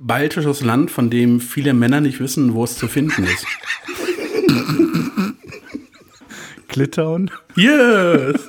baltisches Land, von dem viele Männer nicht wissen, wo es zu finden ist. Litauen? Yes!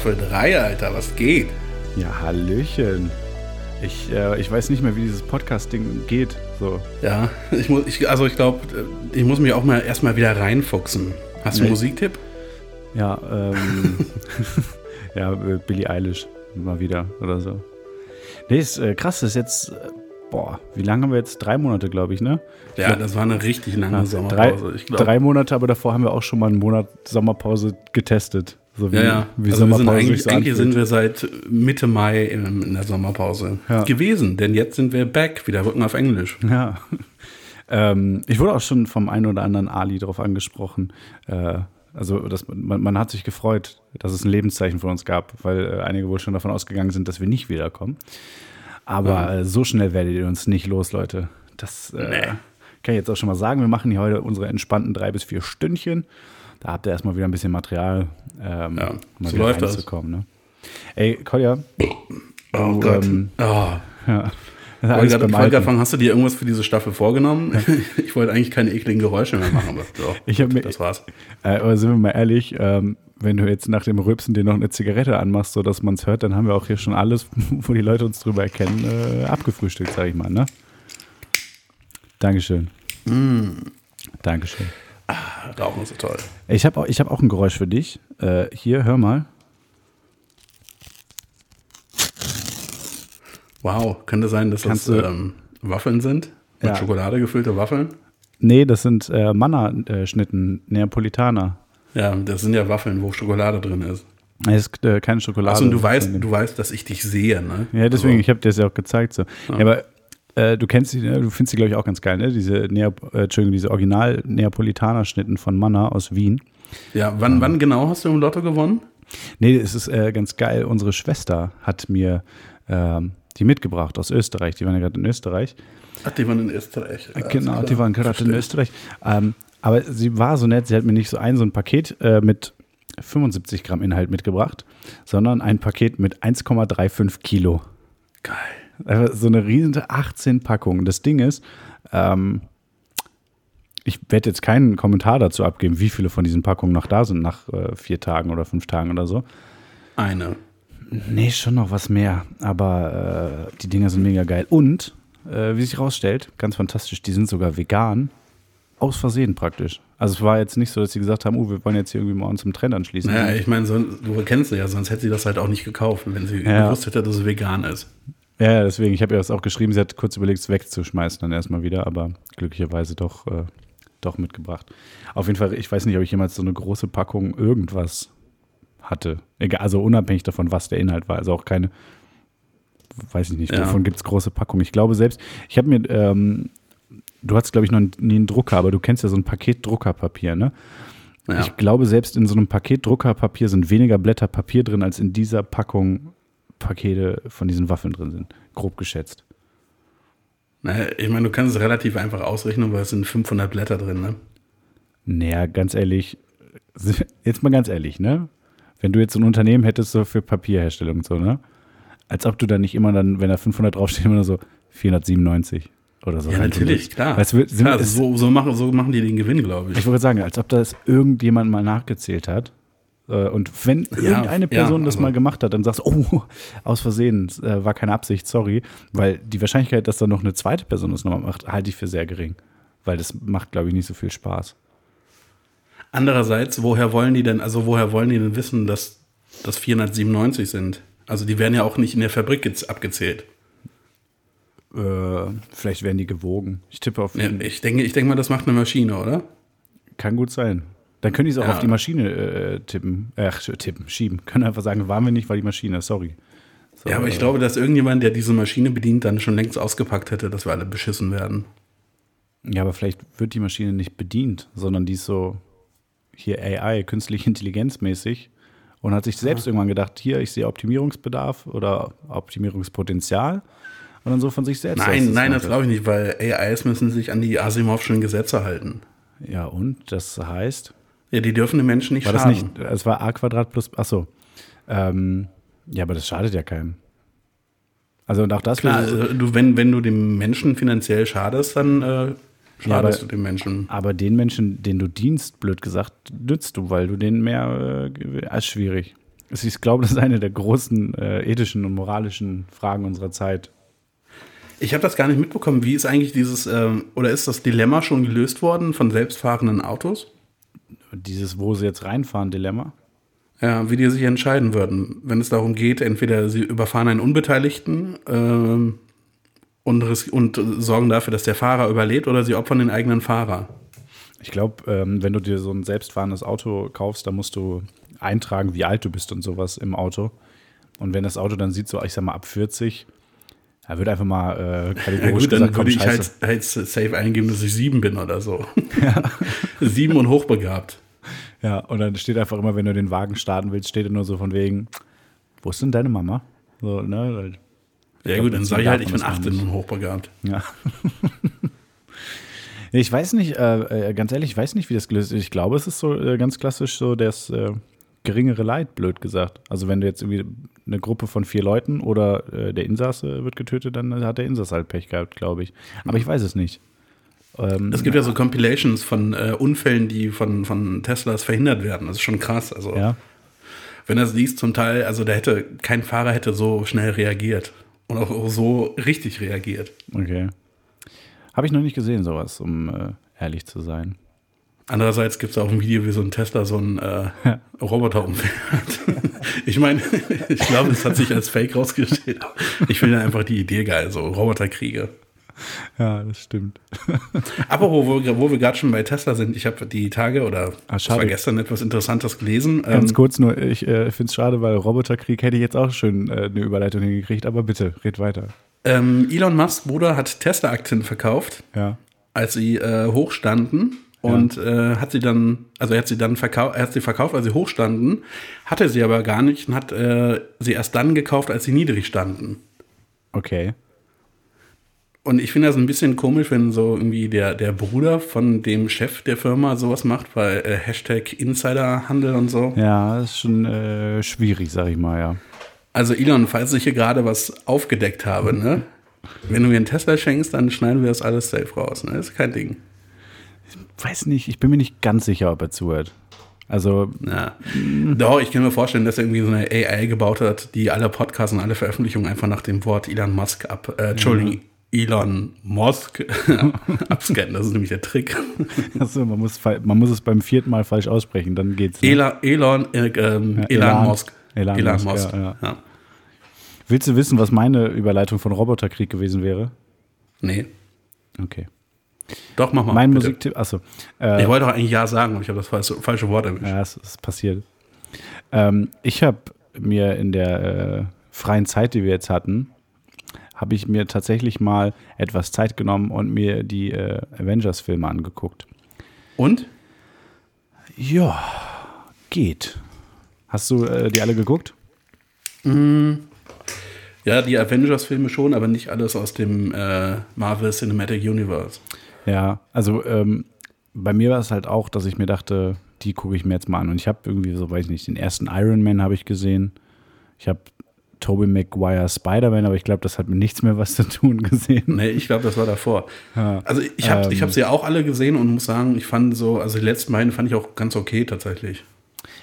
Staffel 3, Alter, was geht? Ja, Hallöchen. Ich, äh, ich weiß nicht mehr, wie dieses Podcast-Ding geht. So. Ja, ich muss, ich, also ich glaube, ich muss mich auch mal erstmal wieder reinfuchsen. Hast du einen Nee. Musiktipp? Ja, ähm, ja, äh, Billie Eilish mal wieder oder so. Nee, ist äh, krass, das ist jetzt, äh, boah, wie lange haben wir jetzt? Drei Monate, glaube ich, ne? Ja, das war eine richtig lange Ja, drei, Sommerpause. Ich glaub, drei Monate, aber davor haben wir auch schon mal einen Monat Sommerpause getestet. So wie, ja, ja. wie also wir sind Sommerpause eigentlich, so eigentlich sind wir seit Mitte Mai in, in der Sommerpause Ja. gewesen, denn jetzt sind wir back, wieder Rücken auf Englisch. Ja. Ähm, ich wurde auch schon vom einen oder anderen Ali darauf angesprochen. Äh, also das, man, man hat sich gefreut, dass es ein Lebenszeichen von uns gab, weil äh, einige wohl schon davon ausgegangen sind, dass wir nicht wiederkommen. Aber äh, so schnell werdet ihr uns nicht los, Leute. Das äh, Nee. kann ich jetzt auch schon mal sagen. Wir machen hier heute unsere entspannten drei bis vier Stündchen. Da habt ihr erstmal wieder ein bisschen Material, ähm, Ja, mal so wieder läuft das. reinzukommen. Ne? Ey, Kolja, Oh Du, Gott. ähm, oh. ja. Beim Volker, Alten. Fang, hast du dir irgendwas für diese Staffel vorgenommen? ich wollte eigentlich keine ekligen Geräusche mehr machen, aber so, Ich mir- das war's. Äh, aber sind wir mal ehrlich, ähm, wenn du jetzt nach dem Rülpsen dir noch eine Zigarette anmachst, sodass man es hört, dann haben wir auch hier schon alles, wo die Leute uns drüber erkennen, äh, abgefrühstückt, sag ich mal, ne? Dankeschön. Dankeschön. Rauchen ist so toll. Ich habe auch, ich hab auch ein Geräusch für dich. Äh, hier, hör mal. Wow, könnte sein, dass Kannst das ähm, Waffeln sind? Mit Ja. Schokolade gefüllte Waffeln? Nee, das sind äh, Manna-Schnitten, Neapolitaner. Ja, das sind ja Waffeln, wo Schokolade drin ist. Es ist äh, keine Schokolade. Achso, und du weißt, du weißt, dass ich dich sehe, ne? Ja, deswegen, Also, ich habe dir das ja auch gezeigt. So. Ja. aber äh, du kennst die, ne? du findest die, glaube ich, auch ganz geil, ne? Diese, Neap äh, Entschuldigung, diese Original-Neapolitaner-Schnitten von Manna aus Wien. ja, wann, wann genau hast du im Lotto gewonnen? Nee, es ist äh, ganz geil. Unsere Schwester hat mir ähm, die mitgebracht aus Österreich. Die waren ja gerade in Österreich. Ach, die waren in Österreich. Ja, genau, alles die waren gerade in. Österreich. Ähm, aber sie war so nett, sie hat mir nicht so ein, so ein Paket äh, mit 75 Gramm Inhalt mitgebracht, sondern ein Paket mit 1,35 Kilo. Geil. So eine riesige 18 Packungen. Das Ding ist, ähm, ich werde jetzt keinen Kommentar dazu abgeben, wie viele von diesen Packungen noch da sind nach äh, vier Tagen oder fünf Tagen oder so. Eine. Nee, schon noch was mehr. Aber äh, die Dinger sind mega geil. Und, äh, wie sich rausstellt, ganz fantastisch, die sind sogar vegan. Aus Versehen praktisch. Also es war jetzt nicht so, dass sie gesagt haben, oh, wir wollen jetzt hier irgendwie mal uns zum Trend anschließen. Naja, ich meine, so, du kennst sie ja, sonst hätte sie das halt auch nicht gekauft, wenn sie Ja. gewusst hätte, dass es vegan ist. Ja, deswegen, ich habe ihr das auch geschrieben, sie hat kurz überlegt, es wegzuschmeißen dann erstmal wieder, aber glücklicherweise doch, äh, doch mitgebracht. Auf jeden Fall, ich weiß nicht, ob ich jemals so eine große Packung irgendwas hatte. Egal, also unabhängig davon, was der Inhalt war. Also auch keine, weiß ich nicht, Ja. wovon gibt es große Packungen. Ich glaube selbst, ich habe mir, ähm, du hattest, glaube ich, noch nie einen Drucker, aber du kennst ja so ein Paket Druckerpapier, ne? Ja. Ich glaube, selbst in so einem Paket Druckerpapier sind weniger Blätter Papier drin, als in dieser Packung Pakete von diesen Waffeln drin sind. Grob geschätzt. Naja, ich meine, du kannst es relativ einfach ausrechnen, weil es sind 500 Blätter drin, ne? Naja, ganz ehrlich, jetzt mal ganz ehrlich, ne? Wenn du jetzt so ein Unternehmen hättest, so für Papierherstellung und so, ne? Als ob du dann nicht immer dann, wenn da 500 draufsteht, immer nur so 497 oder so. Ja, natürlich, klar. Weißt sind, klar so, so, machen, so machen die den Gewinn, glaube ich. ich wollte sagen, als ob das irgendjemand mal nachgezählt hat. Äh, Und wenn irgendeine ja, Person das also- mal gemacht hat, dann sagst du, oh, aus Versehen, äh, war keine Absicht, sorry. Weil die Wahrscheinlichkeit, dass da noch eine zweite Person das nochmal macht, halte ich für sehr gering. Weil das macht, glaube ich, nicht so viel Spaß. Andererseits, woher wollen die denn, also woher wollen die denn wissen, dass das 497 sind? Also die werden ja auch nicht in der Fabrik gez- abgezählt. Äh, vielleicht werden die gewogen. Ich tippe auf. Ja, Ich denke, ich denke mal, das macht eine Maschine, oder? Kann gut sein. Dann können die es auch Ja. auf die Maschine äh, tippen. Äh, ach, tippen, schieben. Können einfach sagen, waren wir nicht, war die Maschine, sorry. So, Ja, aber ich äh, glaube, dass irgendjemand, der diese Maschine bedient, dann schon längst ausgepackt hätte, dass wir alle beschissen werden. Ja, aber vielleicht wird die Maschine nicht bedient, sondern die ist so hier AI, künstliche Intelligenz mäßig und hat sich selbst irgendwann gedacht, hier, ich sehe Optimierungsbedarf oder Optimierungspotenzial und dann so von sich selbst. Nein, nein, das glaube ich nicht, weil AIs müssen sich an die Asimovschen Gesetze halten. Ja, und das heißt, Ja, die dürfen den Menschen nicht war das schaden. nicht, es war a Quadrat plus, achso. Ähm, ja, aber das schadet ja keinem. Also und auch das Klar, so- also du, wenn, wenn du dem Menschen finanziell schadest, dann äh, schadest aber- du dem Menschen. Aber den Menschen, den du dienst, blöd gesagt, nützt du, weil du den mehr äh, als schwierig. Also Ich glaube, das ist eine der großen äh, ethischen und moralischen Fragen unserer Zeit. Ich habe das gar nicht mitbekommen. Wie ist eigentlich dieses, ähm, oder ist das Dilemma schon gelöst worden von selbstfahrenden Autos? Dieses, wo sie jetzt reinfahren, Dilemma. Ja, wie die sich entscheiden würden, wenn es darum geht, entweder sie überfahren einen Unbeteiligten ähm, und, und sorgen dafür, dass der Fahrer überlebt, oder sie opfern den eigenen Fahrer. Ich glaube, ähm, wenn du dir so ein selbstfahrendes Auto kaufst, dann musst du eintragen, wie alt du bist und sowas im Auto. Und wenn das Auto dann sieht, so ich sag mal ab 40, da wird einfach mal äh, Ja kategorisch gut, dann gesagt, komm, würde ich halt, halt safe eingeben, dass ich sieben bin oder so. sieben und hochbegabt. Ja, und dann steht einfach immer, wenn du den Wagen starten willst, steht er nur so von wegen, wo ist denn deine Mama? So, ne? Ja glaub, gut, dann sage ich halt, ich bin das gar 18 nicht. und hochbegabt. Ja. ich weiß nicht, äh, äh, ganz ehrlich, ich weiß nicht, wie das gelöst ist. Ich glaube, es ist so äh, ganz klassisch so das äh, geringere Leid, blöd gesagt. Also wenn du jetzt irgendwie eine Gruppe von vier Leuten oder äh, der Insasse wird getötet, dann hat der Insasse halt Pech gehabt, glaube ich. Aber ich weiß es nicht. Ähm, Es gibt ja so Compilations von äh, Unfällen, die von, von Teslas verhindert werden. Das ist schon krass. Also, ja. wenn das liest, zum Teil, also da hätte, kein Fahrer hätte so schnell reagiert. Und auch so richtig reagiert. Okay. Habe ich noch nicht gesehen, sowas, um äh, ehrlich zu sein. Andererseits gibt es auch ein Video, wie so ein Tesla so einen äh, Roboter umfährt. ich meine, ich glaube, es hat sich als Fake rausgestellt. Ich finde einfach die Idee geil, so Roboterkriege. Ja, das stimmt. Apropos, wo, wir- wo wir gerade schon bei Tesla sind, ich habe die Tage oder Ah, war gestern etwas Interessantes gelesen. Ganz Ähm, kurz nur, ich äh, finde es schade, weil Roboterkrieg hätte ich jetzt auch schön äh, eine Überleitung hingekriegt, aber bitte, red weiter. ähm, Elon Musk Bruder hat Tesla-Aktien verkauft, Ja. als sie äh, hochstanden. Und äh, hat sie dann, also er hat sie dann verkauft, er hat sie verkauft, als sie hochstanden, hatte sie aber gar nicht und hat äh, sie erst dann gekauft, als sie niedrig standen. Okay. Und ich finde das ein bisschen komisch, wenn so irgendwie der, der Bruder von dem Chef der Firma sowas macht, weil äh, Hashtag Insiderhandel und so. Ja, das ist schon äh, schwierig, sag ich mal, ja. Also Elon, falls ich hier gerade was aufgedeckt habe, ne? Wenn du mir einen Tesla schenkst, dann schneiden wir das alles safe raus, ne? Das ist kein Ding. Weiß nicht, ich bin mir nicht ganz sicher, ob er zuhört. Also, Ja. Doch, ich kann mir vorstellen, dass er irgendwie so eine AI gebaut hat, die alle Podcasts und alle Veröffentlichungen einfach nach dem Wort Elon Musk ab, äh, Entschuldigung, Elon Musk abscannen. Das ist nämlich der Trick. also man, muss, man muss es beim vierten Mal falsch aussprechen, dann geht's. Ne? Elon, Elon, äh, ähm, Ja, Elon, Elan. Musk. Elon Elon Musk, Musk. ja, ja. ja. Willst du wissen, was meine Überleitung von Roboterkrieg gewesen wäre? Nee. Okay. Doch, mach mal. mein bitte. Musiktipp, achso. Äh, Ich wollte auch eigentlich Ja sagen, aber ich habe das falsche, falsche Wort erwischt. Ja, es ist passiert. Ähm, ich habe mir in der äh, freien Zeit, die wir jetzt hatten, habe ich mir tatsächlich mal etwas Zeit genommen und mir die äh, Avengers-Filme angeguckt. Und? Ja, geht. Hast du äh, die alle geguckt? Ja, die Avengers-Filme schon, aber nicht alles aus dem äh, Marvel Cinematic Universe. Ja, also ähm, bei mir war es halt auch, dass ich mir dachte, die gucke ich mir jetzt mal an. Und ich habe irgendwie, so weiß ich nicht, den ersten Iron Man habe ich gesehen. Ich habe Tobey Maguire Spider-Man, aber ich glaube, das hat mit nichts mehr was zu tun gesehen. Nee, ich glaube, das war davor. Ja. Also ich habe Ähm. ich hab sie auch alle gesehen und muss sagen, ich fand so, also die letzten beiden fand ich auch ganz okay tatsächlich.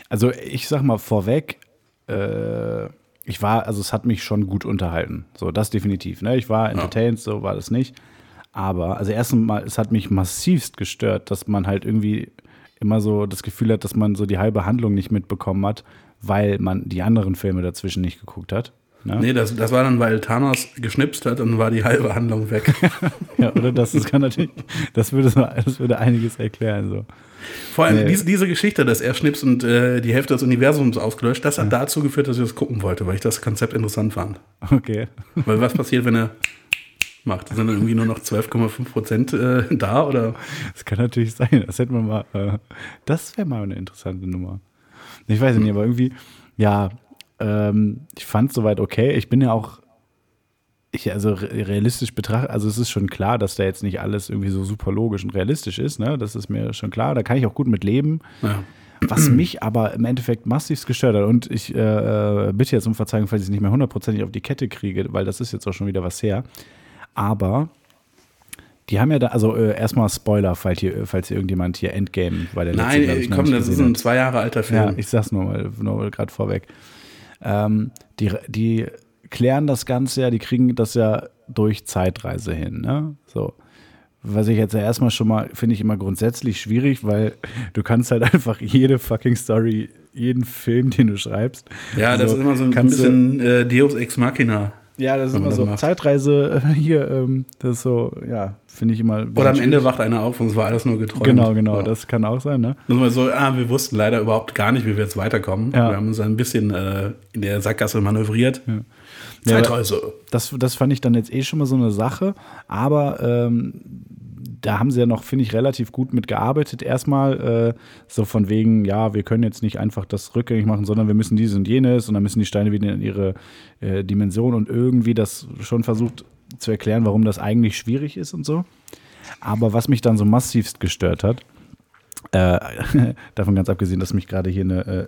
Also ich sag mal vorweg, äh, ich war, also es hat mich schon gut unterhalten. So, das definitiv. Ne? Ich war entertained, so war das nicht. Aber, also erstens mal, es hat mich massivst gestört, dass man halt irgendwie immer so das Gefühl hat, dass man so die halbe Handlung nicht mitbekommen hat, weil man die anderen Filme dazwischen nicht geguckt hat. Ne? Nee, das, das war dann, weil Thanos geschnipst hat und war die halbe Handlung weg. Ja, oder das, das kann natürlich, das würde, so, das würde einiges erklären. So. Vor allem Nee. diese, diese Geschichte, dass er schnips und äh, die Hälfte des Universums ausgelöscht, das hat dazu geführt, dass ich das gucken wollte, weil ich das Konzept interessant fand. Okay. Weil was passiert, wenn er macht. Sind dann irgendwie nur noch 12,5 Prozent äh, da oder? Das kann natürlich sein. Das hätten wir mal. Äh, das wäre mal eine interessante Nummer. Ich weiß nicht, aber irgendwie, ja, ähm, ich fand es soweit okay. Ich bin ja auch, ich, also realistisch betrachtet, also es ist schon klar, dass da jetzt nicht alles irgendwie so super logisch und realistisch ist, ne? Das ist mir schon klar. Da kann ich auch gut mit leben. Ja. Was mich aber im Endeffekt massiv gestört hat, und ich äh, bitte jetzt um Verzeihung, falls ich es nicht mehr hundertprozentig auf die Kette kriege, weil das ist jetzt auch schon wieder was her. Aber die haben ja da, also äh, erstmal Spoiler, falls hier, falls hier irgendjemand hier Endgame bei der Nein, ich, komm, das ist ein zwei Jahre alter Film. Ja, ich sag's nur mal, nur mal gerade vorweg. Ähm, die, die klären das Ganze ja, die kriegen das ja durch Zeitreise hin, ne? So. Was ich jetzt ja erstmal schon mal, finde ich immer grundsätzlich schwierig, weil du kannst halt einfach jede fucking Story, jeden Film, den du schreibst. Ja, das so, ist immer so ein kannst du- bisschen äh, Deus Ex Machina. Ja, das ist immer so. macht. Zeitreise äh, hier, ähm, das ist so, ja, finde ich immer. Oder am Ende wacht einer auf und es war alles nur geträumt. Genau, genau, Ja. das kann auch sein, ne? Mal so, ah, wir wussten leider überhaupt gar nicht, wie wir jetzt weiterkommen. Ja. Wir haben uns ein bisschen äh, in der Sackgasse manövriert. Ja, Zeitreise. Das, das fand ich dann jetzt eh schon mal so eine Sache, aber ähm, da haben sie ja noch, finde ich, relativ gut mit gearbeitet. Erstmal äh, so von wegen, ja, wir können jetzt nicht einfach das rückgängig machen, sondern wir müssen dieses und jenes und dann müssen die Steine wieder in ihre äh, Dimension und irgendwie das schon versucht zu erklären, warum das eigentlich schwierig ist und so. Aber was mich dann so massivst gestört hat, äh, davon ganz abgesehen, dass mich gerade hier eine äh,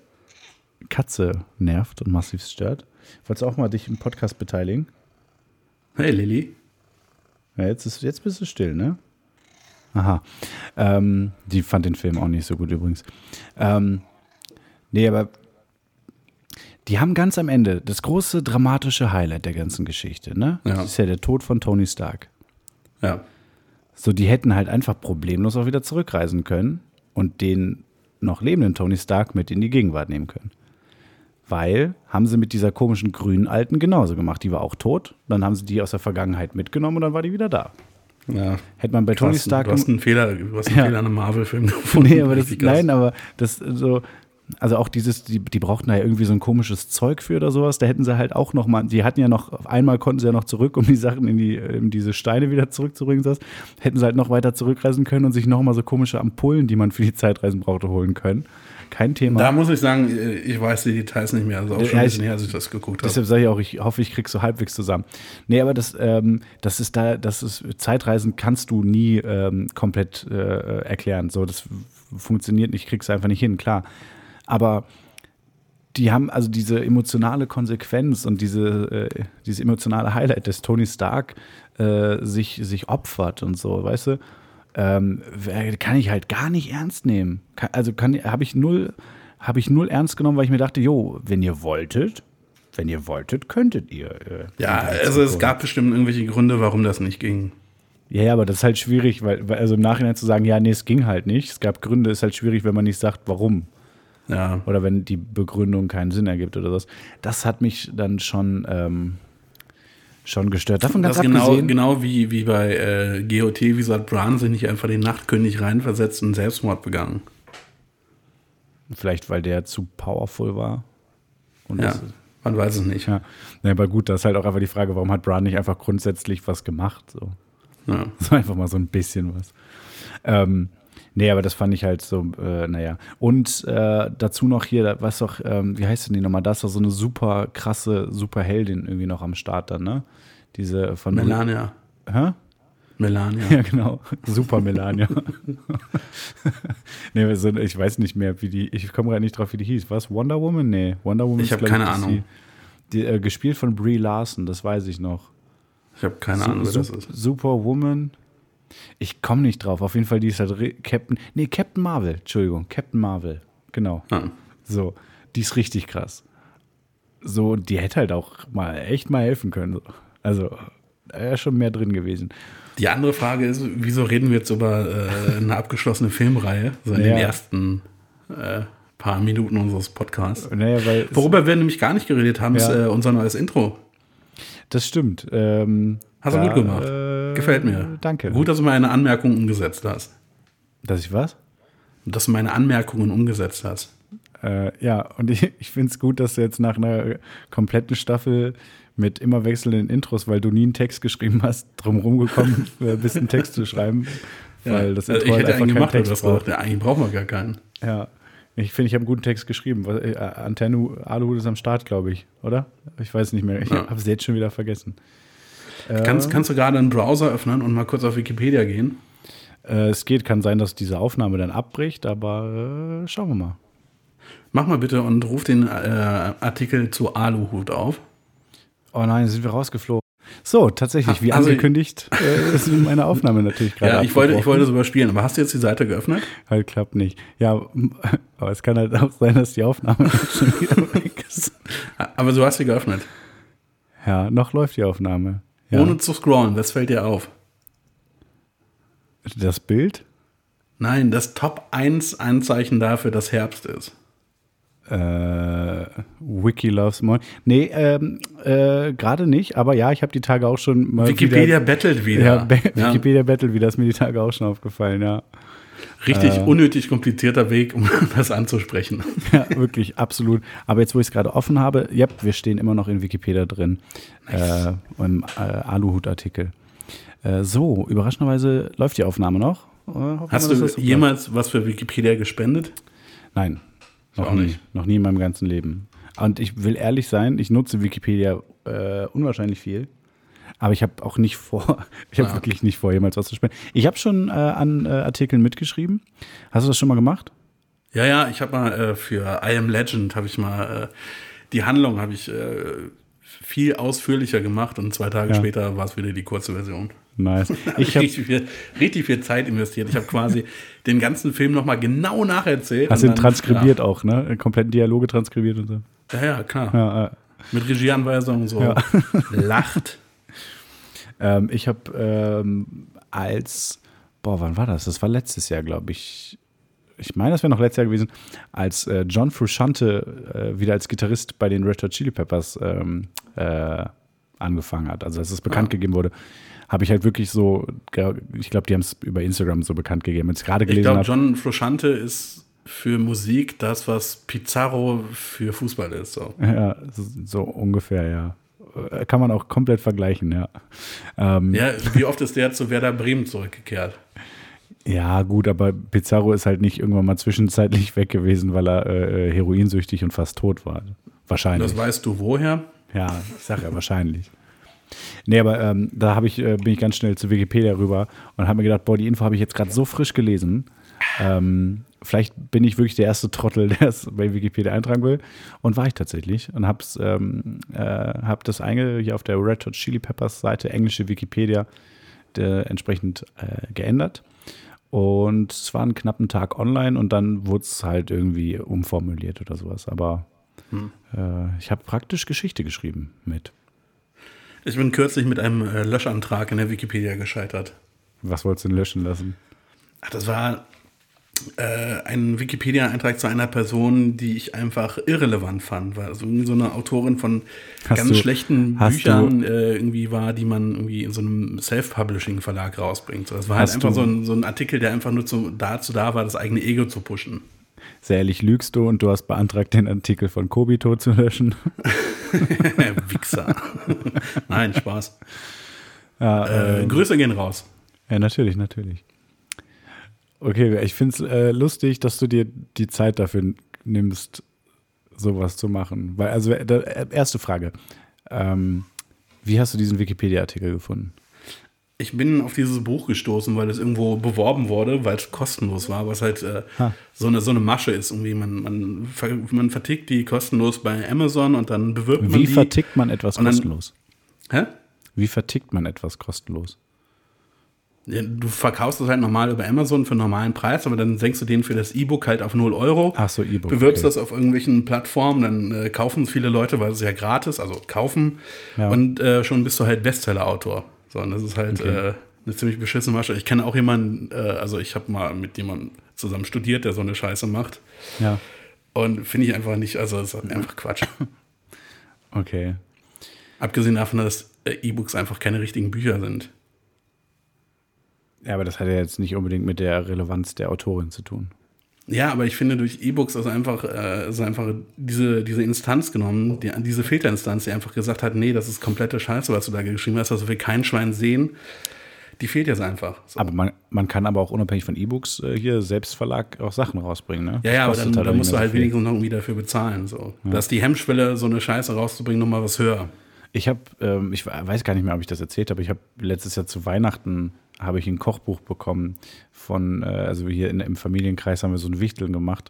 Katze nervt und massivst stört. Wolltest du auch mal dich im Podcast beteiligen? Hey Lilly. Ja, jetzt, ist, jetzt bist du still, ne? Aha. Ähm, die fand den Film auch nicht so gut übrigens. Ähm, nee, aber die haben ganz am Ende das große dramatische Highlight der ganzen Geschichte, ne? Ja. Das ist ja der Tod von Tony Stark. Ja. So, die hätten halt einfach problemlos auch wieder zurückreisen können und den noch lebenden Tony Stark mit in die Gegenwart nehmen können. Weil haben sie mit dieser komischen grünen Alten genauso gemacht. Die war auch tot. Dann haben sie die aus der Vergangenheit mitgenommen und dann war die wieder da. Ja. Hätte man bei Tony hast, Stark. du hast einen Fehler, du hast einen Ja. Fehler an einem Marvel-Film gefunden. nee, aber das, nein, aber das so. Also auch dieses, die, die brauchten da ja irgendwie so ein komisches Zeug für oder sowas. Da hätten sie halt auch noch mal, die hatten ja noch, einmal konnten sie ja noch zurück, um die Sachen in die, in diese Steine wieder zurückzubringen. sowas. Hätten sie halt noch weiter zurückreisen können und sich noch mal so komische Ampullen, die man für die Zeitreisen brauchte, holen können. Kein Thema. Da muss ich sagen, ich weiß die Details nicht mehr. Also auch schon ein ich- bisschen her, als ich das geguckt habe. Deshalb sage ich auch, ich hoffe, ich krieg's so halbwegs zusammen. Nee, aber das, ähm, das ist da, das ist, Zeitreisen kannst du nie ähm, komplett äh, erklären. So, das funktioniert nicht, kriegst einfach nicht hin, klar. Aber die haben also diese emotionale Konsequenz und diese, äh, diese emotionale Highlight, dass Tony Stark äh, sich, sich opfert und so, weißt du? Ähm, kann ich halt gar nicht ernst nehmen. Kann, also kann habe ich null, habe ich null ernst genommen, weil ich mir dachte, jo, wenn ihr wolltet, wenn ihr wolltet, könntet ihr. Äh, ja, also es gab bestimmt irgendwelche Gründe, warum das nicht ging. Ja, ja, aber das ist halt schwierig, weil, weil also im Nachhinein zu sagen, ja, nee, es ging halt nicht. Es gab Gründe, ist halt schwierig, wenn man nicht sagt, warum. Ja. Oder wenn die Begründung keinen Sinn ergibt oder was. Das hat mich dann schon, ähm, schon gestört. Davon ganz Das genau, abgesehen. genau wie, wie bei äh, GOT, wie hat Bran sich nicht einfach den Nachtkönig reinversetzt und Selbstmord begangen. Vielleicht, weil der zu powerful war. Und Ja, man weiß es nicht. ja. Nee, aber gut, das ist halt auch einfach die Frage, warum hat Bran nicht einfach grundsätzlich was gemacht? So. Ja. So einfach mal so ein bisschen was. Ähm, nee, aber das fand ich halt so, äh, naja. Und äh, dazu noch hier, weißt doch, ähm, wie heißt denn die nochmal? Da ist doch so eine super krasse Superheldin irgendwie noch am Start dann, ne? Diese von Melania. Hä? Melania. Ja, genau. Super Melania. nee, so, ich weiß nicht mehr, wie die, ich komme gerade nicht drauf, wie die hieß. Was? Wonder Woman? Nee, Wonder Woman Ich ist, hab glaub keine das Ahnung. Die, die, äh, gespielt von Brie Larson, das weiß ich noch. Ich habe keine Ahnung, wer Su- das ist. Superwoman. Ich komme nicht drauf. Auf jeden Fall, die ist halt re- Captain. Nee, Captain Marvel. Entschuldigung, Captain Marvel. Genau. Ah. So, die ist richtig krass. So, die hätte halt auch mal echt mal helfen können. so. Also, da wäre schon mehr drin gewesen. Die andere Frage ist, wieso reden wir jetzt über äh, eine abgeschlossene Filmreihe, so in Ja. den ersten äh, paar Minuten unseres Podcasts? Naja, weil. Worüber wir nämlich gar nicht geredet haben, ist Ja. äh, unser neues Intro. Das stimmt. Ähm, Hast du da, gut gemacht. äh, Gefällt mir. Danke. Gut, dass du meine Anmerkungen umgesetzt hast. Dass ich was? Dass du meine Anmerkungen umgesetzt hast. Äh, ja, und ich, ich finde es gut, dass du jetzt nach einer kompletten Staffel mit immer wechselnden Intros, weil du nie einen Text geschrieben hast, drumherum gekommen bist, einen Text zu schreiben. Weil das also ich hätte einen gemacht, aber das braucht. Ja, eigentlich brauchen wir gar keinen. Ja. Ich finde, ich habe einen guten Text geschrieben. Äh, Antenne Aluhut ist am Start, glaube ich, oder? Ich weiß nicht mehr. Ich ja. habe es jetzt schon wieder vergessen. Kannst, äh, kannst du gerade einen Browser öffnen und mal kurz auf Wikipedia gehen? Äh, es geht, kann sein, dass diese Aufnahme dann abbricht, aber äh, schauen wir mal. Mach mal bitte und ruf den äh, Artikel zu Aluhut auf. Oh nein, sind wir rausgeflogen. So, tatsächlich, wie also, angekündigt, äh, ist meine Aufnahme natürlich gerade. Ja, ich wollte, ich wollte es überspielen, aber hast du jetzt die Seite geöffnet? Halt, klappt nicht. Ja, aber es kann halt auch sein, dass die Aufnahme schon wieder weg ist. Aber du hast sie geöffnet. Ja, noch läuft die Aufnahme. Ja. Ohne zu scrollen, das fällt dir auf. Das Bild? Nein, das Top 1 Anzeichen dafür, dass Herbst ist. Äh, Wiki loves Morning. Nee, ähm, äh, gerade nicht, aber ja, ich habe die Tage auch schon mal. Wikipedia wieder, battelt wieder. Ja, ja. Wikipedia battelt wieder, ist mir die Tage auch schon aufgefallen, ja. Richtig äh, unnötig komplizierter Weg, um das anzusprechen. Ja, wirklich, absolut. Aber jetzt, wo ich es gerade offen habe, ja, wir stehen immer noch in Wikipedia drin. Nice. Äh, Im äh, Aluhut-Artikel. Äh, so, überraschenderweise läuft die Aufnahme noch. Äh, Hast du jemals was für Wikipedia gespendet? Nein, noch nie. Nicht. Noch nie in meinem ganzen Leben. Und ich will ehrlich sein, ich nutze Wikipedia äh, unwahrscheinlich viel. Aber ich habe auch nicht vor, ich habe ah. wirklich nicht vor, jemals was zu spenden. Ich habe schon äh, an äh, Artikeln mitgeschrieben. Hast du das schon mal gemacht? Ja, ja, ich habe mal äh, für I Am Legend habe ich mal äh, die Handlung habe ich äh, viel ausführlicher gemacht und zwei Tage ja. später war es wieder die kurze Version. Nice. Ich habe richtig viel, richtig viel Zeit investiert. Ich habe quasi den ganzen Film nochmal genau nacherzählt. Hast ihn transkribiert ja. auch, ne? Kompletten Dialoge transkribiert und so. Ja, ja, klar. Ja, äh. Mit Regieanweisungen so. Ja. Lacht. Ähm, ich habe ähm, als, boah, wann war das? Das war letztes Jahr, glaube ich. Ich meine, das wäre noch letztes Jahr gewesen, als äh, John Frusciante äh, wieder als Gitarrist bei den Red Hot Chili Peppers ähm, äh, angefangen hat. Also als es bekannt ah. gegeben wurde habe ich halt wirklich so, ich glaube, die haben es über Instagram so bekannt gegeben. Jetzt gerade gelesen. Ich glaube, John Frusciante ist für Musik das, was Pizarro für Fußball ist. So. Ja, so ungefähr, ja. Kann man auch komplett vergleichen, ja. Ähm, ja, wie oft ist der zu Werder Bremen zurückgekehrt? Ja, gut, aber Pizarro ist halt nicht irgendwann mal zwischenzeitlich weg gewesen, weil er äh, heroinsüchtig und fast tot war. Wahrscheinlich. Das weißt du woher? Ja, ich sage ja wahrscheinlich. Nee, aber ähm, da ich, äh, bin ich ganz schnell zu Wikipedia rüber und habe mir gedacht, boah, die Info habe ich jetzt gerade so frisch gelesen. Ähm, vielleicht bin ich wirklich der erste Trottel, der es bei Wikipedia eintragen will. Und war ich tatsächlich. Und habe ähm, äh, hab das einge hier auf der Red Hot Chili Peppers Seite, englische Wikipedia, der, entsprechend äh, geändert. Und es war einen knappen Tag online und dann wurde es halt irgendwie umformuliert oder sowas. Aber hm. äh, ich habe praktisch Geschichte geschrieben mit. Ich bin kürzlich mit einem äh, Löschantrag in der Wikipedia gescheitert. Was wolltest du denn löschen lassen? Ach, das war äh, ein Wikipedia-Eintrag zu einer Person, die ich einfach irrelevant fand, weil so, so eine Autorin von hast ganz du, schlechten Büchern äh, irgendwie war, die man irgendwie in so einem Self-Publishing-Verlag rausbringt. So, das war halt einfach so ein, so ein, Artikel, der einfach nur zu, dazu da war, das eigene Ego zu pushen. Sehr ehrlich lügst du und du hast beantragt, den Artikel von Kobito zu löschen. Wichser. Nein, Spaß. Ja, äh, ähm, Grüße gehen raus. Ja, natürlich, natürlich. Okay, ich finde es äh, lustig, dass du dir die Zeit dafür nimmst, sowas zu machen. Weil, also, äh, erste Frage. Ähm, wie hast du diesen Wikipedia-Artikel gefunden? ich bin auf dieses Buch gestoßen, weil es irgendwo beworben wurde, weil es kostenlos war, was halt äh, so, eine, so eine Masche ist. Irgendwie man, man, man vertickt die kostenlos bei Amazon und dann bewirbt man Wie die. Wie vertickt man etwas dann, kostenlos? Hä? Wie vertickt man etwas kostenlos? Du verkaufst es halt normal über Amazon für einen normalen Preis, aber dann senkst du den für das E-Book halt auf 0 Euro. Ach so, E-Book. Bewirbst okay. das auf irgendwelchen Plattformen, dann äh, kaufen es viele Leute, weil es ja gratis, also kaufen. Ja. Und äh, schon bist du halt Bestseller-Autor. So, und das ist halt okay. äh, eine ziemlich beschissene Masche. Ich kenne auch jemanden, äh, also ich habe mal mit jemandem zusammen studiert, der so eine Scheiße macht. Ja. Und finde ich einfach nicht, also es ist einfach Quatsch. Okay. Abgesehen davon, dass äh, E-Books einfach keine richtigen Bücher sind. Ja, aber das hat ja jetzt nicht unbedingt mit der Relevanz der Autorin zu tun. Ja, aber ich finde, durch E-Books ist einfach, äh, ist einfach diese, diese Instanz genommen, die, diese Filterinstanz, die einfach gesagt hat, nee, das ist komplette Scheiße, was du da geschrieben hast, das will kein Schwein sehen. Die fehlt jetzt einfach. So. Aber man, man kann aber auch unabhängig von E-Books äh, hier Selbstverlag auch Sachen rausbringen, ne? Ja, ja, aber dann, halt dann musst du halt wenigstens noch irgendwie dafür bezahlen. So. Ja. Dass die Hemmschwelle, so eine Scheiße rauszubringen, nochmal was höher. Ich habe, ähm, ich weiß gar nicht mehr, ob ich das erzählt habe, ich habe letztes Jahr zu Weihnachten habe ich ein Kochbuch bekommen von, äh, also hier in, im Familienkreis haben wir so ein Wichteln gemacht.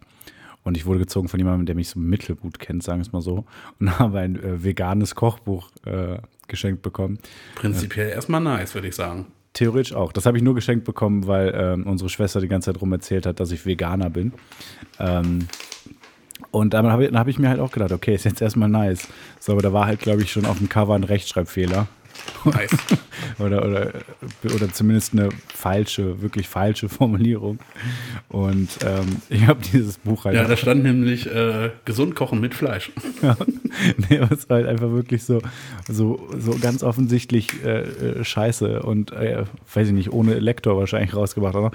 Und ich wurde gezogen von jemandem, der mich so mittelgut kennt, sagen wir es mal so. Und habe ein äh, veganes Kochbuch äh, geschenkt bekommen. Prinzipiell erstmal nice, würde ich sagen. Theoretisch auch. Das habe ich nur geschenkt bekommen, weil ähm, unsere Schwester die ganze Zeit rum erzählt hat, dass ich Veganer bin. Ähm, und dann habe ich, hab ich, mir halt auch gedacht, okay, ist jetzt erstmal nice. So, aber da war halt, glaube ich, schon auf dem Cover ein Rechtschreibfehler. Nice. oder, oder, oder zumindest eine falsche, wirklich falsche Formulierung. Und ähm, ich habe dieses Buch halt. Ja, da stand nämlich äh, gesund kochen mit Fleisch. ja. Nee, war halt einfach wirklich so, so, so ganz offensichtlich äh, äh scheiße und äh, weiß ich nicht, ohne Lektor wahrscheinlich rausgebracht. Aber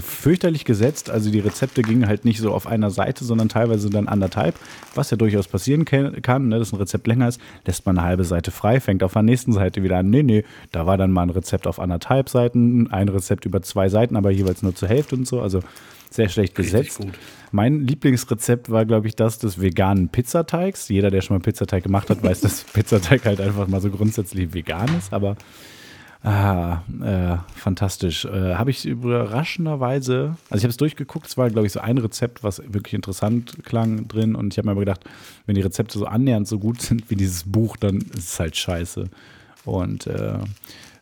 fürchterlich gesetzt. Also die Rezepte gingen halt nicht so auf einer Seite, sondern teilweise dann anderthalb, was ja durchaus passieren kann, ne, dass ein Rezept länger ist, lässt man eine halbe Seite frei, fängt auf der nächsten Seite wieder an. Nee, nee, da war dann mal ein Rezept auf anderthalb Seiten, ein Rezept über zwei Seiten, aber jeweils nur zur Hälfte und so. Also sehr schlecht gesetzt. Mein Lieblingsrezept war, glaube ich, das des veganen Pizzateigs. Jeder, der schon mal Pizzateig gemacht hat, weiß, dass Pizzateig halt einfach mal so grundsätzlich vegan ist, aber ah, äh, fantastisch. Äh, habe ich überraschenderweise, also ich habe es durchgeguckt, es war, glaube ich, so ein Rezept, was wirklich interessant klang drin und ich habe mir aber gedacht, wenn die Rezepte so annähernd so gut sind wie dieses Buch, dann ist es halt scheiße. Und äh,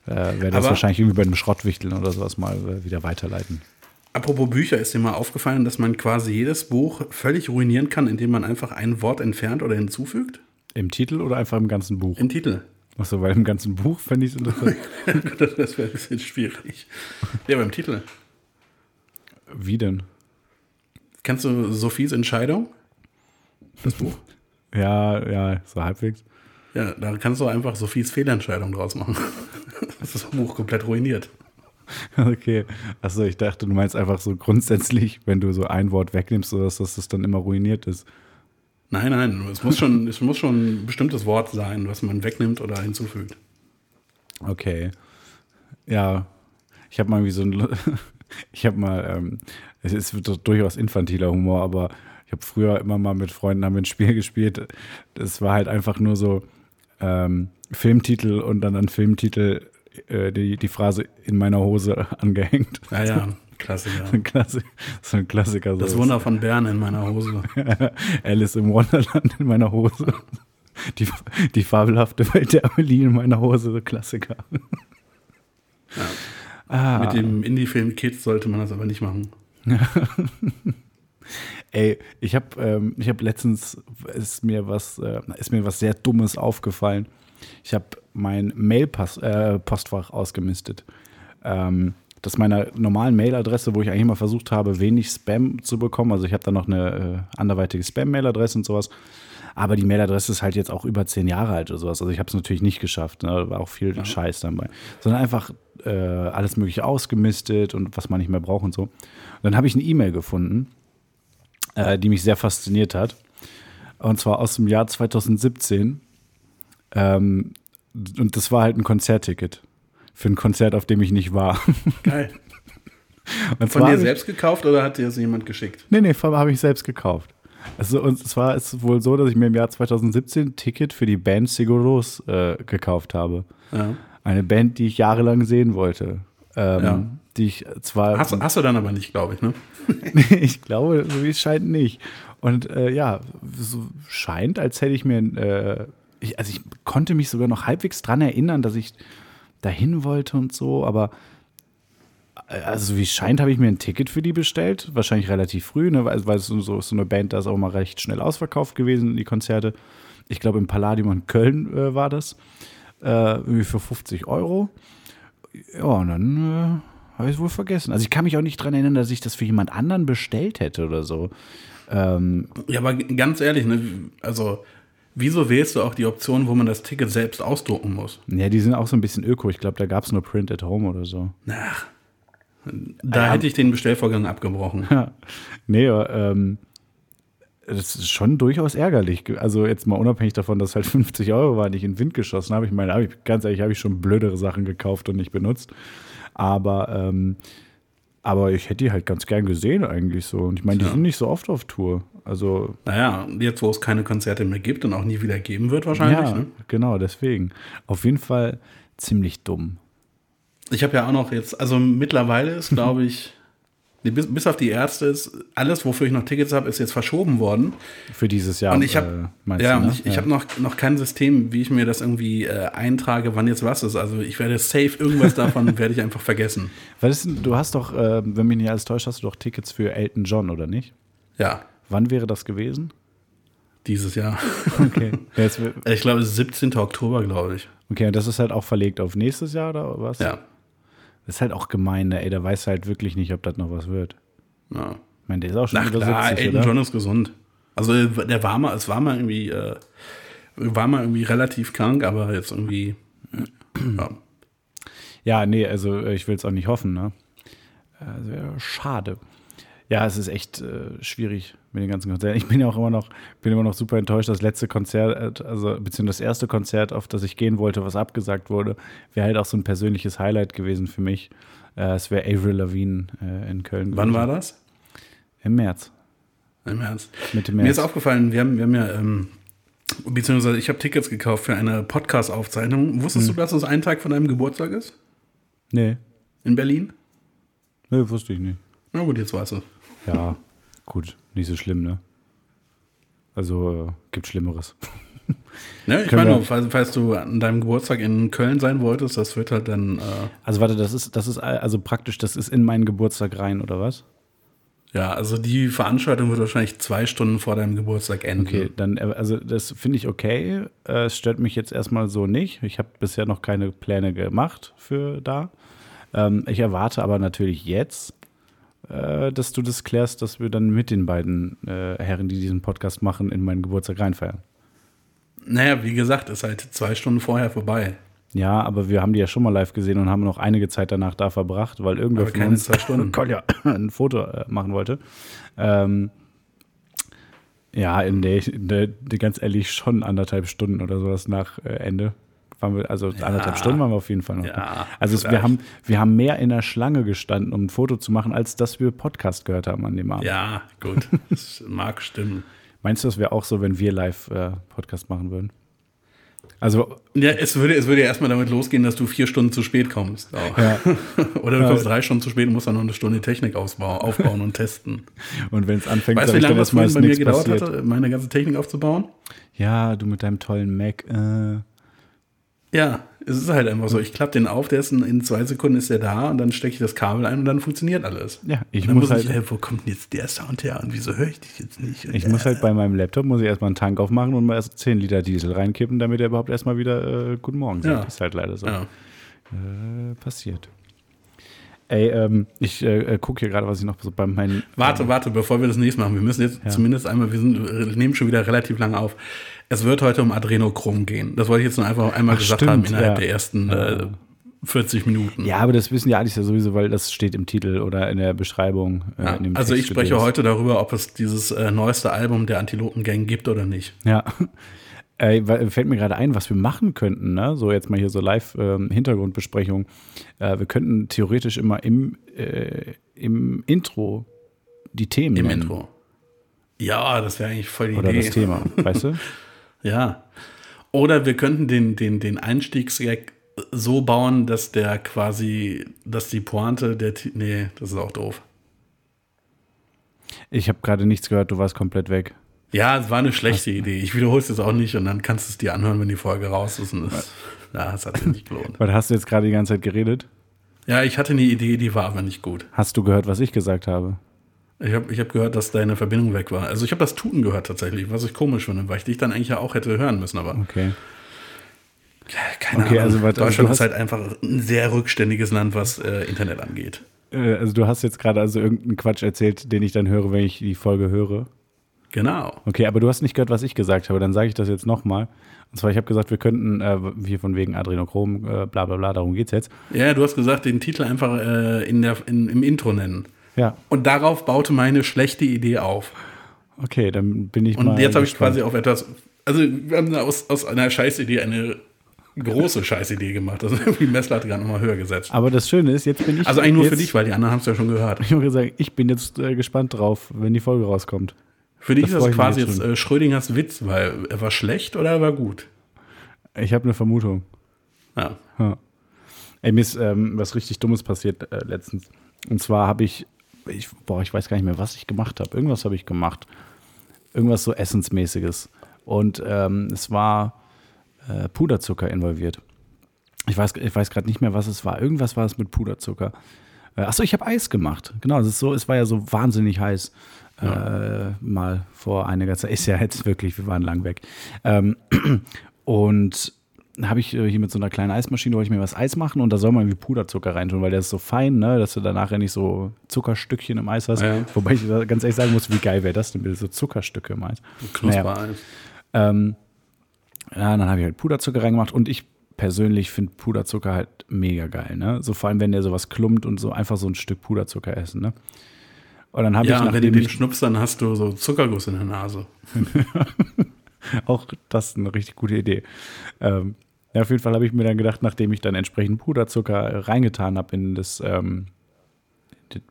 äh, werde das wahrscheinlich irgendwie bei einem Schrottwichteln oder sowas mal äh, wieder weiterleiten. Apropos Bücher, ist dir mal aufgefallen, dass man quasi jedes Buch völlig ruinieren kann, indem man einfach ein Wort entfernt oder hinzufügt? Im Titel oder einfach im ganzen Buch? Im Titel. Achso, weil im ganzen Buch fände ich es interessant. das wäre ein bisschen schwierig. Ja, aber im Titel. Wie denn? Kennst du Sophies Entscheidung? Das Buch? ja, ja, so halbwegs. Ja, da kannst du einfach Sophies Fehlentscheidung draus machen. das ist das Buch komplett ruiniert. Okay. Achso, ich dachte, du meinst einfach so grundsätzlich, wenn du so ein Wort wegnimmst, dass das dann immer ruiniert ist. Nein, nein, es muss schon, es muss schon ein bestimmtes Wort sein, was man wegnimmt oder hinzufügt. Okay. Ja, ich habe mal wie so ein, ich habe mal, ähm, es ist durchaus infantiler Humor, aber ich habe früher immer mal mit Freunden haben ein Spiel gespielt. Das war halt einfach nur so ähm, Filmtitel und dann an Filmtitel äh, die, die Phrase in meiner Hose angehängt. Ja, ja, Klassiker. So ein, Klassi so ein Klassiker. Das Wunder von Bern in meiner Hose. Alice im Wonderland in meiner Hose. Die, die fabelhafte Welt der Amelie in meiner Hose, Klassiker. Ja. Ah. Mit dem Indie-Film Kids sollte man das aber nicht machen. Ey, ich habe ähm, hab letztens ist mir was äh, ist mir was sehr Dummes aufgefallen. Ich habe mein Mail-Postfach äh, ausgemistet. Ähm, das ist meiner normalen Mailadresse, wo ich eigentlich immer versucht habe, wenig Spam zu bekommen. Also ich habe da noch eine äh, anderweitige Spam-Mailadresse und sowas. Aber die Mailadresse ist halt jetzt auch über zehn Jahre alt oder sowas. Also ich habe es natürlich nicht geschafft. Ne? Da war auch viel ja. Scheiß dabei. Sondern einfach äh, alles Mögliche ausgemistet und was man nicht mehr braucht und so. Und dann habe ich eine E-Mail gefunden, äh, die mich sehr fasziniert hat. Und zwar aus dem Jahr 2017. Ähm, und das war halt ein Konzertticket. Für ein Konzert, auf dem ich nicht war. Geil. Und Von dir selbst gekauft oder hat dir das jemand geschickt? Nee, nee, habe ich selbst gekauft. Also, und zwar ist es wohl so, dass ich mir im Jahr 2017 ein Ticket für die Band Sigur äh, gekauft habe. Ja. Eine Band, die ich jahrelang sehen wollte. Ähm, ja. Die ich zwar. Hast, hast, du dann aber nicht, glaube ich, ne? ich glaube, so wie es scheint nicht. Und äh, ja, so scheint, als hätte ich mir äh, ich, also ich konnte mich sogar noch halbwegs dran erinnern, dass ich dahin wollte und so, aber äh, also wie es scheint, habe ich mir ein Ticket für die bestellt, wahrscheinlich relativ früh, ne, weil, weil es so, so eine Band, da ist auch mal recht schnell ausverkauft gewesen, die Konzerte. Ich glaube, im Palladium in Köln äh, war das, äh, irgendwie für 50 Euro. Ja, und dann äh, habe ich es wohl vergessen. Also ich kann mich auch nicht dran erinnern, dass ich das für jemand anderen bestellt hätte oder so. Ähm, ja, aber ganz ehrlich, ne, also Wieso wählst du auch die Option, wo man das Ticket selbst ausdrucken muss? Ja, die sind auch so ein bisschen öko. Ich glaube, da gab es nur Print at Home oder so. Ach. Da hätte ich den Bestellvorgang abgebrochen. Ja. Nee, ähm, das ist schon durchaus ärgerlich. Also jetzt mal unabhängig davon, dass halt 50 Euro waren, die ich in den Wind geschossen habe. Ich meine, hab ich, ganz ehrlich, habe ich schon blödere Sachen gekauft und nicht benutzt. Aber, ähm, aber ich hätte die halt ganz gern gesehen eigentlich so. Und ich meine, die Ja. sind nicht so oft auf Tour. Also Naja, jetzt wo es keine Konzerte mehr gibt und auch nie wieder geben wird wahrscheinlich. ja, Ne? genau, deswegen. Auf jeden Fall ziemlich dumm. Ich habe ja auch noch jetzt, also mittlerweile ist, glaube ich, bis, bis auf die Ärzte ist alles, wofür ich noch Tickets habe, ist jetzt verschoben worden. Für dieses Jahr. Und ich äh, habe meinst ja, ne? ich, ich habe noch, noch kein System, wie ich mir das irgendwie äh, eintrage, wann jetzt was ist. Also ich werde safe irgendwas davon werde ich einfach vergessen. Ist denn, du hast doch, äh, wenn mich nicht alles täuscht, hast du doch Tickets für Elton John, oder nicht? Ja, Wann wäre das gewesen? dieses Jahr. Okay. Ich glaube, es ist 17. Oktober, glaube ich. okay, und das ist halt auch verlegt auf nächstes Jahr oder was? Ja. Das ist halt auch gemein, ne? ey, da weiß halt wirklich nicht, ob das noch was wird. ja. Ich meine, der ist auch schon Na über klar, 70, Elton oder? John ist gesund. Also der war mal, es war mal irgendwie, äh, war mal irgendwie relativ krank, aber jetzt irgendwie, ja. Ja, nee, also äh, ich will es auch nicht hoffen, ne? Wäre schade. Ja, es ist echt äh, schwierig mit den ganzen Konzerten. Ich bin ja auch immer noch, bin immer noch super enttäuscht. Das letzte Konzert, also beziehungsweise das erste Konzert, auf das ich gehen wollte, was abgesagt wurde, wäre halt auch so ein persönliches Highlight gewesen für mich. Äh, es wäre Avril Lavigne äh, in Köln. Wann gewesen. war das? Im März. Im Ernst. Mitte Mir ist März. aufgefallen, wir haben, wir haben ja, ähm, beziehungsweise ich habe Tickets gekauft für eine Podcast-Aufzeichnung. Wusstest Hm. du, dass es ein Tag von deinem Geburtstag ist? Nee, In Berlin? nee, wusste ich nicht. Na gut, jetzt weißt du. Ja, gut, nicht so schlimm, ne? Also, äh, gibt Schlimmeres. Ne, ich Können meine, falls, falls du an deinem Geburtstag in Köln sein wolltest, das wird halt dann, äh, Also, warte, das ist, das ist also praktisch, das ist in meinen Geburtstag rein, oder was? ja, also die Veranstaltung wird wahrscheinlich zwei Stunden vor deinem Geburtstag enden. Okay, dann, äh, also das finde ich okay. Äh, Es stört mich jetzt erstmal so nicht. Ich habe bisher noch keine Pläne gemacht für da. Ähm, ich erwarte aber natürlich jetzt, äh, dass du das klärst, dass wir dann mit den beiden äh, Herren, die diesen Podcast machen, in meinen Geburtstag reinfeiern. Naja, wie gesagt, ist halt zwei Stunden vorher vorbei. Ja, aber wir haben die ja schon mal live gesehen und haben noch einige Zeit danach da verbracht, weil irgendwer Aber von uns zwei Stunden. Kolja, ein Foto äh, machen wollte. Ähm, ja, in der, in der, der, ganz ehrlich, schon anderthalb Stunden oder sowas nach äh, Ende. Waren wir, also anderthalb Stunden waren wir auf jeden Fall noch. Ja, also es, wir, haben, wir haben mehr in der Schlange gestanden, um ein Foto zu machen, als dass wir Podcast gehört haben an dem Abend. Ja, gut. Das mag stimmen. Meinst du, das wäre auch so, wenn wir live äh, Podcast machen würden? Also, Ja, es würde, es würde ja erstmal damit losgehen, dass du vier Stunden zu spät kommst. Ja. Oder du kommst drei Stunden zu spät und musst dann noch eine Stunde Technik ausbauen, aufbauen und testen. und wenn es anfängt, Weißt wie lange das bei mir gedauert passiert. hatte, meine ganze Technik aufzubauen? Ja, du mit deinem tollen Mac. Äh, Ja, es ist halt einfach so. Ich klappe den auf, der ist in, in zwei Sekunden ist der da und dann stecke ich das Kabel ein und dann funktioniert alles. ja, ich Und dann muss muss ich, halt, ey, wo kommt denn jetzt der Sound her und wieso höre ich dich jetzt nicht? ich muss halt bei meinem Laptop muss ich erstmal einen Tank aufmachen und mal erst 10 Liter Diesel reinkippen, damit er überhaupt erstmal wieder äh, Guten Morgen sagt. Ja. Ist halt leider so. ja. Äh, passiert. Ey, ähm, ich äh, gucke hier gerade, was ich noch so bei meinen. Warte, warte, bevor wir das nächste machen. Wir müssen jetzt zumindest einmal, wir, sind, wir nehmen schon wieder relativ lange auf. Es wird heute um Adrenochrom gehen. Das wollte ich jetzt nur einfach einmal Ach, gesagt stimmt, haben innerhalb ja. der ersten äh, 40 Minuten. Ja, aber das wissen ja alles ja sowieso, weil das steht im Titel oder in der Beschreibung. Äh, Ja, in also ich Text spreche gedöns. heute darüber, ob es dieses äh, neueste Album der Antilopen-Gang gibt oder nicht. Ja. Weil- fällt mir gerade ein, was wir machen könnten, ne? So jetzt mal hier so Live-Hintergrundbesprechung. äh, wir könnten theoretisch immer im, äh, im Intro die Themen Im nennen. Intro. Ja, das wäre eigentlich voll die Oder Idee. das Thema, weißt du? Ja. Oder wir könnten den, den, den Einstiegsgag so bauen, dass der quasi, dass die Pointe der. Nee, das ist auch doof. Ich habe gerade nichts gehört, du warst komplett weg. Ja, es war eine schlechte Idee. Ich wiederhole es jetzt auch nicht und dann kannst du es dir anhören, wenn die Folge raus ist. Und das, ja, das hat sich nicht gelohnt. Weil hast du jetzt gerade die ganze Zeit geredet? Ja, ich hatte eine Idee, die war aber nicht gut. Hast du gehört, was ich gesagt habe? Ich habe ich hab gehört, dass deine Verbindung weg war. Also ich habe das Tuten gehört tatsächlich, was ich komisch finde, weil ich dich dann eigentlich ja auch hätte hören müssen, aber Okay. keine Okay, Ahnung. also warte, also Deutschland du ist halt einfach ein sehr rückständiges Land, was äh, Internet angeht. Äh, also du hast jetzt gerade also irgendeinen Quatsch erzählt, den ich dann höre, wenn ich die Folge höre. Genau. Okay, aber du hast nicht gehört, was ich gesagt habe. Dann sage ich das jetzt nochmal. Und zwar, ich habe gesagt, wir könnten äh, hier von wegen Adrenochrom, äh, bla bla bla, darum geht's jetzt. Ja, du hast gesagt, den Titel einfach äh, in der, in, im Intro nennen. Ja, Und darauf baute meine schlechte Idee auf. okay, dann bin ich Und mal. jetzt habe ich quasi auf etwas. Also, wir haben aus, aus einer Scheißidee eine große Scheißidee gemacht. Also, die Messlatte gerade nochmal höher gesetzt. Aber das Schöne ist, jetzt bin ich. Also, eigentlich nur jetzt, für dich, weil die anderen haben es ja schon gehört. Ich wollte sagen, ich bin jetzt äh, gespannt drauf, wenn die Folge rauskommt. Für dich Das ist das quasi jetzt jetzt äh, Schrödingers Witz, weil er war schlecht oder er war gut. Ich habe eine Vermutung. Ja. Ja. Ey, mir ist ähm, was richtig Dummes passiert äh, letztens. Und zwar habe ich, ich, boah, ich weiß gar nicht mehr, was ich gemacht habe. Irgendwas habe ich gemacht. Irgendwas so Essensmäßiges. Und ähm, es war äh, Puderzucker involviert. Ich weiß, ich weiß gerade nicht mehr, was es war. Irgendwas war es mit Puderzucker. Äh, achso, ich habe Eis gemacht. Genau, es ist so, es war ja so wahnsinnig heiß. Äh, mal vor einiger Zeit. Ist ja jetzt wirklich, wir waren lang weg. Ähm, und habe ich äh, hier mit so einer kleinen Eismaschine, wollte ich mir was Eis machen und da soll man irgendwie Puderzucker reintun, weil der ist so fein, ne, dass du danach ja nicht so Zuckerstückchen im Eis hast. Ja. Wobei ich ganz ehrlich sagen muss, wie geil wäre das denn bitte, so Zuckerstücke im Eis. Knusper Eis. Ähm, ja, dann habe ich halt Puderzucker reingemacht und ich persönlich finde Puderzucker halt mega geil, ne? So vor allem, wenn der sowas klumpt und so einfach so ein Stück Puderzucker essen, ne? Und dann habe Ja, ich, und wenn du nachdem den ich schnupfst, dann hast du so Zuckerguss in der Nase. auch das ist eine richtig gute Idee. Ähm, ja, auf jeden Fall habe ich mir dann gedacht, nachdem ich dann entsprechend Puderzucker reingetan habe in das, ähm,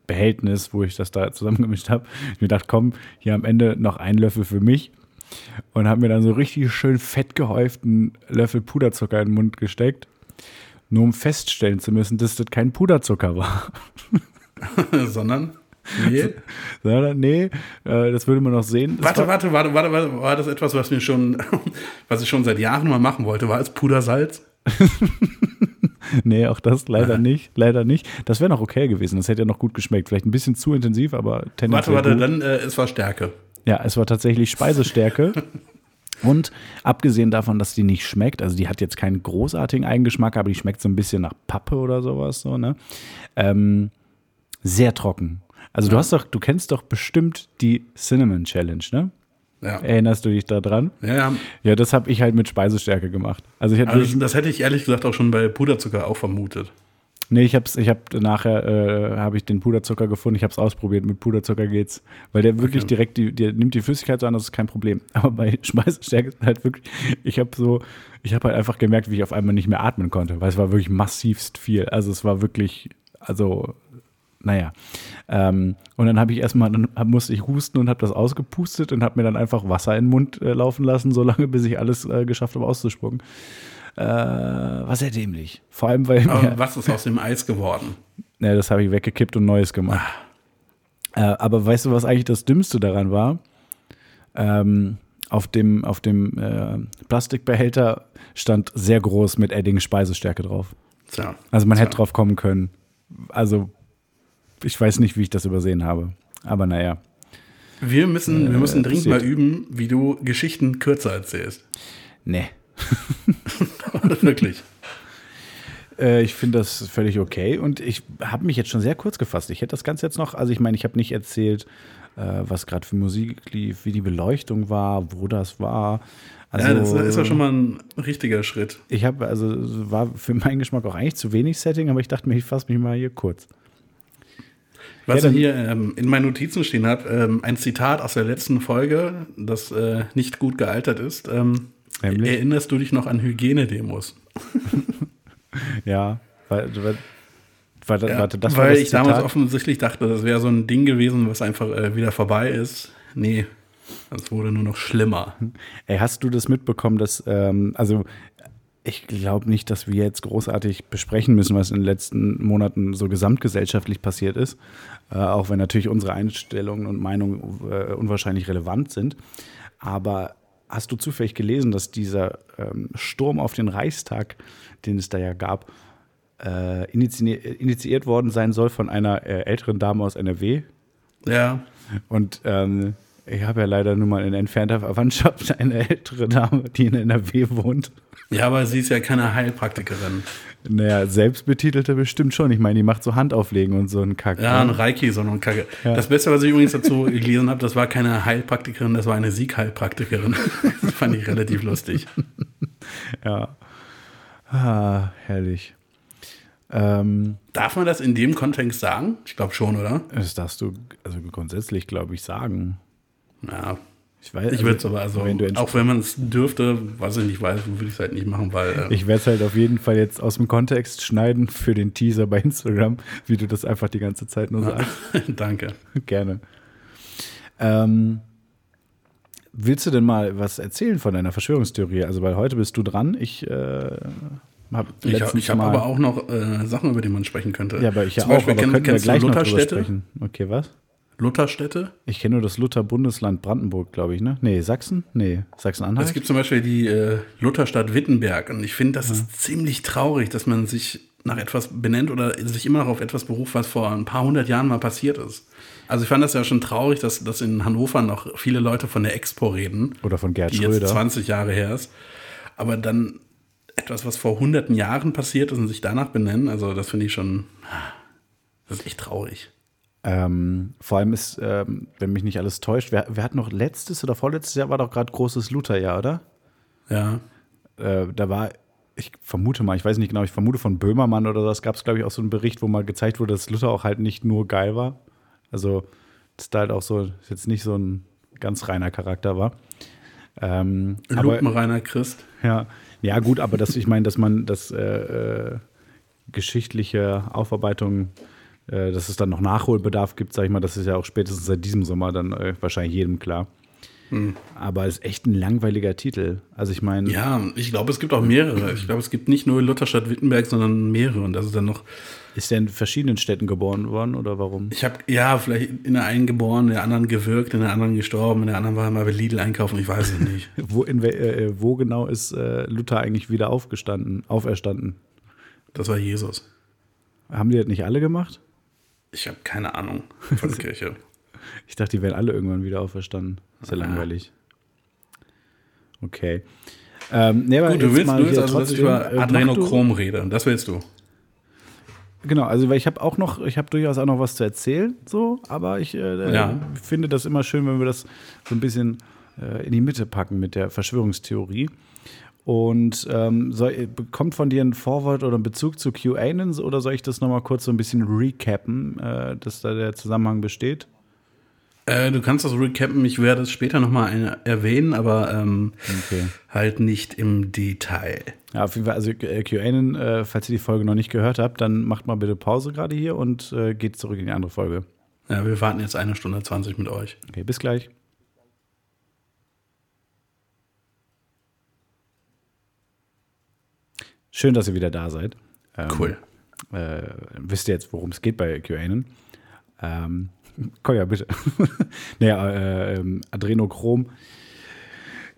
Behältnis, wo ich das da zusammengemischt habe, ich mir gedacht, komm, hier am Ende noch ein Löffel für mich und habe mir dann so richtig schön fett gehäuften Löffel Puderzucker in den Mund gesteckt, nur um feststellen zu müssen, dass das kein Puderzucker war. Sondern. Nee. Nee, äh, das würde man noch sehen. Warte, war- warte, warte, warte, warte, war das etwas, was mir schon, was ich schon seit Jahren mal machen wollte? War es Pudersalz? Nee, auch das leider nicht. Leider nicht. Das wäre noch okay gewesen. Das hätte ja noch gut geschmeckt. Vielleicht ein bisschen zu intensiv, aber Warte, tendenziell warte, gut. dann äh, es war Stärke. Ja, es war tatsächlich Speisestärke. Und abgesehen davon, dass die nicht schmeckt, also die hat jetzt keinen großartigen Eigengeschmack, aber die schmeckt so ein bisschen nach Pappe oder sowas, so, ne? Ähm, sehr trocken. Also du hast doch, du kennst doch bestimmt die Cinnamon Challenge, ne? Ja. Erinnerst du dich da dran? Ja, ja. Ja, das habe ich halt mit Speisestärke gemacht. Also ich hatte Also das hätte ich ehrlich gesagt auch schon bei Puderzucker auch vermutet. Nee, ich hab's, ich hab nachher äh, habe ich den Puderzucker gefunden, ich habe es ausprobiert, mit Puderzucker geht's, weil der wirklich Okay. direkt die, der nimmt die Flüssigkeit so an, das ist kein Problem. Aber bei Speisestärke ist halt wirklich, ich habe so, ich habe halt einfach gemerkt, wie ich auf einmal nicht mehr atmen konnte, weil es war wirklich massivst viel. Also es war wirklich, also naja. Ähm, und dann habe ich erstmal, dann musste ich husten und habe das ausgepustet und habe mir dann einfach Wasser in den Mund äh, laufen lassen, solange bis ich alles äh, geschafft habe auszuspucken. Äh, war sehr dämlich. Vor allem, weil Aber was ist aus dem Eis geworden? ja, das habe ich weggekippt und Neues gemacht. Äh, aber weißt du, was eigentlich das Dümmste daran war? Ähm, auf dem, auf dem äh, Plastikbehälter stand sehr groß mit Edding Speisestärke drauf. Tja. Also man Tja. hätte drauf kommen können. Also ich weiß nicht, wie ich das übersehen habe. Aber naja. Wir müssen, wir müssen dringend mal üben, wie du Geschichten kürzer erzählst. Nee. Wirklich. Äh, ich finde das völlig okay und ich habe mich jetzt schon sehr kurz gefasst. Ich hätte das Ganze jetzt noch, also ich meine, ich habe nicht erzählt, äh, was gerade für Musik lief, wie die Beleuchtung war, wo das war. Also, ja, das ist ja schon mal ein richtiger Schritt. Ich habe, also es war für meinen Geschmack auch eigentlich zu wenig Setting, aber ich dachte mir, ich fasse mich mal hier kurz. Was Ja, ich hier ähm, in meinen Notizen stehen habe, ähm, ein Zitat aus der letzten Folge, das äh, nicht gut gealtert ist. Ähm, erinnerst du dich noch an Hygienedemos? Ja, weil, weil, warte, Ja, warte, das weil ich damals Zitat? offensichtlich dachte, das wäre so ein Ding gewesen, was einfach äh, wieder vorbei ist. Nee, es wurde nur noch schlimmer. Ey, hast du das mitbekommen, dass, ähm, also ich glaube nicht, dass wir jetzt großartig besprechen müssen, was in den letzten Monaten so gesamtgesellschaftlich passiert ist, äh, auch wenn natürlich unsere Einstellungen und Meinungen äh, unwahrscheinlich relevant sind. Aber hast du zufällig gelesen, dass dieser ähm, Sturm auf den Reichstag, den es da ja gab, äh, inizi initiiert worden sein soll von einer äh, älteren Dame aus NRW? Ja, Und ähm, Ich habe ja leider nur mal in entfernter Verwandtschaft eine ältere Dame, die in NRW wohnt. Ja, aber sie ist ja keine Heilpraktikerin. Naja, selbstbetitelte bestimmt schon. Ich meine, die macht so Handauflegen und so einen Kack. Ja, ein ne? Reiki, so ein Kacke. Ja. Das Beste, was ich übrigens dazu gelesen habe, das war keine Heilpraktikerin, das war eine Siegheilpraktikerin. Das fand ich relativ lustig. Ja. Ah, herrlich. Ähm, Darf man das in dem Kontext sagen? Ich glaube schon, oder? das darfst du also grundsätzlich, glaube ich, sagen. Ja. Ich weiß, Ich würde es aber, also, wenn auch wenn man es dürfte, was ich nicht weiß, würde ich es halt nicht machen, weil. Äh, Ich werde es halt auf jeden Fall jetzt aus dem Kontext schneiden für den Teaser bei Instagram, wie du das einfach die ganze Zeit nur sagst. danke. Gerne. Ähm, willst du denn mal was erzählen von deiner Verschwörungstheorie? Also, weil heute bist du dran. Ich äh, habe Ich, habe mal. aber auch noch äh, Sachen, über die man sprechen könnte. ja, aber ich ja Zum auch. Beispiel aber kenn, könnten wir kennst du gleich noch drüber sprechen. Okay, was? Lutherstädte? Ich kenne nur das Luther-Bundesland Brandenburg, glaube ich, ne? Nee, Sachsen? Nee, Sachsen-Anhalt? Es gibt zum Beispiel die äh, Lutherstadt Wittenberg und ich finde, das ist ziemlich traurig, dass man sich nach etwas benennt oder sich immer noch auf etwas beruft, was vor ein paar hundert Jahren mal passiert ist. Also ich fand das ja schon traurig, dass, dass in Hannover noch viele Leute von der Expo reden, Oder von Gerd die jetzt Schröder. 20 Jahre her ist. Aber dann etwas, was vor hunderten Jahren passiert ist und sich danach benennen, also das finde ich schon, das ist echt traurig. Ähm, vor allem ist, ähm, wenn mich nicht alles täuscht, wer, wer hat noch letztes oder vorletztes Jahr war doch gerade großes Lutherjahr, oder? Ja, Äh, da war, ich vermute mal, ich weiß nicht genau, ich vermute von Böhmermann oder das gab es, glaube ich, auch so einen Bericht, wo mal gezeigt wurde, dass Luther auch halt nicht nur geil war. Also, dass da halt auch so, jetzt nicht so ein ganz reiner Charakter war. Ähm, Lupenreiner Christ. ja, ja, gut, aber dass ich meine, dass man das äh, äh, geschichtliche Aufarbeitung, äh, dass es dann noch Nachholbedarf gibt, sag ich mal, das ist ja auch spätestens seit diesem Sommer dann äh, wahrscheinlich jedem klar. Aber es ist echt ein langweiliger Titel. Also ich meine, Ja, ich glaube, es gibt auch mehrere. Ich glaube, es gibt nicht nur Lutherstadt Wittenberg, sondern mehrere. Und das ist dann noch, ist der in verschiedenen Städten geboren worden oder warum? ich habe, ja, vielleicht in der einen geboren, in der anderen gewirkt, in der anderen gestorben, in der anderen war er mal bei Lidl einkaufen, ich weiß es nicht. Wo, in, wel- äh, wo genau ist äh, Luther eigentlich wieder aufgestanden, auferstanden? Das war Jesus. Haben die das nicht alle gemacht? Ich habe keine Ahnung von der Kirche. Ich dachte, die wären alle irgendwann wieder auferstanden. Ist ja langweilig. Okay. Ähm, nee, aber Gut, du willst, mal du willst also, dass ich trotzdem, über äh, Adrenochrom rede. Das willst du. Du, genau, also weil ich habe auch noch, ich habe durchaus auch noch was zu erzählen, so, aber ich äh, Ja. finde das immer schön, wenn wir das so ein bisschen äh, in die Mitte packen mit der Verschwörungstheorie. Und ähm, soll, kommt von dir ein Vorwort oder ein Bezug zu QAnon oder soll ich das nochmal kurz so ein bisschen recappen, äh, dass da der Zusammenhang besteht? Äh, du kannst das recappen, ich werde es später nochmal erwähnen, aber ähm, Okay. halt nicht im Detail. Ja, auf jeden Fall, also äh, QAnon, äh, falls ihr die Folge noch nicht gehört habt, dann macht mal bitte Pause gerade hier und äh, geht zurück in die andere Folge. Ja, wir warten jetzt eine Stunde 20 mit euch. Okay, bis gleich. Schön, dass ihr wieder da seid. Ähm, Cool. Äh, wisst ihr jetzt, worum es geht bei QAnon? Ähm, Kolja, bitte. naja, äh, ähm, Adrenochrom,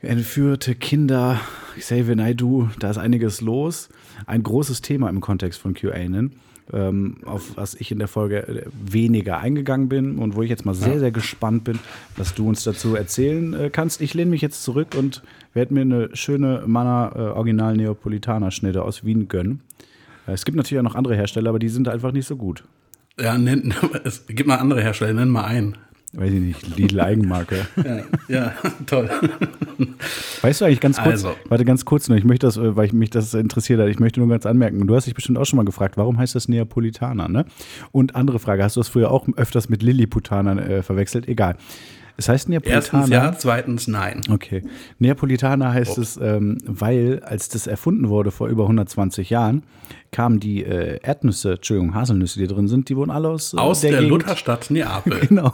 entführte Kinder, Xavier Naidoo, da ist einiges los. Ein großes Thema im Kontext von QAnon, ähm, auf was ich in der Folge äh, weniger eingegangen bin und wo ich jetzt mal sehr, sehr gespannt bin, was du uns dazu erzählen äh, kannst. Ich lehne mich jetzt zurück und werde mir eine schöne Manna äh, Original Neapolitaner Schnitte aus Wien gönnen. Äh, Es gibt natürlich auch noch andere Hersteller, aber die sind einfach nicht so gut. Ja, nenn, es gibt mal andere Hersteller, nenn mal einen. Weiß ich nicht, Lidl Eigenmarke. Ja, ja toll. Weißt du eigentlich ganz kurz, Also. warte ganz kurz nur, ich möchte das, äh, weil ich mich das interessiert hat, ich möchte nur ganz anmerken, du hast dich bestimmt auch schon mal gefragt, warum heißt das Neapolitaner, ne? Und andere Frage, hast du das früher auch öfters mit Lilliputanern äh, verwechselt? Egal. Es heißt Neapolitaner. Erstens ja, zweitens nein. Okay. Neapolitaner Oh. heißt es, ähm, weil als das erfunden wurde vor über 120 Jahren, kamen die äh, Erdnüsse, Entschuldigung, Haselnüsse, die drin sind, die wurden alle aus, äh, Aus der, Gegend- Lutherstadt Neapel. Genau,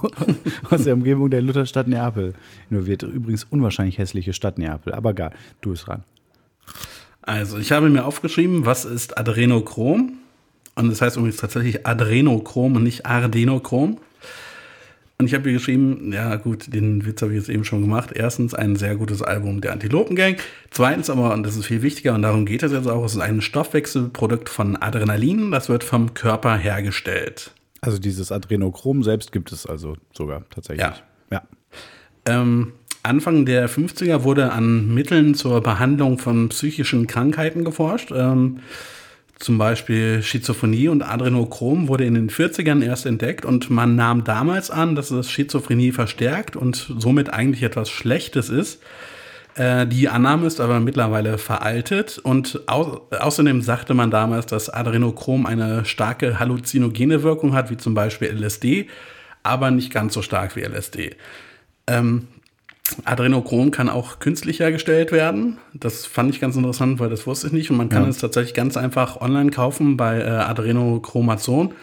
aus der Umgebung der Lutherstadt Neapel. Nur wird übrigens unwahrscheinlich hässliche Stadt Neapel. Aber egal, du bist ran. Also, ich habe mir aufgeschrieben, was ist Adrenochrom? Und das heißt übrigens tatsächlich Adrenochrom und nicht Ardenochrom. Und ich habe hier geschrieben, ja gut, den Witz habe ich jetzt eben schon gemacht. Erstens ein sehr gutes Album der Antilopengang. Zweitens aber, und das ist viel wichtiger, und darum geht es jetzt auch, es ist ein Stoffwechselprodukt von Adrenalin. Das wird vom Körper hergestellt. Also dieses Adrenochrom selbst gibt es also sogar tatsächlich. Ja. ja. Ähm, Anfang der 50er wurde an Mitteln zur Behandlung von psychischen Krankheiten geforscht. Ähm, zum Beispiel Schizophrenie und Adrenochrom wurde in den 40ern erst entdeckt und man nahm damals an, dass es Schizophrenie verstärkt und somit eigentlich etwas Schlechtes ist. Äh, die Annahme ist aber mittlerweile veraltet und au außerdem sagte man damals, dass Adrenochrom eine starke halluzinogene Wirkung hat, wie zum Beispiel LSD, aber nicht ganz so stark wie LSD. Ähm, Adrenochrom kann auch künstlich hergestellt werden. Das fand ich ganz interessant, weil das wusste ich nicht. Und man kann ja. es tatsächlich ganz einfach online kaufen bei äh, Adrenochromazon.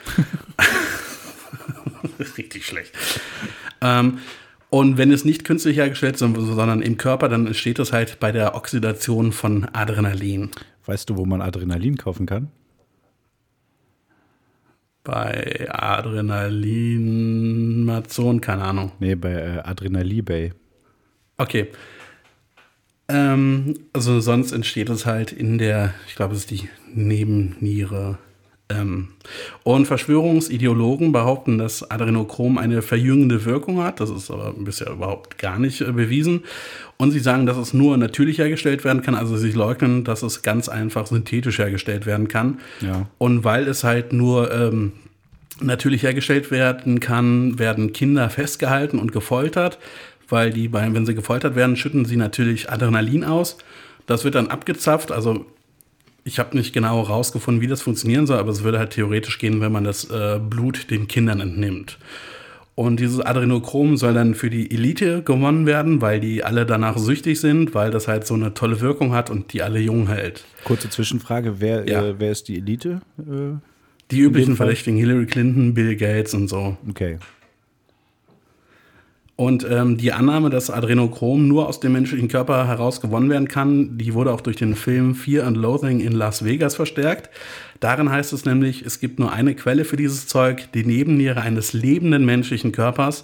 Richtig schlecht. Ähm, und wenn es nicht künstlich hergestellt ist, sondern im Körper, dann entsteht es halt bei der Oxidation von Adrenalin. Weißt du, wo man Adrenalin kaufen kann? Bei Adrenalinmazon, keine Ahnung. Nee, bei äh, Adrenalibay. Okay. Ähm, also sonst entsteht es halt in der, ich glaube, es ist die Nebenniere. Ähm, und Verschwörungsideologen behaupten, dass Adrenochrom eine verjüngende Wirkung hat. Das ist aber bisher überhaupt gar nicht äh, bewiesen. Und sie sagen, dass es nur natürlich hergestellt werden kann. Also sie leugnen, dass es ganz einfach synthetisch hergestellt werden kann. Ja. Und weil es halt nur ähm, natürlich hergestellt werden kann, werden Kinder festgehalten und gefoltert weil die, bei, wenn sie gefoltert werden, schütten sie natürlich Adrenalin aus. Das wird dann abgezapft. Also ich habe nicht genau herausgefunden, wie das funktionieren soll, aber es würde halt theoretisch gehen, wenn man das äh, Blut den Kindern entnimmt. Und dieses Adrenochrom soll dann für die Elite gewonnen werden, weil die alle danach süchtig sind, weil das halt so eine tolle Wirkung hat und die alle jung hält. Kurze Zwischenfrage, wer, ja. äh, wer ist die Elite? Äh, die üblichen Verdächtigen, Hillary Clinton, Bill Gates und so. Okay. Und ähm, die Annahme, dass Adrenochrom nur aus dem menschlichen Körper heraus gewonnen werden kann, die wurde auch durch den Film Fear and Loathing in Las Vegas verstärkt. Darin heißt es nämlich, es gibt nur eine Quelle für dieses Zeug, die Nebenniere eines lebenden menschlichen Körpers.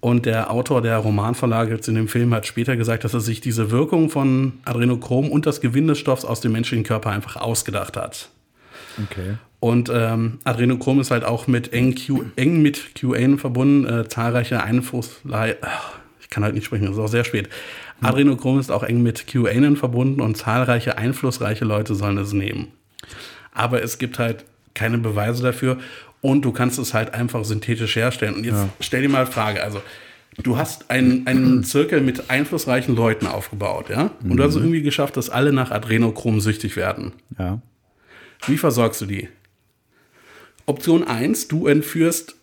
Und der Autor der Romanvorlage jetzt in dem Film hat später gesagt, dass er sich diese Wirkung von Adrenochrom und das Gewinn des Stoffs aus dem menschlichen Körper einfach ausgedacht hat. Okay. Und ähm, Adrenochrom ist halt auch mit eng, Q, eng mit QAnon verbunden, äh, zahlreiche Einflussleihe. Ich kann halt nicht sprechen, das ist auch sehr spät. Adrenochrom ist auch eng mit QAnon verbunden und zahlreiche einflussreiche Leute sollen es nehmen. Aber es gibt halt keine Beweise dafür und du kannst es halt einfach synthetisch herstellen. Und jetzt ja. stell dir mal eine Frage, also du hast einen, einen Zirkel mit einflussreichen Leuten aufgebaut, ja? Und mhm. du hast es mhm. irgendwie geschafft, dass alle nach Adrenochrom süchtig werden. Ja. Wie versorgst du die? Option 1, du entführst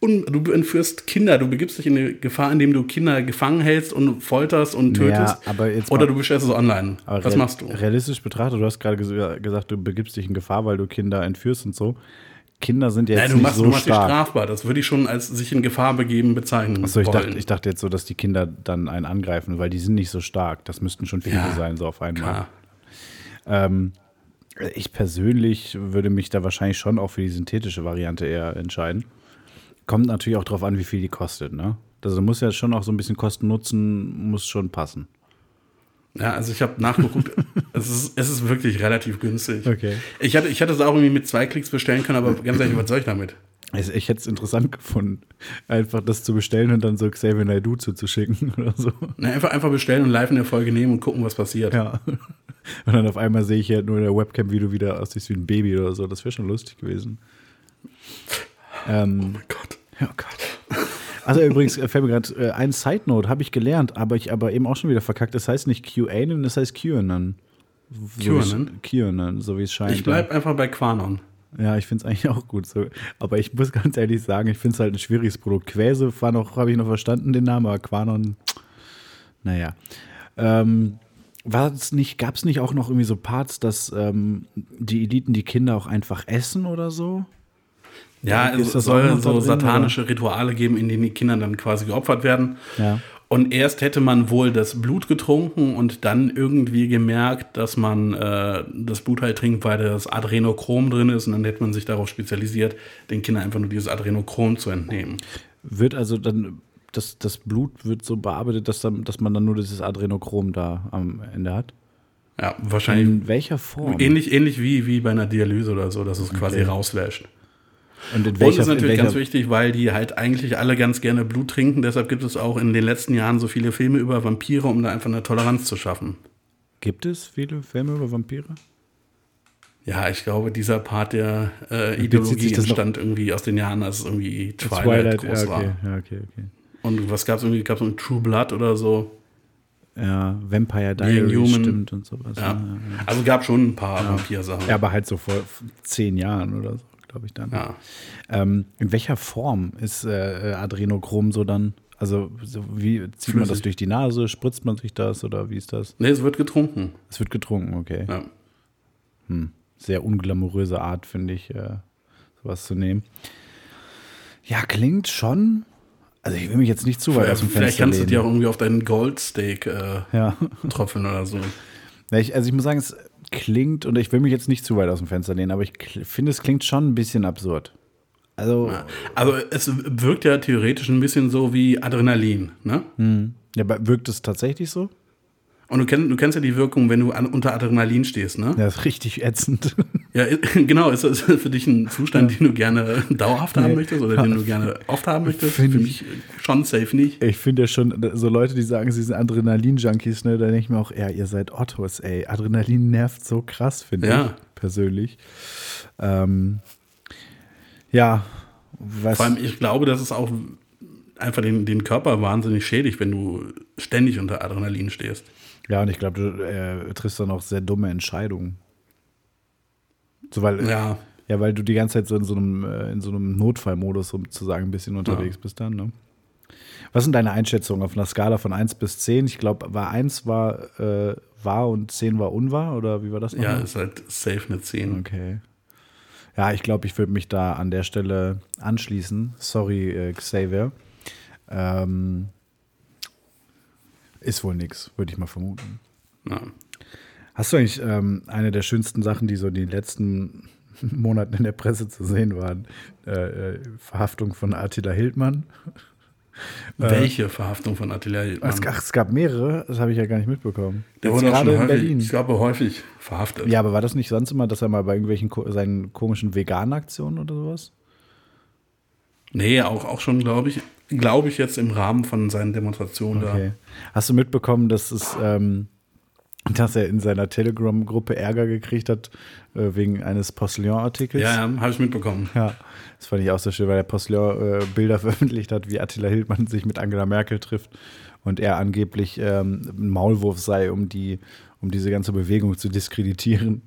du entführst Kinder, du begibst dich in eine Gefahr, indem du Kinder gefangen hältst und folterst und tötest. Ja, oder du bestellst es online. Was machst du? Realistisch betrachtet, du hast gerade gesagt, du begibst dich in Gefahr, weil du Kinder entführst und so. Kinder sind jetzt Nein, du nicht machst, so du machst stark. strafbar. Das würde ich schon als sich in Gefahr begeben bezeichnen. Achso, ich dachte, ich dachte jetzt so, dass die Kinder dann einen angreifen, weil die sind nicht so stark. Das müssten schon viele ja, sein, so auf einmal. Ähm, ich persönlich würde mich da wahrscheinlich schon auch für die synthetische Variante eher entscheiden. Kommt natürlich auch darauf an, wie viel die kostet. Ne? Also muss ja schon auch so ein bisschen Kosten-Nutzen, muss schon passen. Ja, also ich habe nachgeguckt, es, ist, es ist wirklich relativ günstig. Okay. Ich hatte, ich hatte es auch irgendwie mit zwei Klicks bestellen können, aber ganz ehrlich, was soll ich damit? Also ich hätte es interessant gefunden, einfach das zu bestellen und dann so Xavier Naidoo zuzuschicken oder so. Na, einfach, einfach bestellen und live in der Folge nehmen und gucken, was passiert. Ja. Und dann auf einmal sehe ich halt nur in der Webcam, wie du wieder aussiehst wie ein Baby oder so. Das wäre schon lustig gewesen. Ähm, oh mein Gott. Oh Gott. Also übrigens, äh, fällt mir gerade äh, ein Side Note, habe ich gelernt, aber ich aber eben auch schon wieder verkackt. Das heißt nicht QAnon, das heißt QAnon. So QAnon? QAnon, so wie es scheint. Ich bleibe einfach bei Quanon. Ja, ich finde es eigentlich auch gut so. Aber ich muss ganz ehrlich sagen, ich finde es halt ein schwieriges Produkt. Quäse war noch, habe ich noch verstanden, den Namen, aber Quanon, naja. Ähm, war es nicht, gab es nicht auch noch irgendwie so Parts, dass ähm, die Eliten die Kinder auch einfach essen oder so? Ja, es soll so drin, satanische oder? Rituale geben, in denen die Kinder dann quasi geopfert werden. Ja. Und erst hätte man wohl das Blut getrunken und dann irgendwie gemerkt, dass man äh, das Blut halt trinkt, weil das Adrenochrom drin ist. Und dann hätte man sich darauf spezialisiert, den Kindern einfach nur dieses Adrenochrom zu entnehmen. Wird also dann, das, das Blut wird so bearbeitet, dass, dann, dass man dann nur dieses Adrenochrom da am Ende hat? Ja, wahrscheinlich. In welcher Form? Ähnlich, ähnlich wie, wie bei einer Dialyse oder so, dass es okay. quasi rauslässt. Und in Und welcher, ist natürlich ganz wichtig, weil die halt eigentlich alle ganz gerne Blut trinken. Deshalb gibt es auch in den letzten Jahren so viele Filme über Vampire, um da einfach eine Toleranz zu schaffen. gibt es viele Filme über Vampire? Ja, ich glaube, dieser Part der äh, Ideologie das entstand irgendwie aus den Jahren, als irgendwie Twilight, groß ja, okay, war. ja, okay, okay. Und was gab es irgendwie? Gab es True Blood oder so? Ja, Vampire Diaries Human. stimmt und sowas. Ja. Ja. Also gab schon ein paar Vampir-Sachen. ja, aber halt so vor zehn Jahren oder so, glaube ich dann. Ja. Ähm, in welcher Form ist äh, Adrenochrom so dann? Also so wie zieht man das Flüssig. durch die Nase? Spritzt man sich das oder wie ist das? Nee, es wird getrunken. Es wird getrunken, okay. Ja. Sehr unglamouröse Art, finde ich, äh, sowas zu nehmen. Ja, klingt schon. Also ich will mich jetzt nicht zu weit aus dem Vielleicht Fenster kannst du dir auch irgendwie auf deinen Goldsteak äh, ja. tröpfeln oder so. Ja, ich, also ich muss sagen, es klingt, und ich will mich jetzt nicht zu weit aus dem Fenster lehnen, aber ich finde, es klingt schon ein bisschen absurd. Also, ja, Also es wirkt ja theoretisch ein bisschen so wie Adrenalin, ne? aber wirkt es tatsächlich so? Und du kennst, du kennst ja die Wirkung, wenn du an, unter Adrenalin stehst, ne? Ja, ist richtig ätzend. Ja, genau. Ist das für dich ein Zustand, den du gerne dauerhaft haben Nee. möchtest oder den du gerne oft haben möchtest? Für Find mich schon safe nicht. Ich finde ja schon, so Leute, die sagen, sie sind Adrenalin-Junkies, ne, da denke ich mir auch, ja, ihr seid Ottos, ey. Adrenalin nervt so krass, finde Ja. ich, persönlich. Ähm, ja, was. Vor allem, ich glaube, das ist auch einfach den, den Körper wahnsinnig schädigt, wenn du ständig unter Adrenalin stehst. Ja, und ich glaube, du äh, triffst dann auch sehr dumme Entscheidungen. So, weil, ja. Ja, weil du die ganze Zeit so in so einem, äh, in so einem Notfallmodus sozusagen ein bisschen unterwegs bist dann, ne? Was sind deine Einschätzungen auf einer Skala von 1 bis 10? Ich glaube, war 1 war äh, wahr und 10 war unwahr oder wie war das? ja, nochmal? ist halt safe eine 10. Okay. Ja, ich glaube, ich würde mich da an der Stelle anschließen. Sorry, äh, Xavier. Ähm, ist wohl nix, würde ich mal vermuten. Ja. Hast du eigentlich ähm, eine der schönsten Sachen, die so in den letzten Monaten in der Presse zu sehen waren? Äh, äh, Verhaftung von Attila Hildmann. Welche Verhaftung von Attila Hildmann? Es, ach, es gab mehrere, das habe ich ja gar nicht mitbekommen. Der Jetzt wurde auch schon gerade in häufig, Berlin. ich glaube, häufig verhaftet. Ja, aber war das nicht sonst immer, dass er mal bei irgendwelchen seinen komischen Vegan-Aktionen oder sowas? Nee, auch, auch schon, glaube ich, glaube ich, jetzt im Rahmen von seinen Demonstrationen Okay. Hast du mitbekommen, dass es, ähm, dass er in seiner Telegram-Gruppe Ärger gekriegt hat äh, wegen eines da. Postillon-Artikels? Ja, ja, habe ich mitbekommen. Ja, das fand ich auch sehr schön, weil der Postillon äh, Bilder veröffentlicht hat, wie Attila Hildmann sich mit Angela Merkel trifft und er angeblich ähm, ein Maulwurf sei, um die um diese ganze Bewegung zu diskreditieren.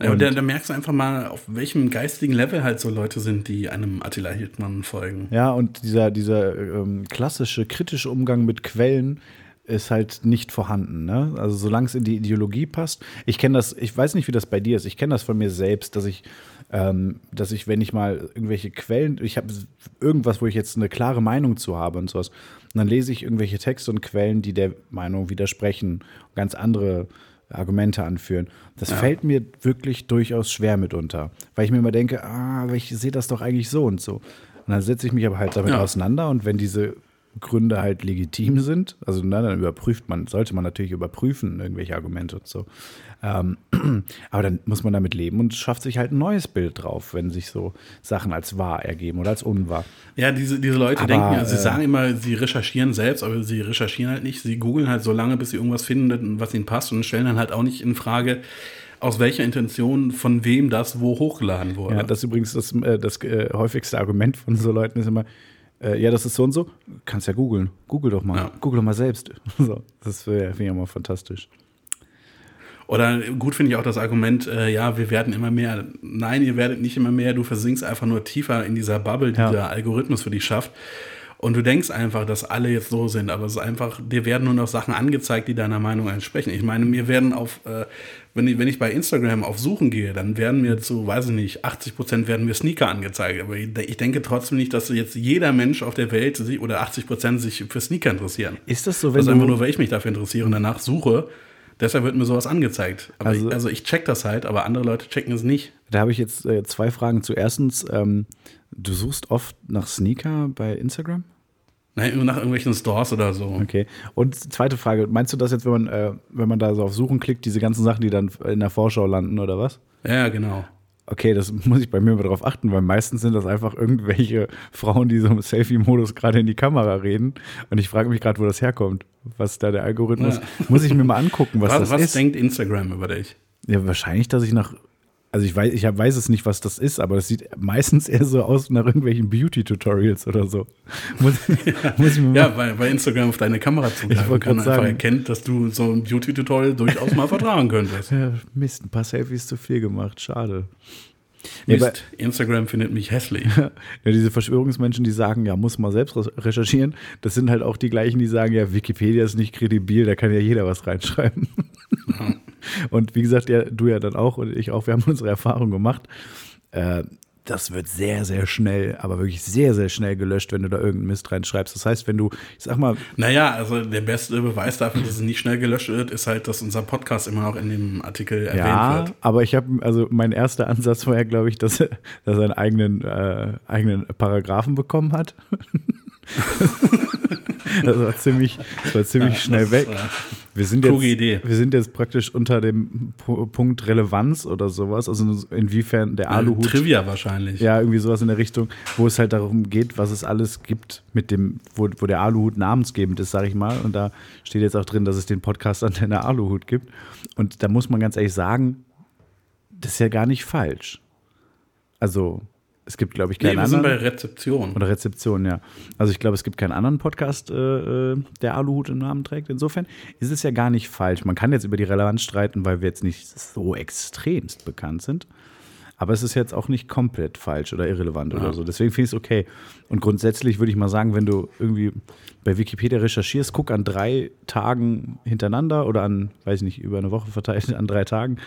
Ja, Und- da, da merkst du einfach mal, auf welchem geistigen Level halt so Leute sind, die einem Attila Hildmann folgen. Ja, und dieser, dieser ähm, klassische kritische Umgang mit Quellen ist halt nicht vorhanden. Ne? Also solange es in die Ideologie passt. Ich kenne das, ich weiß nicht, wie das bei dir ist. Ich kenne das von mir selbst, dass ich, ähm, dass ich, wenn ich mal irgendwelche Quellen, ich habe irgendwas, wo ich jetzt eine klare Meinung zu habe und sowas, und dann lese ich irgendwelche Texte und Quellen, die der Meinung widersprechen, ganz andere Argumente anführen. Das fällt mir wirklich durchaus schwer mitunter, weil ich mir immer denke, ah, aber ich sehe das doch eigentlich so und so. Und dann setze ich mich aber halt damit Ja. auseinander und wenn diese Gründe halt legitim sind, also na, dann überprüft man, sollte man natürlich überprüfen, irgendwelche Argumente und so. Ähm, aber dann muss man damit leben und schafft sich halt ein neues Bild drauf, wenn sich so Sachen als wahr ergeben oder als unwahr. Ja, diese, diese Leute Aber, denken ja, sie äh, sagen immer, sie recherchieren selbst, aber sie recherchieren halt nicht. Sie googeln halt so lange, bis sie irgendwas finden, was ihnen passt und stellen dann halt auch nicht in Frage, aus welcher Intention von wem das wo hochgeladen wurde. Ja, das ist übrigens das, äh, das äh, häufigste Argument von so Leuten ist immer, äh, ja, das ist so und so, kannst ja googeln. Google doch mal. Ja. Google doch mal selbst. So, das finde ich immer fantastisch. Oder gut finde ich auch das Argument, äh, ja, wir werden immer mehr. Nein, ihr werdet nicht immer mehr, du versinkst einfach nur tiefer in dieser Bubble, die Ja. der Algorithmus für dich schafft. Und du denkst einfach, dass alle jetzt so sind, aber es ist einfach, dir werden nur noch Sachen angezeigt, die deiner Meinung entsprechen. Ich meine, mir werden auf, äh, wenn, ich, wenn ich bei Instagram auf Suchen gehe, dann werden mir zu, weiß ich nicht, 80 Prozent werden mir Sneaker angezeigt. Aber ich, denke trotzdem nicht, dass jetzt jeder Mensch auf der Welt sich, oder 80 Prozent sich für Sneaker interessieren. Ist das so, wenn Das ist einfach nur, weil ich mich dafür interessiere und danach suche. Deshalb wird mir sowas angezeigt. Aber Also- ich, also ich check das halt, aber andere Leute checken es nicht. Da habe ich jetzt äh, zwei Fragen zu. Erstens, ähm, du suchst oft nach Sneaker bei Instagram? Nein, nur nach irgendwelchen Stores oder so. Okay. Und zweite Frage, meinst du das jetzt, wenn man, äh, wenn man da so auf Suchen klickt, diese ganzen Sachen, die dann in der Vorschau landen oder was? Ja, genau. okay, das muss ich bei mir mal drauf achten, weil meistens sind das einfach irgendwelche Frauen, die so im Selfie-Modus gerade in die Kamera reden. Und ich frage mich gerade, wo das herkommt. Was da der Algorithmus. Ja. Muss ich mir mal angucken, was, was das was ist. Was denkt Instagram über dich? Ja, wahrscheinlich, dass ich nach also ich weiß, ich weiß es nicht, was das ist, aber das sieht meistens eher so aus nach irgendwelchen Beauty-Tutorials oder so. Muss, ja, muss ich mir ja weil bei Instagram auf deine Kamera zugreifen kann, einfach erkennt, dass du so ein Beauty-Tutorial durchaus mal vertragen könntest. Ja, Mist, ein paar Selfies zu viel gemacht, schade. Mist, Instagram findet mich hässlich. ja, diese Verschwörungsmenschen, die sagen, ja, muss mal selbst recherchieren, das sind halt auch die gleichen, die sagen, ja, Wikipedia ist nicht kredibil, da kann ja jeder was reinschreiben. Ja. Und wie gesagt, ja, du ja dann auch und ich auch, wir haben unsere Erfahrung gemacht. Äh, das wird sehr, sehr schnell, aber wirklich sehr, sehr schnell gelöscht, wenn du da irgendeinen Mist reinschreibst. Das heißt, wenn du, ich sag mal. Naja, also der beste Beweis dafür, dass es nicht schnell gelöscht wird, ist halt, dass unser Podcast immer noch in dem Artikel erwähnt ja, wird. Aber ich habe, also mein erster Ansatz war ja, glaube ich, dass, dass er einen eigenen, äh, eigenen Paragraphen bekommen hat. das war ziemlich, das war ziemlich ja, schnell weg. Wir sind, jetzt, Idee. wir sind jetzt praktisch unter dem Punkt Relevanz oder sowas. Also inwiefern der Aluhut. Trivia wahrscheinlich. Ja, irgendwie sowas in der Richtung, wo es halt darum geht, was es alles gibt, mit dem, wo, wo der Aluhut namensgebend ist, sag ich mal. Und da steht jetzt auch drin, dass es den Podcast an der Aluhut gibt. Und da muss man ganz ehrlich sagen, das ist ja gar nicht falsch. Also, es gibt, glaube ich, keinen nee, wir anderen. Wir sind bei Rezeption. Oder Rezeption, ja. Also ich glaube, es gibt keinen anderen Podcast, äh, äh, der Aluhut im Namen trägt. Insofern ist es ja gar nicht falsch. Man kann jetzt über die Relevanz streiten, weil wir jetzt nicht so extremst bekannt sind. Aber es ist jetzt auch nicht komplett falsch oder irrelevant ja. oder so. Deswegen finde ich es okay. Und grundsätzlich würde ich mal sagen, wenn du irgendwie bei Wikipedia recherchierst, guck an drei Tagen hintereinander oder an, weiß ich nicht, über eine Woche verteilt an drei Tagen.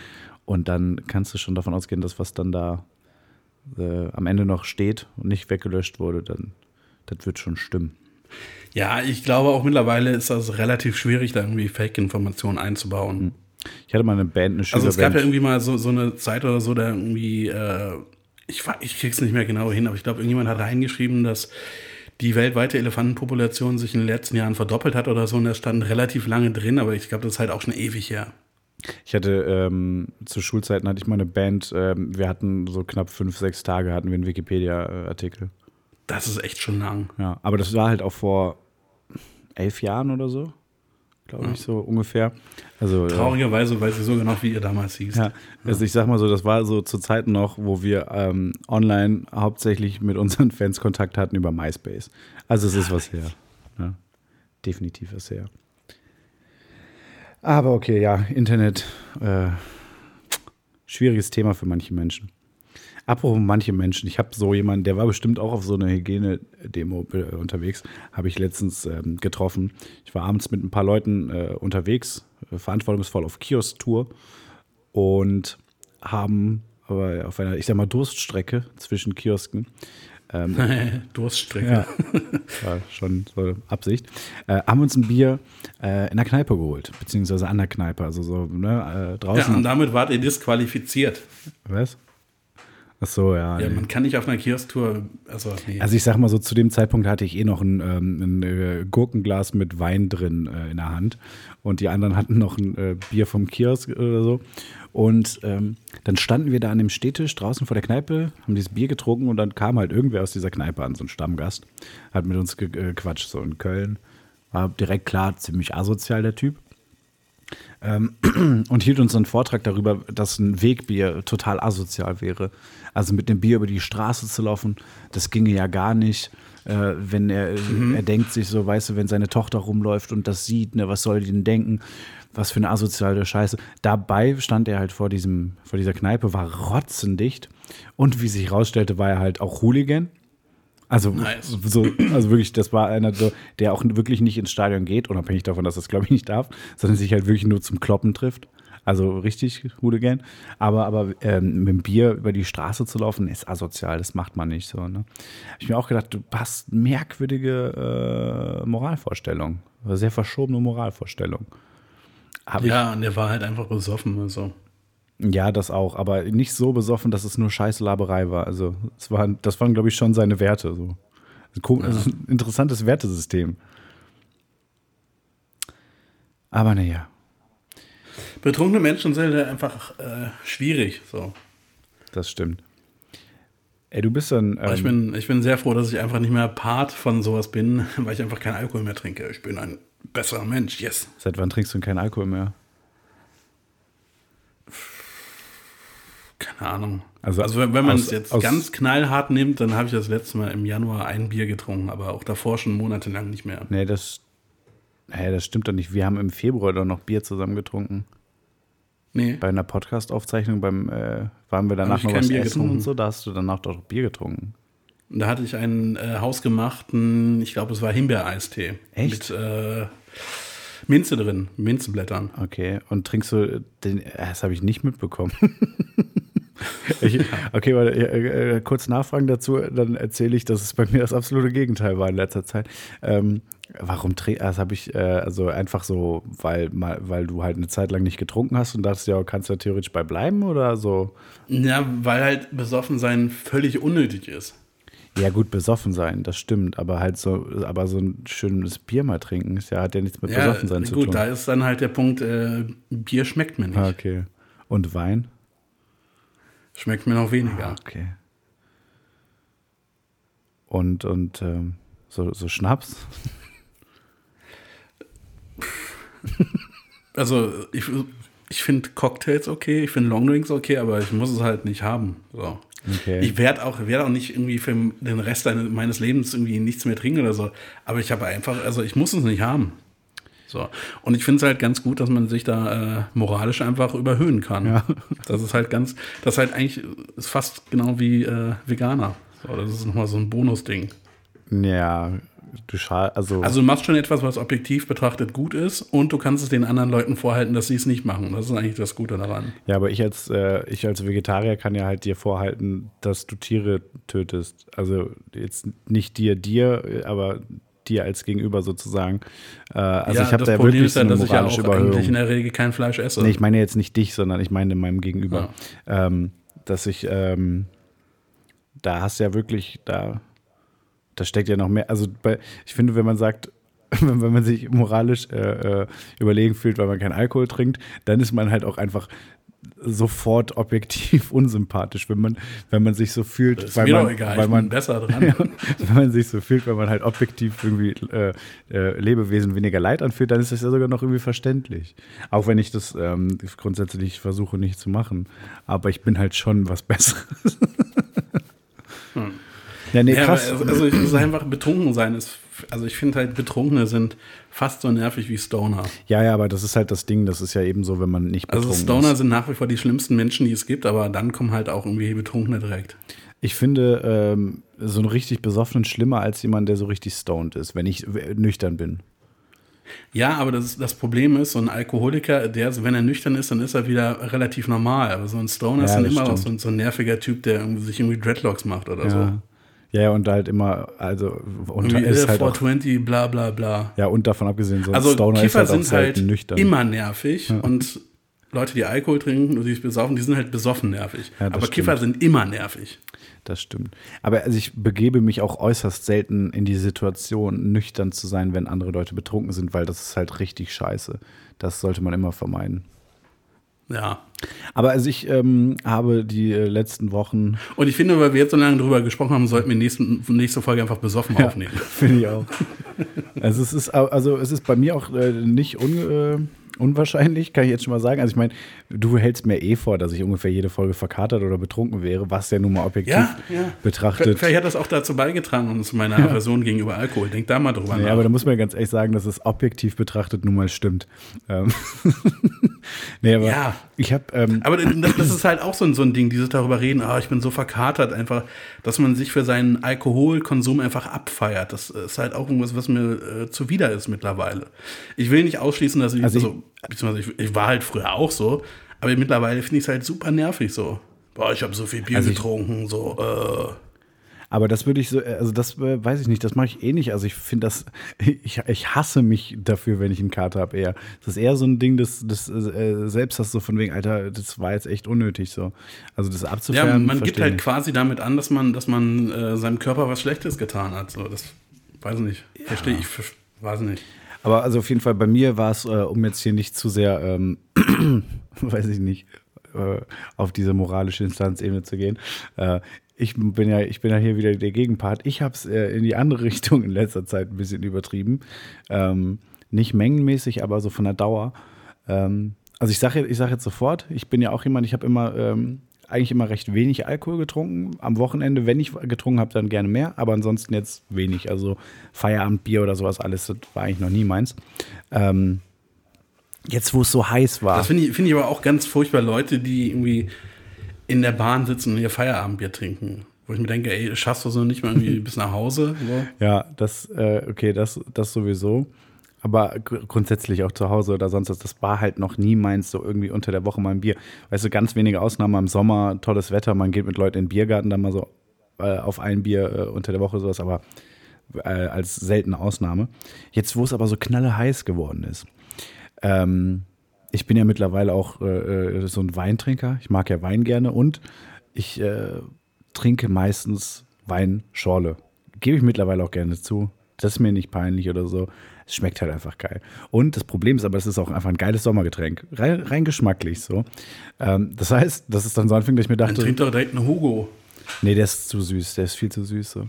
Und dann kannst du schon davon ausgehen, dass was dann da äh, am Ende noch steht und nicht weggelöscht wurde, dann das wird schon stimmen. Ja, ich glaube auch mittlerweile ist das relativ schwierig, da irgendwie Fake-Informationen einzubauen. Hm. Ich hatte mal eine Band, eine Also es gab ja irgendwie mal so, so eine Zeit oder so, da irgendwie, äh, ich, ich krieg's nicht mehr genau hin, aber ich glaube, irgendjemand hat reingeschrieben, dass die weltweite Elefantenpopulation sich in den letzten Jahren verdoppelt hat oder so und das stand relativ lange drin, aber ich glaube, das ist halt auch schon ewig her. Ich hatte ähm, zu Schulzeiten hatte ich mal eine Band, ähm, wir hatten so knapp fünf, sechs Tage hatten wir einen Wikipedia-Artikel. Das ist echt schon lang. Ja, aber das war halt auch vor elf Jahren oder so, glaube ja. ich, so ungefähr. Also, äh, Traurigerweise weiß ich so genau, wie ihr damals hieß. Ja, also ich sag mal so, das war so zu Zeiten noch, wo wir ähm, online hauptsächlich mit unseren Fans Kontakt hatten über MySpace. Also es ist was her. Ja, definitiv was her. Aber okay, ja, Internet, äh, schwieriges Thema für manche Menschen. Apropos manche Menschen, ich habe so jemanden, der war bestimmt auch auf so einer Hygiene-Demo äh, unterwegs, habe ich letztens ähm, getroffen. Ich war abends mit ein paar Leuten äh, unterwegs, äh, verantwortungsvoll auf Kiosk-Tour und haben aber auf einer, ich sag mal, Durststrecke zwischen Kiosken ähm, Durststrecke. Ja, war schon so Absicht. Äh, haben uns ein Bier äh, in der Kneipe geholt, beziehungsweise an der Kneipe, also so ne, äh, draußen. Ja, und damit wart ihr disqualifiziert. Was? Ach so, ja. Ja, nee. man kann nicht auf einer Kiosk-Tour, also nee. Also ich sag mal so, zu dem Zeitpunkt hatte ich eh noch ein, ähm, ein äh, Gurkenglas mit Wein drin äh, in der Hand und die anderen hatten noch ein äh, Bier vom Kiosk oder so. Und ähm, dann standen wir da an dem Städtisch draußen vor der Kneipe, haben dieses Bier getrunken und dann kam halt irgendwer aus dieser Kneipe an, so ein Stammgast, hat mit uns gequatscht, so in Köln. War direkt klar, ziemlich asozial der Typ. Ähm, und hielt uns einen Vortrag darüber, dass ein Wegbier total asozial wäre. Also mit dem Bier über die Straße zu laufen, das ginge ja gar nicht. Äh, wenn er, mhm. er denkt sich so, weißt du, wenn seine Tochter rumläuft und das sieht, ne, was soll die denn denken? Was für eine asoziale Scheiße. Dabei stand er halt vor, diesem, vor dieser Kneipe, war rotzendicht. Und wie sich herausstellte, war er halt auch Hooligan. Also, nice. so, also wirklich, das war einer, der auch wirklich nicht ins Stadion geht, unabhängig davon, dass das, glaube ich, nicht darf, sondern sich halt wirklich nur zum Kloppen trifft. Also richtig Hooligan. Aber, aber ähm, mit dem Bier über die Straße zu laufen, ist asozial. Das macht man nicht so. Ne? Hab ich mir auch gedacht, du hast merkwürdige äh, Moralvorstellungen. Sehr verschobene Moralvorstellungen. ja, ich, und der war halt einfach besoffen. Also. Ja, das auch, aber nicht so besoffen, dass es nur Scheißlaberei war. Also, es war, das waren, glaube ich, schon seine Werte. So. Ja. Also ein interessantes Wertesystem. Aber naja. Betrunkene Menschen sind halt einfach äh, schwierig. So. das stimmt. Ey, du bist dann. Ähm, ich, bin, ich bin sehr froh, dass ich einfach nicht mehr Part von sowas bin, weil ich einfach keinen Alkohol mehr trinke. Ich bin ein besserer Mensch, yes. Seit wann trinkst du keinen Alkohol mehr? Keine Ahnung. Also, also wenn, wenn man es jetzt ganz knallhart nimmt, dann habe ich das letzte Mal im Januar ein Bier getrunken, aber auch davor schon monatelang nicht mehr. Nee, das, hey, das stimmt doch nicht. Wir haben im Februar doch noch Bier zusammen getrunken. Nee. Bei einer Podcast-Aufzeichnung beim, äh, waren wir danach noch was Bier essen getrunken. und so, da hast du danach doch Bier getrunken. Da hatte ich einen äh, hausgemachten, ich glaube, es war Himbeereistee. Echt? Mit äh, Minze drin, Minzeblättern. Okay, und trinkst du den, äh, das habe ich nicht mitbekommen. ich, okay, warte, äh, kurz nachfragen dazu, dann erzähle ich, dass es bei mir das absolute Gegenteil war in letzter Zeit. Ähm, warum das habe ich, äh, also einfach so, weil, mal, weil du halt eine Zeit lang nicht getrunken hast und dachtest, ja, kannst du ja theoretisch bei bleiben oder so? Ja, weil halt besoffen sein völlig unnötig ist. Ja, gut, besoffen sein, das stimmt, aber halt so, aber so ein schönes Bier mal trinken, ist ja, hat ja nichts mit ja, besoffen sein zu tun. Gut, da ist dann halt der Punkt, äh, Bier schmeckt mir nicht. Ah, okay. Und Wein? Schmeckt mir noch weniger. Ah, okay. Und, und ähm, so, so Schnaps? also, ich, ich finde Cocktails okay, ich finde Longdrinks okay, aber ich muss es halt nicht haben. So. Okay. Ich werde auch, werd auch nicht irgendwie für den Rest meines Lebens irgendwie nichts mehr trinken oder so. Aber ich habe einfach, also ich muss es nicht haben. So. Und ich finde es halt ganz gut, dass man sich da äh, moralisch einfach überhöhen kann. Ja. Das ist halt ganz, das ist halt eigentlich ist fast genau wie äh, Veganer. So, das ist nochmal so ein Bonusding. Ja, du also. Also du machst schon etwas, was objektiv betrachtet gut ist und du kannst es den anderen Leuten vorhalten, dass sie es nicht machen. Das ist eigentlich das Gute daran. Ja, aber ich als, äh, ich als Vegetarier kann ja halt dir vorhalten, dass du Tiere tötest. Also jetzt nicht dir, dir, aber dir als Gegenüber sozusagen. Äh, also ja, ich habe da Problem wirklich ist ja, so eine dass moralische ich ja auch Überhöhung. eigentlich in der Regel kein Fleisch esse. Nee, ich meine jetzt nicht dich, sondern ich meine meinem Gegenüber. Ja. Ähm, dass ich, ähm, da hast du ja wirklich, da, da steckt ja noch mehr. Also bei, ich finde, wenn man sagt, wenn, man sich moralisch äh, äh, überlegen fühlt, weil man keinen Alkohol trinkt, dann ist man halt auch einfach sofort objektiv unsympathisch, wenn man, wenn man sich so fühlt, das weil mir man, doch egal, weil man besser dran. ja, wenn man sich so fühlt, weil man halt objektiv irgendwie äh, äh, Lebewesen weniger Leid anfühlt, dann ist das ja sogar noch irgendwie verständlich. Auch wenn ich das ähm, grundsätzlich versuche nicht zu machen, aber ich bin halt schon was Besseres. hm. Ja, nee, krass. Ja, also ich muss einfach betrunken sein. Ist, also ich finde halt, Betrunkene sind fast so nervig wie Stoner. Ja, ja, aber das ist halt das Ding. Das ist ja eben so, wenn man nicht also betrunken Also Stoner ist. sind nach wie vor die schlimmsten Menschen, die es gibt, aber dann kommen halt auch irgendwie Betrunkene direkt. Ich finde ähm, so einen richtig besoffenen schlimmer als jemand, der so richtig stoned ist, wenn ich nüchtern bin. Ja, aber das, das Problem ist, so ein Alkoholiker, der, wenn er nüchtern ist, dann ist er wieder relativ normal. Aber so ein Stoner ja, ist dann immer noch so, so, ein nerviger Typ, der sich irgendwie Dreadlocks macht oder ja. so. Ja, und halt immer, also und ist halt 420, auch, bla bla bla. Ja, und davon abgesehen, so ein also Stoner Kiffer ist halt sind halt nüchtern. immer nervig ja. und Leute, die Alkohol trinken und sich besaufen, die sind halt besoffen nervig. Ja, Aber stimmt. Kiffer sind immer nervig. Das stimmt. Aber also ich begebe mich auch äußerst selten in die Situation, nüchtern zu sein, wenn andere Leute betrunken sind, weil das ist halt richtig scheiße. Das sollte man immer vermeiden. Ja. Aber also ich ähm, habe die äh, letzten Wochen. Und ich finde, weil wir jetzt so lange drüber gesprochen haben, sollten wir nächsten, nächste Folge einfach besoffen ja, aufnehmen. Finde ich auch. also es ist also es ist bei mir auch äh, nicht un, unwahrscheinlich, kann ich jetzt schon mal sagen. Also ich meine, du hältst mir eh vor, dass ich ungefähr jede Folge verkatert oder betrunken wäre, was ja nun mal objektiv ja, ja. betrachtet. Vielleicht hat das auch dazu beigetragen und zu meiner Aversion ja. gegenüber Alkohol. Denk da mal drüber nee, nach. Ja, aber da muss man ganz ehrlich sagen, dass es objektiv betrachtet nun mal stimmt. Ähm nee, aber ja. ich habe. Ähm aber das, das, ist halt auch so ein, so ein Ding, dieses darüber reden, oh, ich bin so verkatert, einfach, dass man sich für seinen Alkoholkonsum einfach abfeiert. Das ist halt auch irgendwas, was mir äh, zuwider ist mittlerweile. Ich will nicht ausschließen, dass ich, also, ich, also, beziehungsweise ich, ich war halt früher auch so, aber mittlerweile finde ich es halt super nervig so. Boah, ich habe so viel Bier also getrunken, so, äh. Aber das würde ich so, also das äh, weiß ich nicht, das mache ich eh nicht. Also ich finde das, ich, ich hasse mich dafür, wenn ich einen Kater habe eher. Das ist eher so ein Ding, das, das äh, selbst das so von wegen, Alter, das war jetzt echt unnötig so. Also das abzufangen. Ja, man gibt halt nicht. quasi damit an, dass man, dass man äh, seinem Körper was Schlechtes getan hat. So, das weiß ich nicht. Ja. Verstehe ich, weiß nicht. Aber also auf jeden Fall bei mir war es, äh, um jetzt hier nicht zu sehr, ähm, weiß ich nicht, äh, auf diese moralische Instanzebene zu gehen. Äh, ich bin ja, ich bin ja hier wieder der Gegenpart. Ich habe es äh, in die andere Richtung in letzter Zeit ein bisschen übertrieben. Ähm, nicht mengenmäßig, aber so von der Dauer. Ähm, also ich sage ich sag jetzt sofort, ich bin ja auch jemand, ich habe immer ähm, eigentlich immer recht wenig Alkohol getrunken. Am Wochenende, wenn ich getrunken habe, dann gerne mehr, aber ansonsten jetzt wenig. Also Feierabendbier oder sowas alles, das war eigentlich noch nie meins. Ähm, jetzt, wo es so heiß war. Das finde ich, find ich aber auch ganz furchtbar, Leute, die irgendwie in der Bahn sitzen und ihr Feierabendbier trinken. Wo ich mir denke, ey, schaffst du so nicht mal irgendwie bis nach Hause? So? Ja, das, äh, okay, das, das sowieso. Aber gr- grundsätzlich auch zu Hause oder sonst was, das war halt noch nie meins, so irgendwie unter der Woche mal ein Bier. Weißt du, ganz wenige Ausnahmen im Sommer, tolles Wetter, man geht mit Leuten in den Biergarten, dann mal so äh, auf ein Bier äh, unter der Woche sowas, aber äh, als seltene Ausnahme. Jetzt, wo es aber so knalle heiß geworden ist. Ähm, ich bin ja mittlerweile auch äh, äh, so ein Weintrinker. Ich mag ja Wein gerne und ich äh, trinke meistens Weinschorle. Gebe ich mittlerweile auch gerne zu. Das ist mir nicht peinlich oder so. Es schmeckt halt einfach geil. Und das Problem ist aber, es ist auch einfach ein geiles Sommergetränk. Rein, rein geschmacklich so. Ähm, das heißt, das ist dann so anfing, dass ich mir Dann dachte, trinkt doch direkt einen Hugo. Nee, der ist zu süß, der ist viel zu süß. So.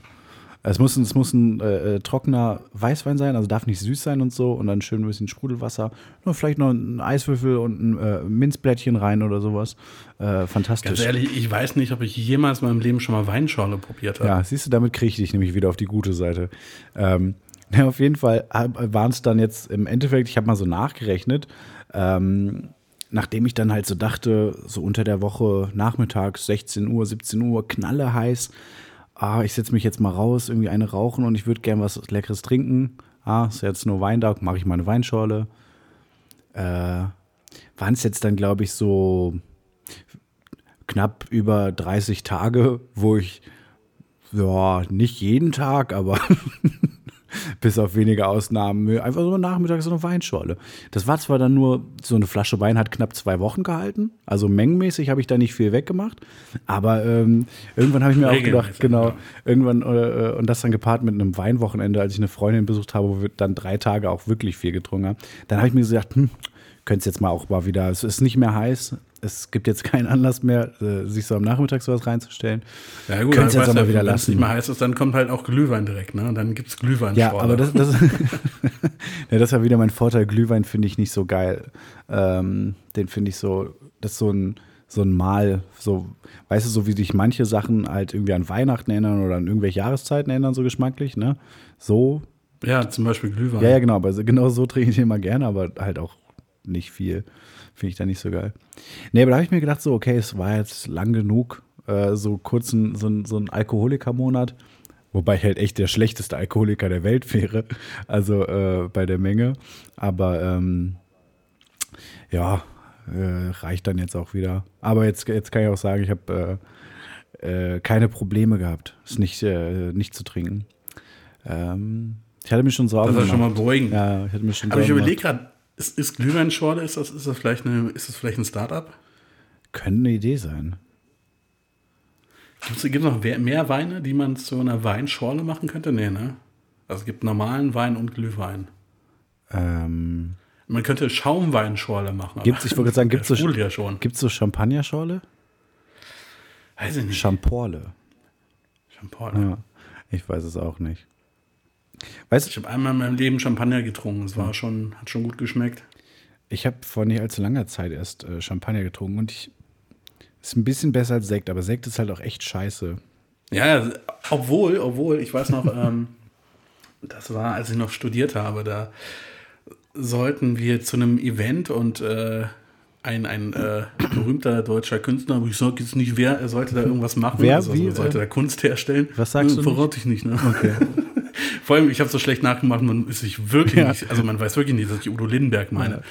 Es muss, ein- es muss ein äh, äh, trockener Weißwein sein, also darf nicht süß sein und so. Und dann schön ein bisschen Sprudelwasser. Nur vielleicht noch ein Eiswürfel und ein äh, Minzblättchen rein oder sowas. Äh, fantastisch. Ganz ehrlich, ich weiß nicht, ob ich jemals in meinem Leben schon mal Weinschorle probiert habe. Ja, siehst du, damit kriege ich dich nämlich wieder auf die gute Seite. Ähm, ja, auf jeden Fall waren es dann jetzt im Endeffekt, ich habe mal so nachgerechnet, ähm, nachdem ich dann halt so dachte, so unter der Woche nachmittags, 16 Uhr, 17 Uhr, knalle heiß, ah, ich setze mich jetzt mal raus, irgendwie eine rauchen und ich würde gern was Leckeres trinken. Ah, ist jetzt nur Weintag, mache ich mal eine Weinschorle. Äh, waren es jetzt dann, glaube ich, so knapp über 30 Tage, wo ich ja, nicht jeden Tag, aber bis auf wenige Ausnahmen, einfach so nachmittags so eine Weinschorle. Das war zwar dann nur, so eine Flasche Wein hat knapp zwei Wochen gehalten, also mengenmäßig habe ich da nicht viel weggemacht, aber ähm, irgendwann habe ich mir auch gedacht, genau, ja. irgendwann, äh, und das dann gepaart mit einem Weinwochenende, als ich eine Freundin besucht habe, wo wir dann drei Tage auch wirklich viel getrunken haben, dann habe ich mir gesagt, hm, könntest jetzt mal auch mal wieder, es ist nicht mehr heiß, es gibt jetzt keinen Anlass mehr, äh, sich so am Nachmittag sowas reinzustellen. Ja, gut, Könnt's jetzt aber ja, wieder lassen. nicht mehr heiß ist, dann kommt halt auch Glühwein direkt, ne? Und dann gibt es Glühweinschorle. Ja, aber das, das, ja, das ist ja wieder mein Vorteil. Glühwein finde ich nicht so geil. Ähm, den finde ich so, das ist so ein, so ein Mal, so, weißt du, so wie sich manche Sachen halt irgendwie an Weihnachten erinnern oder an irgendwelche Jahreszeiten erinnern, so geschmacklich, ne? So, Ja, zum Beispiel Glühwein. ja, ja, genau, aber genau so trinke ich den immer gerne, aber halt auch nicht viel. Finde ich da nicht so geil. Nee, aber da habe ich mir gedacht, so, okay, es war jetzt lang genug, äh, so kurz ein, so ein, so ein Alkoholikermonat, wobei ich halt echt der schlechteste Alkoholiker der Welt wäre, also äh, bei der Menge. Aber ähm, ja, äh, reicht dann jetzt auch wieder. Aber jetzt, jetzt kann ich auch sagen, ich habe äh, äh, keine Probleme gehabt, es nicht, äh, nicht zu trinken. Ähm, ich hatte mir schon Sorgen Das ist schon mal beruhigend. Ja, ich hatte mir schon aber ich überlege gerade, ist, ist Glühweinschorle, ist das, ist das vielleicht eine, ist das vielleicht ein Startup? Könnte eine Idee sein. Gibt es noch mehr, Weine, die man zu einer Weinschorle machen könnte? Nee, ne? Also es gibt normalen Wein und Glühwein. Ähm, Man könnte Schaumweinschorle machen. Gibt's- ich wollte sagen, gibt's der so- ja schon. Gibt es so Champagnerschorle? Weiß ich nicht. Champorle. Champagner. Ja, ich weiß es auch nicht. Weißt Ich habe einmal in meinem Leben Champagner getrunken. Es war schon, hat schon gut geschmeckt. ich habe vor nicht allzu langer Zeit erst äh, Champagner getrunken und ich ist ein bisschen besser als Sekt, aber Sekt ist halt auch echt scheiße. Ja, obwohl, obwohl, ich weiß noch, ähm, das war, als ich noch studiert habe, da sollten wir zu einem Event und äh, ein, ein äh, berühmter deutscher Künstler, aber ich sage jetzt nicht, wer, er sollte da irgendwas machen. Wer? also, Wie? er sollte da Kunst herstellen. Was sagst du Verrate ich nicht, ne? Okay. Vor allem, ich habe so schlecht nachgemacht, man ist sich wirklich Ja. nicht, also man weiß wirklich nicht, dass ich Udo Lindenberg meine.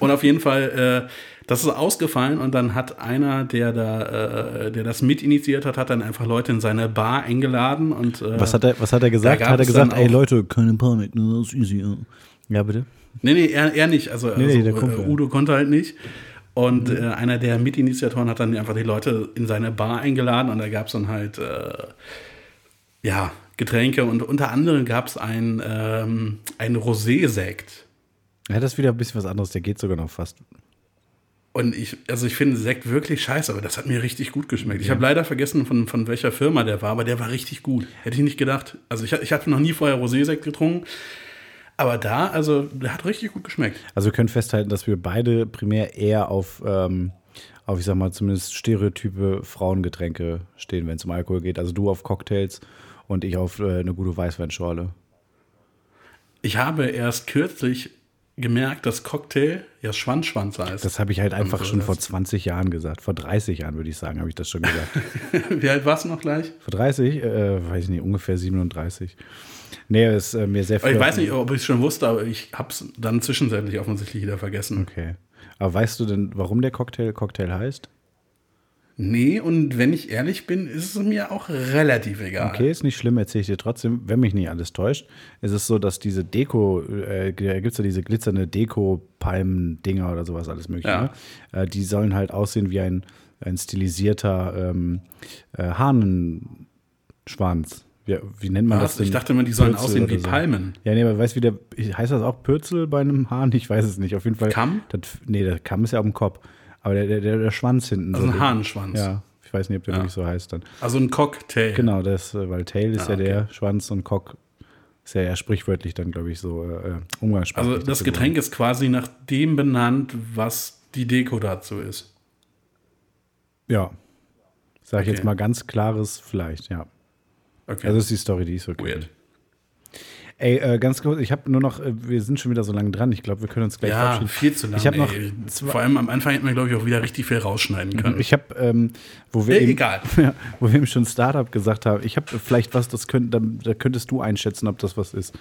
Und auf jeden Fall, äh, das ist ausgefallen und dann hat einer, der da, äh, der das mitinitiiert hat, hat dann einfach Leute in seine Bar eingeladen und äh, Was hat er, was hat er gesagt? Hat er es gesagt, ey Leute, keine Panik, ne, das ist easy. Ja, ja bitte. Nee, nee, er, er nicht. Also, Nee, nee, also äh, Udo konnte halt nicht. Und äh, einer der Mitinitiatoren hat dann einfach die Leute in seine Bar eingeladen und da gab es dann halt äh, ja, Getränke und unter anderem gab es ein, ähm, ein Rosé-Sekt. Ja, das ist wieder ein bisschen was anderes, der geht sogar noch fast. Und ich, also ich finde Sekt wirklich scheiße, aber das hat mir richtig gut geschmeckt. Ich habe leider vergessen, von, von welcher Firma der war, aber der war richtig gut. Hätte ich nicht gedacht. Also ich, ich hatte noch nie vorher Rosé-Sekt getrunken. Aber da, also, der hat richtig gut geschmeckt. Also wir können festhalten, dass wir beide primär eher auf, ähm, auf ich sag mal, zumindest stereotype Frauengetränke stehen, wenn es um Alkohol geht. Also du auf Cocktails und ich auf äh, eine gute Weißweinschorle. Ich habe erst kürzlich gemerkt, dass Cocktail ja Schwanzschwanz heißt. Das habe ich halt einfach so schon vor 20 Jahren gesagt. Vor 30 Jahren würde ich sagen, habe ich das schon gesagt. Wie alt warst du noch gleich? vor 30? Äh, weiß ich nicht, ungefähr 37. Nee, ist äh, mir sehr viel. ich weiß nicht, ob ich es schon wusste, aber ich habe es dann zwischenzeitlich offensichtlich wieder vergessen. Okay. Aber weißt du denn, warum der Cocktail Cocktail heißt? Nee, und wenn ich ehrlich bin, ist es mir auch relativ egal. Okay, ist nicht schlimm, erzähle ich dir trotzdem. Wenn mich nicht alles täuscht, ist es so, dass diese Deko, äh, da gibt es ja diese glitzernde Deko-Palmen-Dinger oder sowas, alles mögliche. Ja. Ne? Äh, die sollen halt aussehen wie ein, ein stilisierter ähm, äh, Hahnenschwanz. Wie, wie nennt man das Was? denn? Ich dachte immer, die sollen Pürzel aussehen wie so. Palmen. Ja, nee, aber weißt du, wie der, heißt das auch Pürzel bei einem Hahn? Ich weiß es nicht. Auf jeden Fall. Kamm? Das, nee, der Kamm ist ja auf dem Kopf. Aber der, der, der, Schwanz hinten. Also so ein Hahnenschwanz. Ja, ich weiß nicht, ob der Ja. wirklich so heißt dann. Also ein Cocktail. Genau, das, äh, weil Tail ist Ah, ja der. Schwanz und Cock ist ja eher sprichwörtlich dann, glaube ich, so äh, umgangssprachlich. Also das Getränk ist quasi nach dem benannt, was die Deko dazu ist. Ja. Sag ich Okay. jetzt mal ganz klares vielleicht, ja. Okay. Also das ist die Story, die ich so kenne. weird. Ey, äh, ganz kurz, ich habe nur noch, äh, wir sind schon wieder so lange dran. Ich glaube, wir können uns gleich Ja, verabschieden. viel zu lange. Ich habe noch Vor allem am Anfang hätten wir, glaube ich, auch wieder richtig viel rausschneiden können. Ich habe, ähm, wo wir Äh, eben, egal. Ja, wo wir eben schon Startup gesagt haben, ich habe vielleicht was, das könnt, da, da könntest du einschätzen, ob das was ist.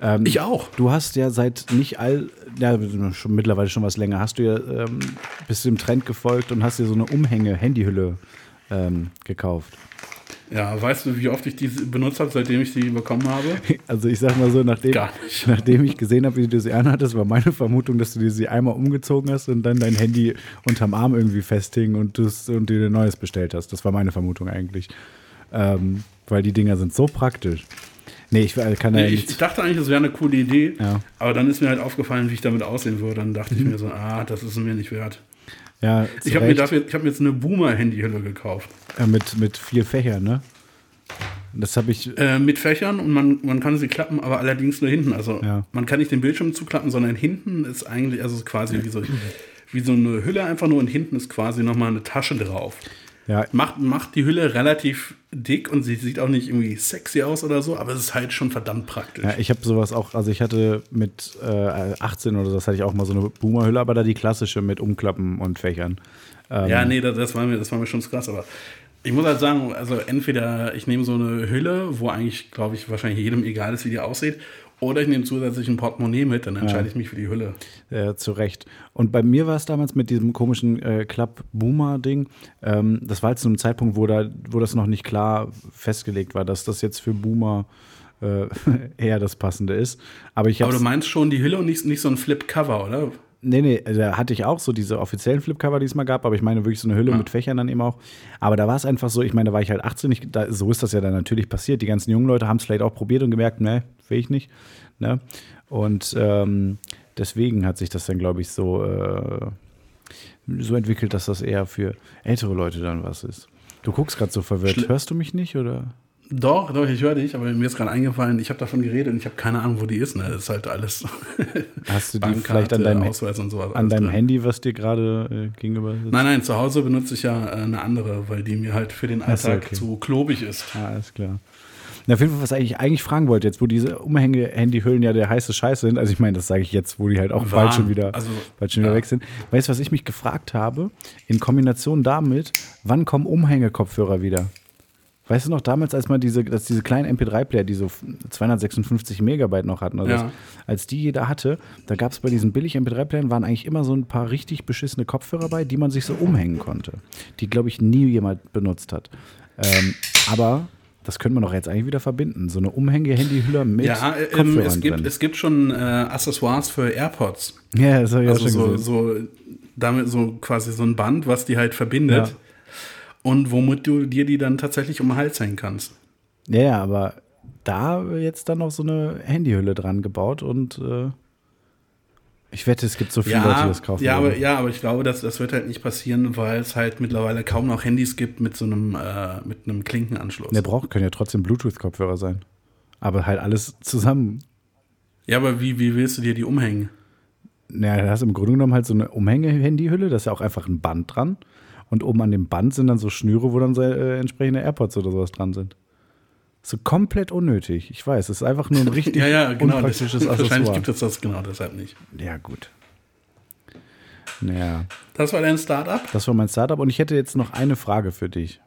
Ähm, Ich auch. Du hast ja seit nicht all, ja, schon mittlerweile schon was länger, hast du ja, ähm, bist dem Trend gefolgt und hast dir so eine Umhänge-Handyhülle ähm, gekauft. Ja, weißt du, wie oft ich die benutzt habe, seitdem ich die bekommen habe? Also ich sag mal so, nachdem, nachdem ich gesehen habe, wie du sie anhattest, war meine Vermutung, dass du dir sie einmal umgezogen hast und dann dein Handy unterm Arm irgendwie festhing und, und dir ein neues bestellt hast. Das war meine Vermutung eigentlich. Ähm, weil die Dinger sind so praktisch. Nee, ich äh, kann ja Nee, ich, nichts. ich dachte eigentlich, das wäre eine coole Idee, Ja. aber dann ist mir halt aufgefallen, wie ich damit aussehen würde. Dann dachte ich mir so, ah, das ist mir nicht wert. Ja, Ich habe mir, dafür- ich hab mir jetzt eine Boomer-Handyhülle gekauft. Ja, mit, mit vier Fächern, ne? Das habe ich. Äh, mit Fächern und man, man kann sie klappen, aber allerdings nur hinten. Also Ja. man kann nicht den Bildschirm zuklappen, sondern hinten ist eigentlich, also quasi wie so, wie so eine Hülle einfach nur und hinten ist quasi nochmal eine Tasche drauf. Ja, Macht, macht die Hülle relativ dick und sie sieht auch nicht irgendwie sexy aus oder so, aber es ist halt schon verdammt praktisch. Ja, ich habe sowas auch, also ich hatte mit äh, 18 oder so, das hatte ich auch mal so eine Boomerhülle, aber da die klassische mit Umklappen und Fächern. Ähm, Ja, nee, das, das, war mir, das war mir schon krass, aber ich muss halt sagen, also entweder ich nehme so eine Hülle, wo eigentlich, glaube ich, wahrscheinlich jedem egal ist, wie die aussieht, oder ich nehme zusätzlich ein Portemonnaie mit, dann entscheide ich mich für die Hülle. Äh, zu Recht. Und bei mir war es damals mit diesem komischen äh, Club-Boomer-Ding. Ähm, das war halt zu einem Zeitpunkt, wo, da, wo das noch nicht klar festgelegt war, dass das jetzt für Boomer äh, eher das Passende ist. Aber ich Aber habe du meinst schon die Hülle und nicht, nicht so ein Flip-Cover, oder? Nee, nee, da hatte ich auch so diese offiziellen Flipcover, die es mal gab, aber ich meine wirklich so eine Hülle mit Fächern dann eben auch. Aber da war es einfach so, ich meine, da war ich halt 18, ich, da, so ist das ja dann natürlich passiert. Die ganzen jungen Leute haben es vielleicht auch probiert und gemerkt, ne, will ich nicht. Ne? Und ähm, deswegen hat sich das dann, glaube ich, so, äh, so entwickelt, dass das eher für ältere Leute dann was ist. Du guckst gerade so verwirrt. Schli- Hörst du mich nicht oder? Doch, doch, ich höre dich, aber mir ist gerade eingefallen, ich habe davon geredet und ich habe keine Ahnung, wo die ist. Ne? Das ist halt alles. Hast du die vielleicht an deinem, Ausweis und sowas. an deinem drin. Handy, was dir gerade äh, gegenüber sitzt? Nein, nein, zu Hause benutze ich ja äh, eine andere, weil die mir halt für den Alltag okay. zu klobig ist. Ah, alles klar. Na, auf jeden Fall, was ich eigentlich fragen wollte, jetzt wo diese Umhänge-Handyhüllen ja der heiße Scheiß sind, also ich meine, das sage ich jetzt, wo die halt auch Waren. bald schon wieder, Also, bald schon wieder ja. weg sind. Weißt du, was ich mich gefragt habe? In Kombination damit, wann kommen Umhängekopfhörer wieder? Weißt du noch, damals, als man diese, dass diese kleinen MP3-Player, die so 256 Megabyte noch hatten, also Ja. das, als die jeder hatte, da gab es bei diesen billig MP3-Playern, waren eigentlich immer so ein paar richtig beschissene Kopfhörer bei, die man sich so umhängen konnte. Die, glaube ich, nie jemand benutzt hat. Ähm, aber das könnte man doch jetzt eigentlich wieder verbinden. So eine Umhänge-Handyhülle mit Ja, ähm, Kopfhörern es, gibt, drin. es gibt schon äh, Accessoires für AirPods. ja, das habe ich Also auch schon so, gesehen. so, damit so quasi so ein Band, was die halt verbindet. Ja. Und womit du dir die dann tatsächlich um den Hals hängen kannst. Ja, ja, aber da jetzt dann noch so eine Handyhülle dran gebaut und äh, Ich wette, es gibt so viele Ja, Leute, die das kaufen. ja, aber, ja, aber ich glaube, das, das wird halt nicht passieren, weil es halt mittlerweile kaum noch Handys gibt mit so einem, äh, mit einem Klinkenanschluss. Der braucht, können ja trotzdem Bluetooth-Kopfhörer sein. Aber halt alles zusammen. Ja, aber wie, wie willst du dir die umhängen? Naja, da hast du im Grunde genommen halt so eine Umhänge-Handyhülle, da ist ja auch einfach ein Band dran. Und oben an dem Band sind dann so Schnüre, wo dann so, äh, entsprechende AirPods oder sowas dran sind. So komplett unnötig. Ich weiß, es ist einfach nur ein richtig Ja, ja, genau. Das, unpraktisches wahrscheinlich Accessoire. gibt es das genau deshalb nicht. Ja, gut. Naja, Das war dein Start-up? das war mein Startup und ich hätte jetzt noch eine Frage für dich.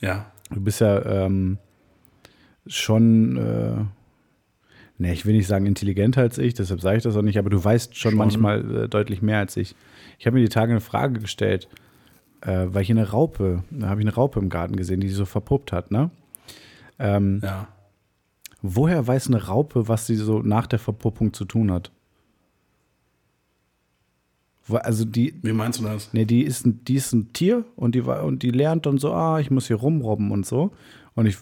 Ja. Du bist ja ähm, schon, äh, ne, ich will nicht sagen intelligenter als ich, deshalb sage ich das auch nicht, aber du weißt schon, Schon. manchmal äh, deutlich mehr als ich. Ich habe mir die Tage eine Frage gestellt, äh, weil ich eine Raupe, da habe ich eine Raupe im Garten gesehen, die sich so verpuppt hat, ne? Ähm, Ja. Woher weiß eine Raupe, was sie so nach der Verpuppung zu tun hat? Also die, Wie meinst du das? Nee, die ist ein, die ist ein Tier und die, war- und die lernt dann so, ah, ich muss hier rumrobben und so. Und ich,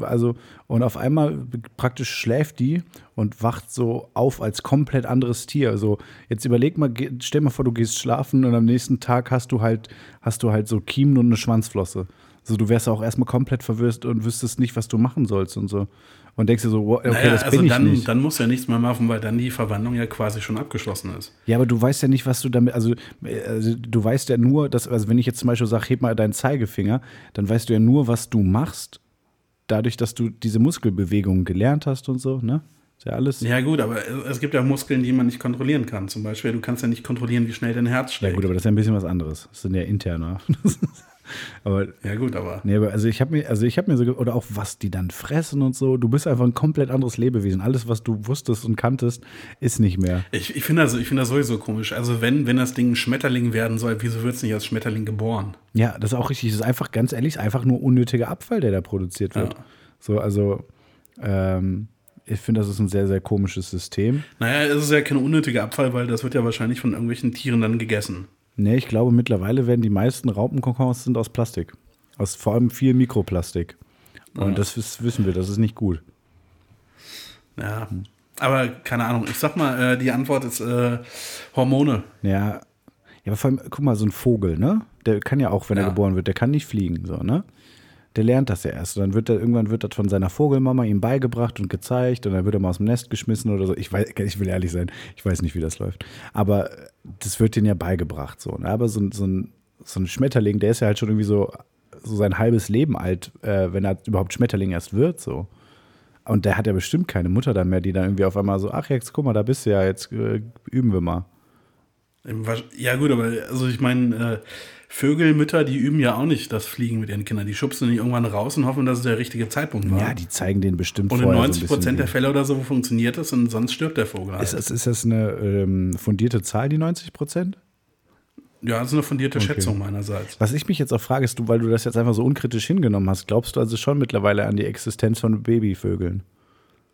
also, und auf einmal praktisch schläft die und wacht so auf als komplett anderes Tier. Also, jetzt überleg mal, stell mal vor, du gehst schlafen und am nächsten Tag hast du halt, hast du halt so Kiemen und eine Schwanzflosse. So, du wärst auch erstmal komplett verwirrt und wüsstest nicht, was du machen sollst und so. Und denkst dir so, okay, naja, das also bin ich dann, nicht. dann musst du ja nichts mehr machen, weil dann die Verwandlung ja quasi schon abgeschlossen ist. Ja, aber du weißt ja nicht, was du damit, also, also du weißt ja nur, dass, also wenn ich jetzt zum Beispiel sage, heb mal deinen Zeigefinger, dann weißt du ja nur, was du machst, dadurch, dass du diese Muskelbewegungen gelernt hast und so, ne? Ist ja alles. Ja, Ja, gut, aber es- es gibt ja Muskeln, die man nicht kontrollieren kann. Zum Beispiel, du kannst ja nicht kontrollieren, wie schnell dein Herz schlägt. gut, aber das ist ja ein bisschen was anderes. Das sind ja interne. aber ja, gut, aber. Nee, aber also ich habe mir, also ich habe mir so, oder auch was die dann fressen und so. Du bist einfach ein komplett anderes Lebewesen. Alles, was du wusstest und kanntest, ist nicht mehr. Ich, ich finde das, ich finde das sowieso komisch. Also, wenn, wenn das Ding ein Schmetterling werden soll, wieso wird es nicht als Schmetterling geboren? Ja, das ist auch richtig. Das ist einfach, ganz ehrlich, ist einfach nur unnötiger Abfall, der da produziert wird. Ja. So, also, ähm, ich finde, das ist ein sehr, sehr komisches System. Naja, es ist ja kein unnötiger Abfall, weil das wird ja wahrscheinlich von irgendwelchen Tieren dann gegessen. Nee, ich glaube, mittlerweile werden die meisten Raupenkokons sind aus Plastik. Aus vor allem viel Mikroplastik. Und Ja. das ist, wissen wir, das ist nicht gut. Ja. Aber keine Ahnung, ich sag mal, äh, die Antwort ist äh, Hormone. Ja, ja, aber vor allem, guck mal, so ein Vogel, ne? Der kann ja auch, wenn er Ja. geboren wird, der kann nicht fliegen, so, ne? Der lernt das ja erst. Und dann wird er, irgendwann wird das von seiner Vogelmama ihm beigebracht und gezeigt und dann wird er mal aus dem Nest geschmissen oder so. Ich weiß, ich will ehrlich sein, ich weiß nicht, wie das läuft. Aber das wird denen ja beigebracht, so. Ne? Aber so, ein- so, ein, so ein Schmetterling, der ist ja halt schon irgendwie so, so sein halbes Leben alt, äh, wenn er überhaupt Schmetterling erst wird, so. Und der hat ja bestimmt keine Mutter dann mehr, die dann irgendwie auf einmal so, ach, jetzt guck mal, da bist du ja, jetzt äh, üben wir mal. Ja, gut, aber also ich meine, äh, Vögelmütter, die üben ja auch nicht das Fliegen mit ihren Kindern. Die schubsen die irgendwann raus und hoffen, dass es der richtige Zeitpunkt war. Ja, die zeigen den bestimmt und in vorher 90 so ein Prozent der. Fälle oder so funktioniert das und sonst stirbt der Vogel. Halt. Ist das, ist das eine ähm, fundierte Zahl, die 90 Prozent? ja, das ist eine fundierte Okay. Schätzung meinerseits. Was ich mich jetzt auch frage, ist, du, weil du das jetzt einfach so unkritisch hingenommen hast, glaubst du also schon mittlerweile an die Existenz von Babyvögeln?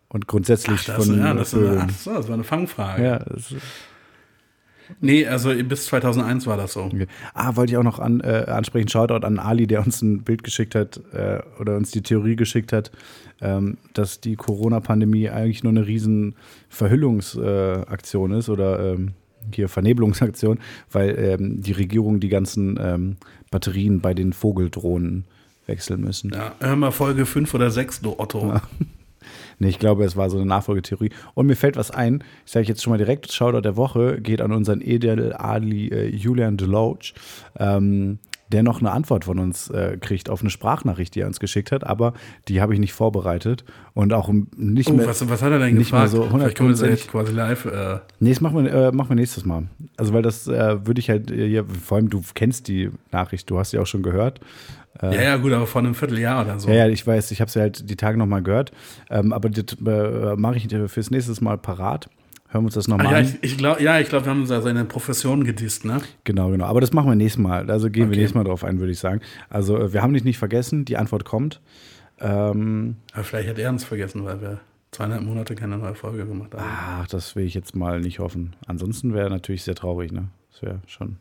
Und grundsätzlich Ach, das, von ja, das, ist eine, Vögeln? ach so, das war eine Fangfrage. Ja, das, Nee, also bis 2001 war das so. okay. Ah, wollte ich auch noch an, äh, ansprechen. Shoutout an Ali, der uns ein Bild geschickt hat äh, oder uns die Theorie geschickt hat, ähm, dass die Corona-Pandemie eigentlich nur eine riesen Verhüllungsaktion ist oder ähm, hier Vernebelungsaktion, weil ähm, die Regierung die ganzen ähm, Batterien bei den Vogeldrohnen wechseln müssen. Ja, hör mal Folge 5 oder 6, du Otto. Nee, ich glaube, es war so eine Nachfolgetheorie. Und mir fällt was ein. Ich sage jetzt schon mal direkt, Shoutout der Woche geht an unseren Edel Ali äh, Julian Deloach, ähm, der noch eine Antwort von uns äh, kriegt auf eine Sprachnachricht, die er uns geschickt hat. Aber die habe ich nicht vorbereitet und auch nicht Oh, mehr. was, was hat er denn nicht mehr gefragt? so Vielleicht können wir das 100%. jetzt quasi live. Äh, Nee, das machen wir, äh, machen wir nächstes Mal. Also, weil das äh, würde ich halt, äh, ja, vor allem du kennst die Nachricht, du hast sie auch schon gehört. Ja, ja, gut, aber vor einem Vierteljahr oder so. Ja, ja, ich weiß, ich habe sie halt die Tage nochmal gehört. Ähm, aber das äh, mache ich fürs nächste Mal parat. Hören wir uns das nochmal Ach, ja, an. ich, ich glaube, ja, ich glaub, wir haben da seine Profession gedisst, ne? Genau, genau. Aber das machen wir nächstes Mal. Also gehen wir Okay. nächstes Mal drauf ein, würde ich sagen. Also äh, wir haben dich nicht vergessen, die Antwort kommt. Ähm, Aber vielleicht hat er uns vergessen, weil wir zweieinhalb Monate keine neue Folge gemacht haben. ach, das will ich jetzt mal nicht hoffen. Ansonsten wäre natürlich sehr traurig, ne? Das wäre schon.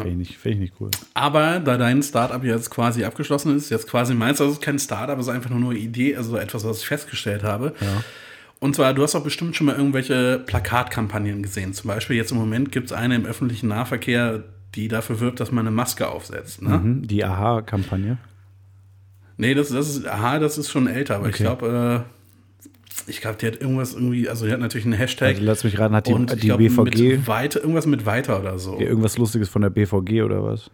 Finde ich, nicht- find ich nicht cool. Aber da dein Startup jetzt quasi abgeschlossen ist, jetzt quasi meins, also es ist kein Startup, es ist einfach nur eine Idee, also etwas, was ich festgestellt habe. Und zwar, du hast auch bestimmt schon mal irgendwelche Plakatkampagnen gesehen. Zum Beispiel jetzt im Moment gibt es eine im öffentlichen Nahverkehr, die dafür wirbt, dass man eine Maske aufsetzt. Ne? Mhm, die Aha-Kampagne. Nee, das, das ist, aha, das ist schon älter, aber ich Okay. glaube, äh, ich glaube, die hat irgendwas irgendwie, also die hat natürlich einen Hashtag. Also lass mich raten, hat die, die glaub, BVG Mit weiter, irgendwas mit weiter oder so. ja, irgendwas Lustiges von der BVG oder was?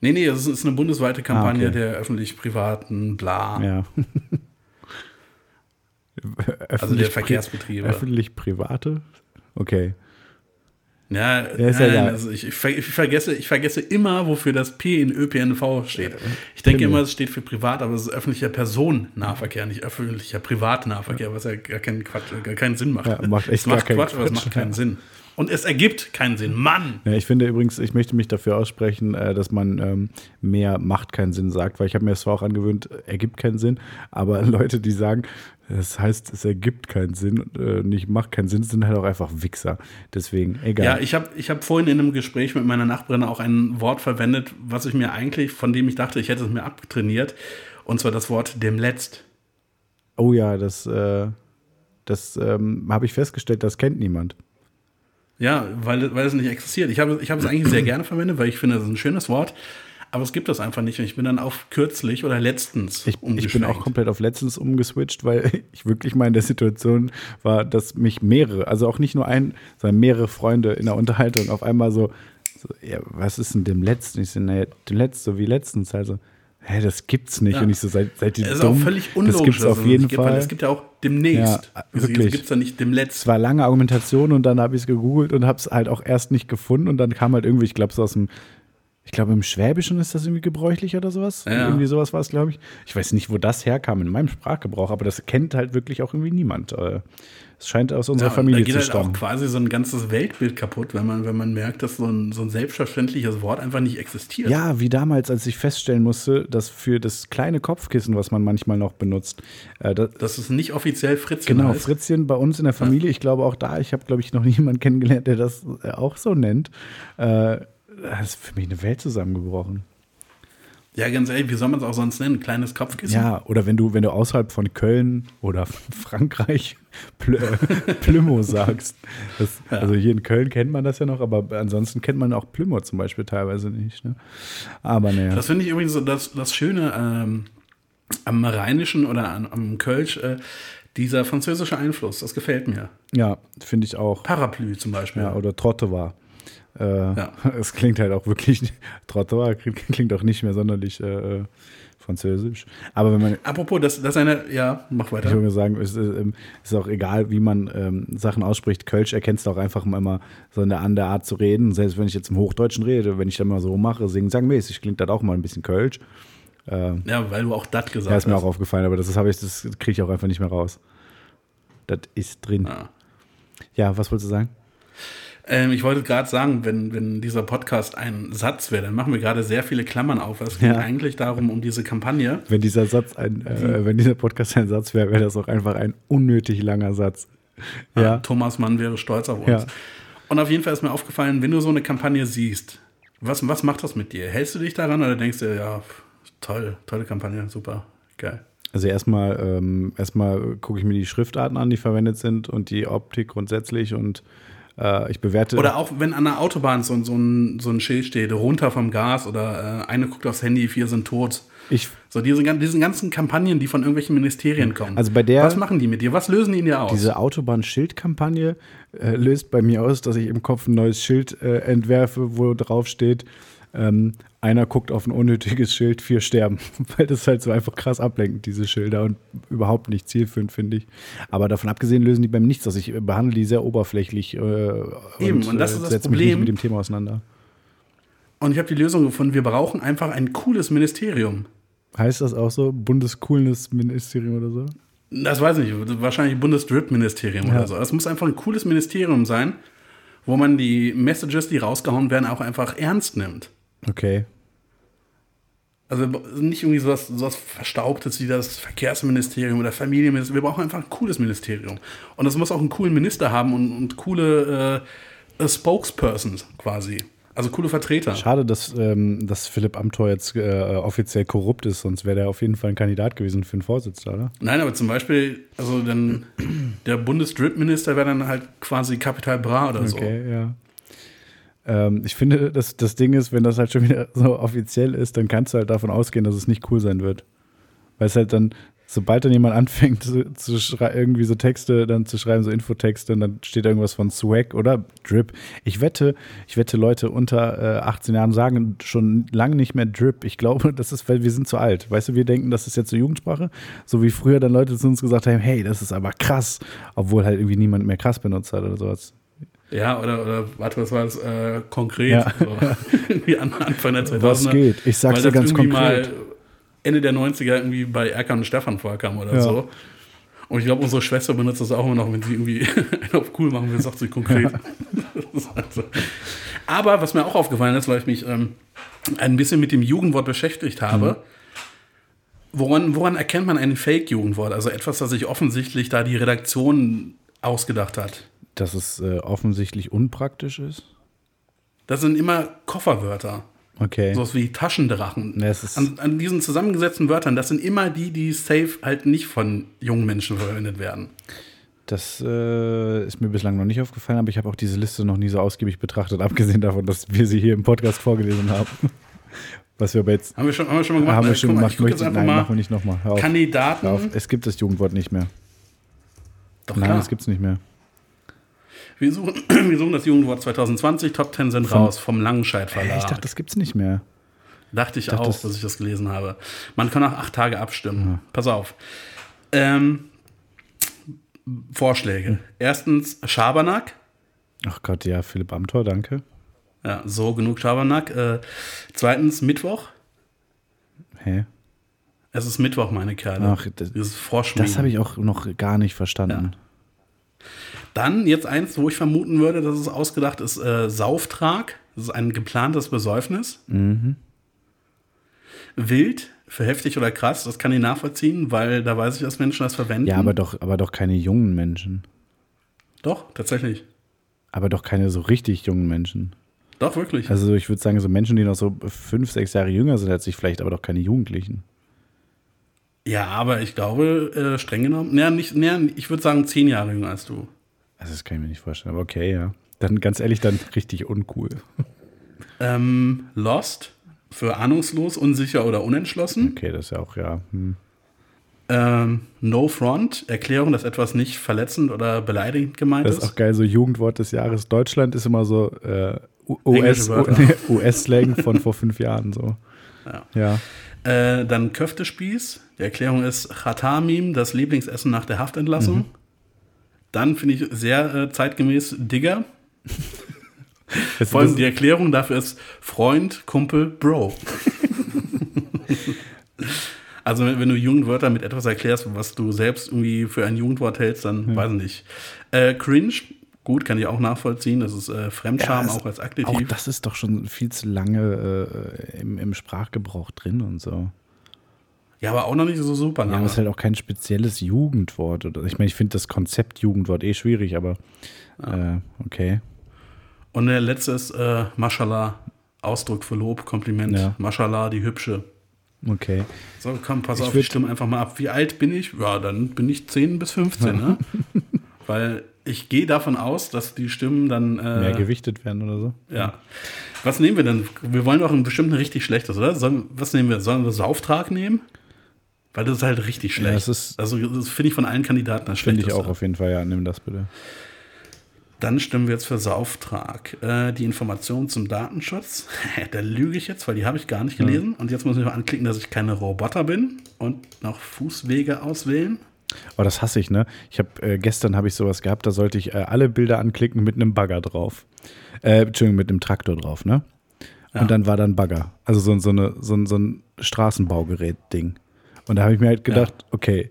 Nee, nee, das ist eine bundesweite Kampagne Ah, okay. der öffentlich-privaten, bla. Ja. Also der Verkehrsbetriebe. Öffentlich-private? Okay. Ja, ja nein, egal. also ich, ich, ver- ich, vergesse, ich vergesse immer, wofür das P in ÖPNV steht. Ich denke Pimmel. immer, es steht für privat, aber es ist öffentlicher Personennahverkehr, nicht öffentlicher Privatnahverkehr, was ja gar keinen Quatsch, gar keinen Sinn macht. Ja, macht echt es macht keinen Quatsch, aber es Quatsch, macht keinen ja. Sinn. Und es ergibt keinen Sinn. Mann! Ja, ich finde übrigens, ich möchte mich dafür aussprechen, äh, dass man ähm, mehr macht keinen Sinn sagt, weil ich habe mir das zwar auch angewöhnt, äh, ergibt keinen Sinn, aber Leute, die sagen, das heißt, es ergibt keinen Sinn, äh, nicht macht keinen Sinn, sind halt auch einfach Wichser. Deswegen, egal. Ja, ich habe ich hab vorhin in einem Gespräch mit meiner Nachbarin auch ein Wort verwendet, was ich mir eigentlich, von dem ich dachte, ich hätte es mir abtrainiert. Und zwar das Wort dem Letzt. oh ja, das, äh, das ähm, habe ich festgestellt, das kennt niemand. Ja, weil, weil es nicht existiert. Ich habe, ich habe es eigentlich sehr gerne verwendet, weil ich finde, das ist ein schönes Wort. Aber es gibt das einfach nicht. Und ich bin dann auf kürzlich oder letztens Ich, ich bin auch komplett auf letztens umgeswitcht, weil ich wirklich mal in der Situation war, dass mich mehrere, also auch nicht nur ein, sondern mehrere Freunde in der Unterhaltung auf einmal so, so ja, was ist denn dem letzten? Ich so, naja, dem letzten, so wie letztens. Also, hä, das gibt's nicht. Ja. Und ich so, seid, seid ihr Es ist dumm? auch völlig unlogisch. Das gibt's auf es jeden Fall. Es gibt ja auch demnächst. Ja, Wieso wirklich. gibt es da nicht dem Es Letzt? war lange Argumentation und dann habe ich es gegoogelt und habe es halt auch erst nicht gefunden und dann kam halt irgendwie, ich glaube, so aus dem, ich glaube, im Schwäbischen ist das irgendwie gebräuchlich oder sowas. Ja. Irgendwie sowas war es, glaube ich. Ich weiß nicht, wo das herkam in meinem Sprachgebrauch, aber das kennt halt wirklich auch irgendwie niemand. Äh, Es scheint aus unserer Ja, Familie da geht zu halt auch stammen. quasi so ein ganzes Weltbild kaputt, wenn man, wenn man merkt, dass so ein, so ein selbstverständliches Wort einfach nicht existiert. Ja, wie damals, als ich feststellen musste, dass für das kleine Kopfkissen, was man manchmal noch benutzt, äh, das, Dass es nicht offiziell Fritzchen Genau, heißt. Fritzchen bei uns in der Familie. Ich glaube auch da, ich habe, glaube ich, noch niemanden kennengelernt, der das äh, auch so nennt. Äh, das ist für mich eine Welt zusammengebrochen. Ja, ganz ehrlich, wie soll man es auch sonst nennen? Kleines Kopfkissen? Ja, oder wenn du, wenn du außerhalb von Köln oder Frankreich äh, Plümo sagst. Das, Ja. Also hier in Köln kennt man das ja noch, aber ansonsten kennt man auch Plümo zum Beispiel teilweise nicht. Ne? Aber naja. Das finde ich übrigens so das, das Schöne ähm, am Rheinischen oder am, am Kölsch, äh, dieser französische Einfluss, das gefällt mir. Ja, finde ich auch. Parapluie zum Beispiel. Ja, oder Trotte war. Äh, Ja. Es klingt halt auch wirklich, Trotte war klingt auch nicht mehr sonderlich äh, französisch. Aber wenn man, Apropos, das, das ist eine, ja, mach ich weiter. würde sagen, ist, ähm, ist auch egal, wie man ähm, Sachen ausspricht. Kölsch erkennst du auch einfach immer so in der, an der Art zu reden. Selbst wenn ich jetzt im Hochdeutschen rede, wenn ich dann mal so mache, singen sangmäßig, klingt das auch mal ein bisschen Kölsch. Ja, weil du auch das gesagt Ja, ist mir hast. auch aufgefallen, aber das, habe ich, das kriege ich auch einfach nicht mehr raus. Das ist drin. Ja. Ja, was wolltest du sagen? Ähm, ich wollte gerade sagen, wenn, wenn dieser Podcast ein Satz wäre, dann machen wir gerade sehr viele Klammern auf. Es geht Ja. eigentlich darum, um diese Kampagne. Wenn dieser Satz ein, äh, wenn dieser Podcast ein Satz wäre, wäre das auch einfach ein unnötig langer Satz. Ja. Thomas Mann wäre stolz auf uns. Ja. Und auf jeden Fall ist mir aufgefallen, wenn du so eine Kampagne siehst, was, was macht das mit dir? Hältst du dich daran oder denkst du, ja, toll, tolle Kampagne, super, geil. Also erstmal, ähm, erstmal gucke ich mir die Schriftarten an, die verwendet sind und die Optik grundsätzlich und äh, ich bewerte. Oder auch wenn an der Autobahn so, so, ein, so ein Schild steht, runter vom Gas oder äh, eine guckt aufs Handy, vier sind tot. ich, So diese, diesen ganzen Kampagnen, die von irgendwelchen Ministerien kommen. Also bei der- Was machen die mit dir? Was lösen die in dir aus? diese Autobahn-Schildkampagne äh, löst bei mir aus, dass ich im Kopf ein neues Schild äh, entwerfe, wo drauf steht, ähm, einer guckt auf ein unnötiges Schild, vier sterben. Weil das halt so einfach krass ablenkt, diese Schilder und überhaupt nicht zielführend, finde ich. Aber davon abgesehen lösen die bei mir nichts aus. Ich äh, behandle die sehr oberflächlich äh, Eben, und das ist das setze mich nicht mit dem Thema auseinander. Und ich habe die Lösung gefunden, wir brauchen einfach ein cooles Ministerium. Heißt das auch so? Bundescoolness-Ministerium oder so? Das weiß ich nicht, wahrscheinlich Bundesdrip-Ministerium Ja. oder so. Das muss einfach ein cooles Ministerium sein, wo man die Messages, die rausgehauen werden, auch einfach ernst nimmt. Okay. Also nicht irgendwie sowas, sowas Verstaubtes wie das Verkehrsministerium oder Familienministerium. Wir brauchen einfach ein cooles Ministerium. Und das muss auch einen coolen Minister haben und, und coole äh, Spokespersons quasi. Also coole Vertreter. Schade, dass, ähm, dass Philipp Amthor jetzt äh, offiziell korrupt ist, sonst wäre der auf jeden Fall ein Kandidat gewesen für den Vorsitz, oder? Nein, aber zum Beispiel, also dann der Bundesdrip-Minister wäre dann halt quasi Kapital Bra oder so. Okay, ja. Ähm, ich finde, das, das Ding ist, wenn das halt schon wieder so offiziell ist, dann kannst du halt davon ausgehen, dass es nicht cool sein wird. Weil es halt dann, sobald dann jemand anfängt zu, zu irgendwie so Texte dann zu schreiben, so Infotexte, und dann steht irgendwas von Swag oder Drip. Ich wette, ich wette, Leute unter äh, 18 Jahren sagen schon lange nicht mehr Drip. Ich glaube, das ist, weil wir sind zu alt. Weißt du, wir denken, das ist jetzt so Jugendsprache. So wie früher dann Leute zu uns gesagt haben, hey, das ist aber krass. Obwohl halt irgendwie niemand mehr krass benutzt hat oder sowas. Ja, oder, oder warte, was war das äh, konkret? Ja. So, irgendwie an, Anfang der 2000er. Was geht? Ich sag's dir ganz irgendwie konkret. mal Ende der 90er irgendwie bei Erkan und Stefan vorkam oder Ja. so. Und ich glaube, unsere Schwester benutzt das auch immer noch, wenn sie irgendwie auf cool machen will, sagt sie konkret. Das ist halt so. Aber was mir auch aufgefallen ist, weil ich mich ähm, ein bisschen mit dem Jugendwort beschäftigt habe, woran, woran erkennt man ein Fake-Jugendwort? Also etwas, das sich offensichtlich da die Redaktion ausgedacht hat. Dass es äh, offensichtlich unpraktisch ist. Das sind immer Kofferwörter. Okay. Sowas wie Taschendrachen. Ja, es ist- an, an diesen zusammengesetzten Wörtern, das sind immer die, die safe halt nicht von jungen Menschen verwendet werden. Das äh, ist mir bislang noch nicht aufgefallen, aber ich habe auch diese Liste noch nie so ausgiebig betrachtet, abgesehen davon, dass wir sie hier im Podcast vorgelesen haben. Was wir aber jetzt Haben wir schon, haben wir schon mal gemacht? haben wir schon mal, gemacht. Möchte, nein, mal machen wir nicht nochmal. Kandidaten. Auf. Es gibt das Jugendwort nicht mehr. Doch, Nein, klar. das gibt es nicht mehr. Wir, suchen, wir suchen das Jugendwort 2020, Top 10 sind Vom- raus, vom Langenscheid Verlag. ich dachte, das gibt es nicht mehr. Dachte ich dachte, auch, das- dass ich das gelesen habe. Man kann nach acht Tage abstimmen. Pass auf. Ähm, Vorschläge. Erstens Schabernack. Ach Gott, ja, Philipp Amthor, danke. Ja, so genug Schabernack. Äh, zweitens Mittwoch. Hä? Es ist Mittwoch, meine Kerle. Ach, das- Dieses Vorschmieden. Das habe ich auch noch gar nicht verstanden. Dann jetzt eins, wo ich vermuten würde, dass es ausgedacht ist, äh, Sauftrag. Das ist ein geplantes Besäufnis. Mhm. Wild für heftig oder krass, das kann ich nachvollziehen, weil da weiß ich, dass Menschen das verwenden. Ja, aber doch, aber doch keine jungen Menschen. Doch, tatsächlich. Aber doch keine so richtig jungen Menschen. Doch, wirklich. Also ich würde sagen, so Menschen, die noch so fünf, sechs Jahre jünger sind als ich, vielleicht aber doch keine Jugendlichen. ja, aber ich glaube, äh, streng genommen, naja, nicht, naja, ich würde sagen, zehn Jahre jünger als du. Also das kann ich mir nicht vorstellen. Aber okay, ja. Dann ganz ehrlich, dann richtig uncool. Ähm, Lost für ahnungslos, unsicher oder unentschlossen. Okay, das ist ja auch, ja. Hm. Ähm, no Front, Erklärung, dass etwas nicht verletzend oder beleidigend gemeint Das ist. ist auch geil, so Jugendwort des Jahres. Deutschland ist immer so äh, U- US. US-Slang von vor fünf Jahren so. Ja. Ja. Äh, dann Köftespieß. Die Erklärung ist Chatamim, das Lieblingsessen nach der Haftentlassung. Dann finde ich sehr äh, zeitgemäß Digger. Vor allem die Erklärung dafür ist Freund, Kumpel, Bro. also wenn, wenn du Jugendwörter mit etwas erklärst, was du selbst irgendwie für ein Jugendwort hältst, dann weiß ich nicht. Äh, cringe, gut, kann ich auch nachvollziehen. Das ist äh, Fremdscham Ja, auch als auch Aktiv. das ist doch schon viel zu lange äh, im, im Sprachgebrauch drin und so. Ja, aber auch noch nicht so super Ja, aber es ist halt auch kein spezielles Jugendwort. Oder, ich meine, ich finde das Konzept Jugendwort eh schwierig, aber äh, okay. Und der letzte ist äh, Mashallah, Ausdruck für Lob, Kompliment. Ja. Mashallah, die Hübsche. Okay. So, komm, pass Ich auf, ich stimme einfach mal ab. Wie alt bin ich? Ja, dann bin ich 10 bis 15, ne? Weil ich gehe davon aus, dass die Stimmen dann. Mehr Äh, gewichtet werden oder so. ja. Was nehmen wir denn? Wir wollen doch ein bestimmten richtig schlechtes, oder? Sollen, was nehmen wir? Sollen wir Sauftrag nehmen? Weil das ist halt richtig schlecht. das ist- also, das finde ich von allen Kandidaten das Finde ich auch auf jeden Fall, ja, nimm das bitte. Dann stimmen wir jetzt für Sauftrag. Äh, die Informationen zum Datenschutz, da lüge ich jetzt, weil die habe ich gar nicht gelesen. Und jetzt muss ich noch anklicken, dass ich keine Roboter bin und noch Fußwege auswählen. Oh, das hasse ich, ne? Ich habe äh, gestern habe ich sowas gehabt, da sollte ich äh, alle Bilder anklicken mit einem Bagger drauf. Äh, Entschuldigung, mit einem Traktor drauf, ne? Ja. Und dann war da ein Bagger. Also so, so, eine, so, so ein Straßenbaugerät-Ding. Und da habe ich mir halt gedacht, okay,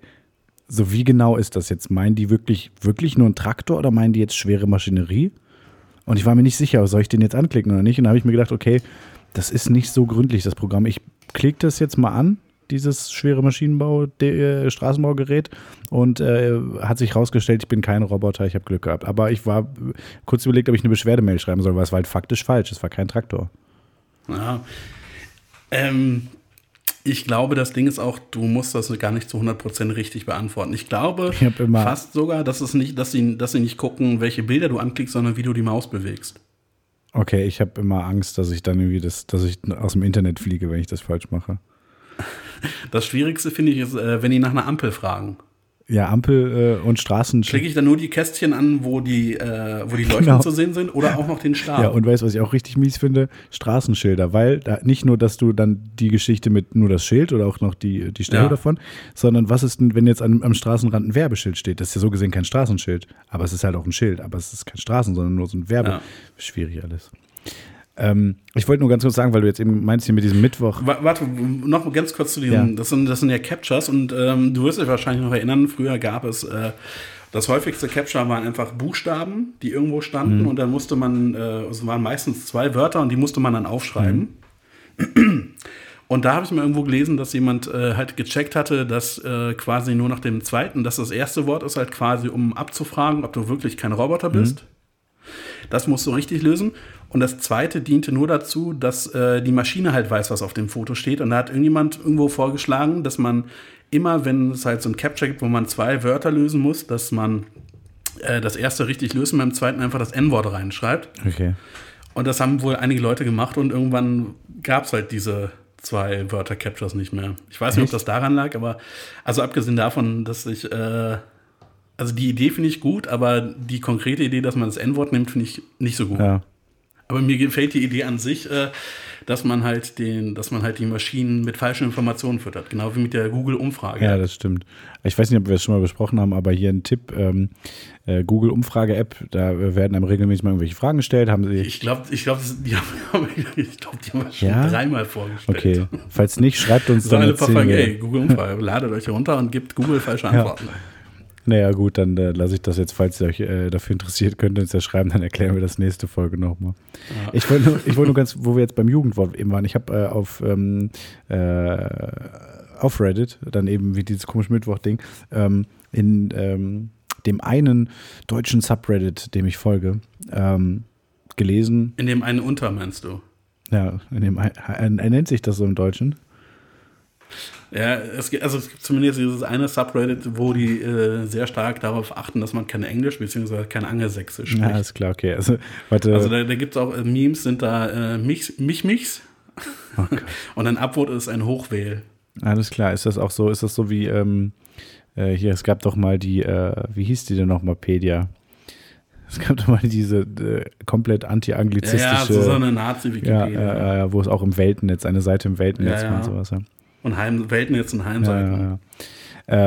so wie genau ist das jetzt? Meinen die wirklich, wirklich nur einen Traktor oder meinen die jetzt schwere Maschinerie? Und ich war mir nicht sicher, soll ich den jetzt anklicken oder nicht? Und da habe ich mir gedacht, okay, das ist nicht so gründlich, das Programm. Ich klicke das jetzt mal an dieses schwere Maschinenbau, äh, Straßenbaugerät und äh, hat sich rausgestellt, ich bin kein Roboter, ich habe Glück gehabt. Aber ich war kurz überlegt, ob ich eine Beschwerdemail schreiben soll, weil es war halt faktisch falsch, es war kein Traktor. Ja. Ähm, ich glaube, das Ding ist auch, du musst das gar nicht zu 100% richtig beantworten. Ich glaube ich fast sogar, dass, es nicht, dass, sie, dass sie nicht gucken, welche Bilder du anklickst, sondern wie du die Maus bewegst. Okay, ich habe immer Angst, dass ich dann irgendwie das, dass ich aus dem Internet fliege, wenn ich das falsch mache. Das Schwierigste finde ich ist, äh, wenn die nach einer Ampel fragen. Ja, Ampel äh, und Straßen. Klicke ich dann nur die Kästchen an, wo die, äh, wo die Leuchten genau. zu sehen sind oder auch noch den Stab? Ja, und weißt du, was ich auch richtig mies finde? Straßenschilder, weil da nicht nur, dass du dann die Geschichte mit nur das Schild oder auch noch die, die Stelle ja. davon, sondern was ist denn, wenn jetzt am, am Straßenrand ein Werbeschild steht? Das ist ja so gesehen kein Straßenschild, aber es ist halt auch ein Schild, aber es ist kein Straßen, sondern nur so ein Werbe. Ja. Schwierig alles. Ähm, ich wollte nur ganz kurz sagen, weil du jetzt eben meinst hier mit diesem Mittwoch. Warte, noch ganz kurz zu diesen, ja. das, sind, das sind ja Captures und ähm, du wirst dich wahrscheinlich noch erinnern, früher gab es, äh, das häufigste Capture waren einfach Buchstaben, die irgendwo standen mhm. und dann musste man, äh, es waren meistens zwei Wörter und die musste man dann aufschreiben. Mhm. Und da habe ich mal irgendwo gelesen, dass jemand äh, halt gecheckt hatte, dass äh, quasi nur nach dem zweiten, dass das erste Wort ist halt quasi, um abzufragen, ob du wirklich kein Roboter bist. Mhm. Das musst du richtig lösen. Und das zweite diente nur dazu, dass äh, die Maschine halt weiß, was auf dem Foto steht. Und da hat irgendjemand irgendwo vorgeschlagen, dass man immer, wenn es halt so ein Capture gibt, wo man zwei Wörter lösen muss, dass man äh, das erste richtig löst und beim zweiten einfach das N-Wort reinschreibt. Okay. Und das haben wohl einige Leute gemacht und irgendwann gab es halt diese zwei Wörter Captures nicht mehr. Ich weiß nicht, ob das daran lag, aber also abgesehen davon, dass ich äh, also die Idee finde ich gut, aber die konkrete Idee, dass man das N-Wort nimmt, finde ich nicht so gut. Ja. Aber mir gefällt die Idee an sich, äh, dass man halt den, dass man halt die Maschinen mit falschen Informationen füttert, genau wie mit der Google-Umfrage. Ja, das stimmt. Ich weiß nicht, ob wir es schon mal besprochen haben, aber hier ein Tipp: ähm, äh, Google-Umfrage-App, da werden einem regelmäßig mal irgendwelche Fragen gestellt. Haben Sie ich glaube, ich glaub, die haben, ich glaub, die haben schon ja? dreimal vorgestellt. Okay, falls nicht, schreibt uns dann. Alle fragen, ey, Google-Umfrage, ladet euch runter und gebt Google falsche Antworten. Ja. Naja, gut, dann äh, lasse ich das jetzt, falls ihr euch äh, dafür interessiert, könnt ihr uns ja schreiben, dann erklären wir das nächste Folge nochmal. Ja. Ich wollte nur, wollt nur ganz, wo wir jetzt beim Jugendwort eben waren, ich habe äh, auf, ähm, äh, auf Reddit, dann eben wie dieses komische Mittwoch-Ding, ähm, in ähm, dem einen deutschen Subreddit, dem ich folge, ähm, gelesen. In dem einen unter, meinst du? Ja, in dem, er nennt sich das so im Deutschen. Ja, es gibt, also es gibt zumindest dieses eine Subreddit, wo die äh, sehr stark darauf achten, dass man kein Englisch bzw. kein Angelsächsisch spricht. Ja, ist klar, okay. Also, warte. also da, da gibt es auch äh, Memes, sind da äh, mich, mich, michs. Oh und ein Upvote ist ein Hochwähl. Alles klar, ist das auch so, ist das so wie, ähm, äh, hier, es gab doch mal die, äh, wie hieß die denn nochmal, Pedia? Es gab doch mal diese äh, komplett anti-anglizistische. Ja, ja, so, eine Nazi-Wikipedia. Ja, äh, wo es auch im Weltennetz, eine Seite im Weltennetz ja, und sowas. Ja. Und Heim, Weltnetz und Heimseiten. Ja, ja.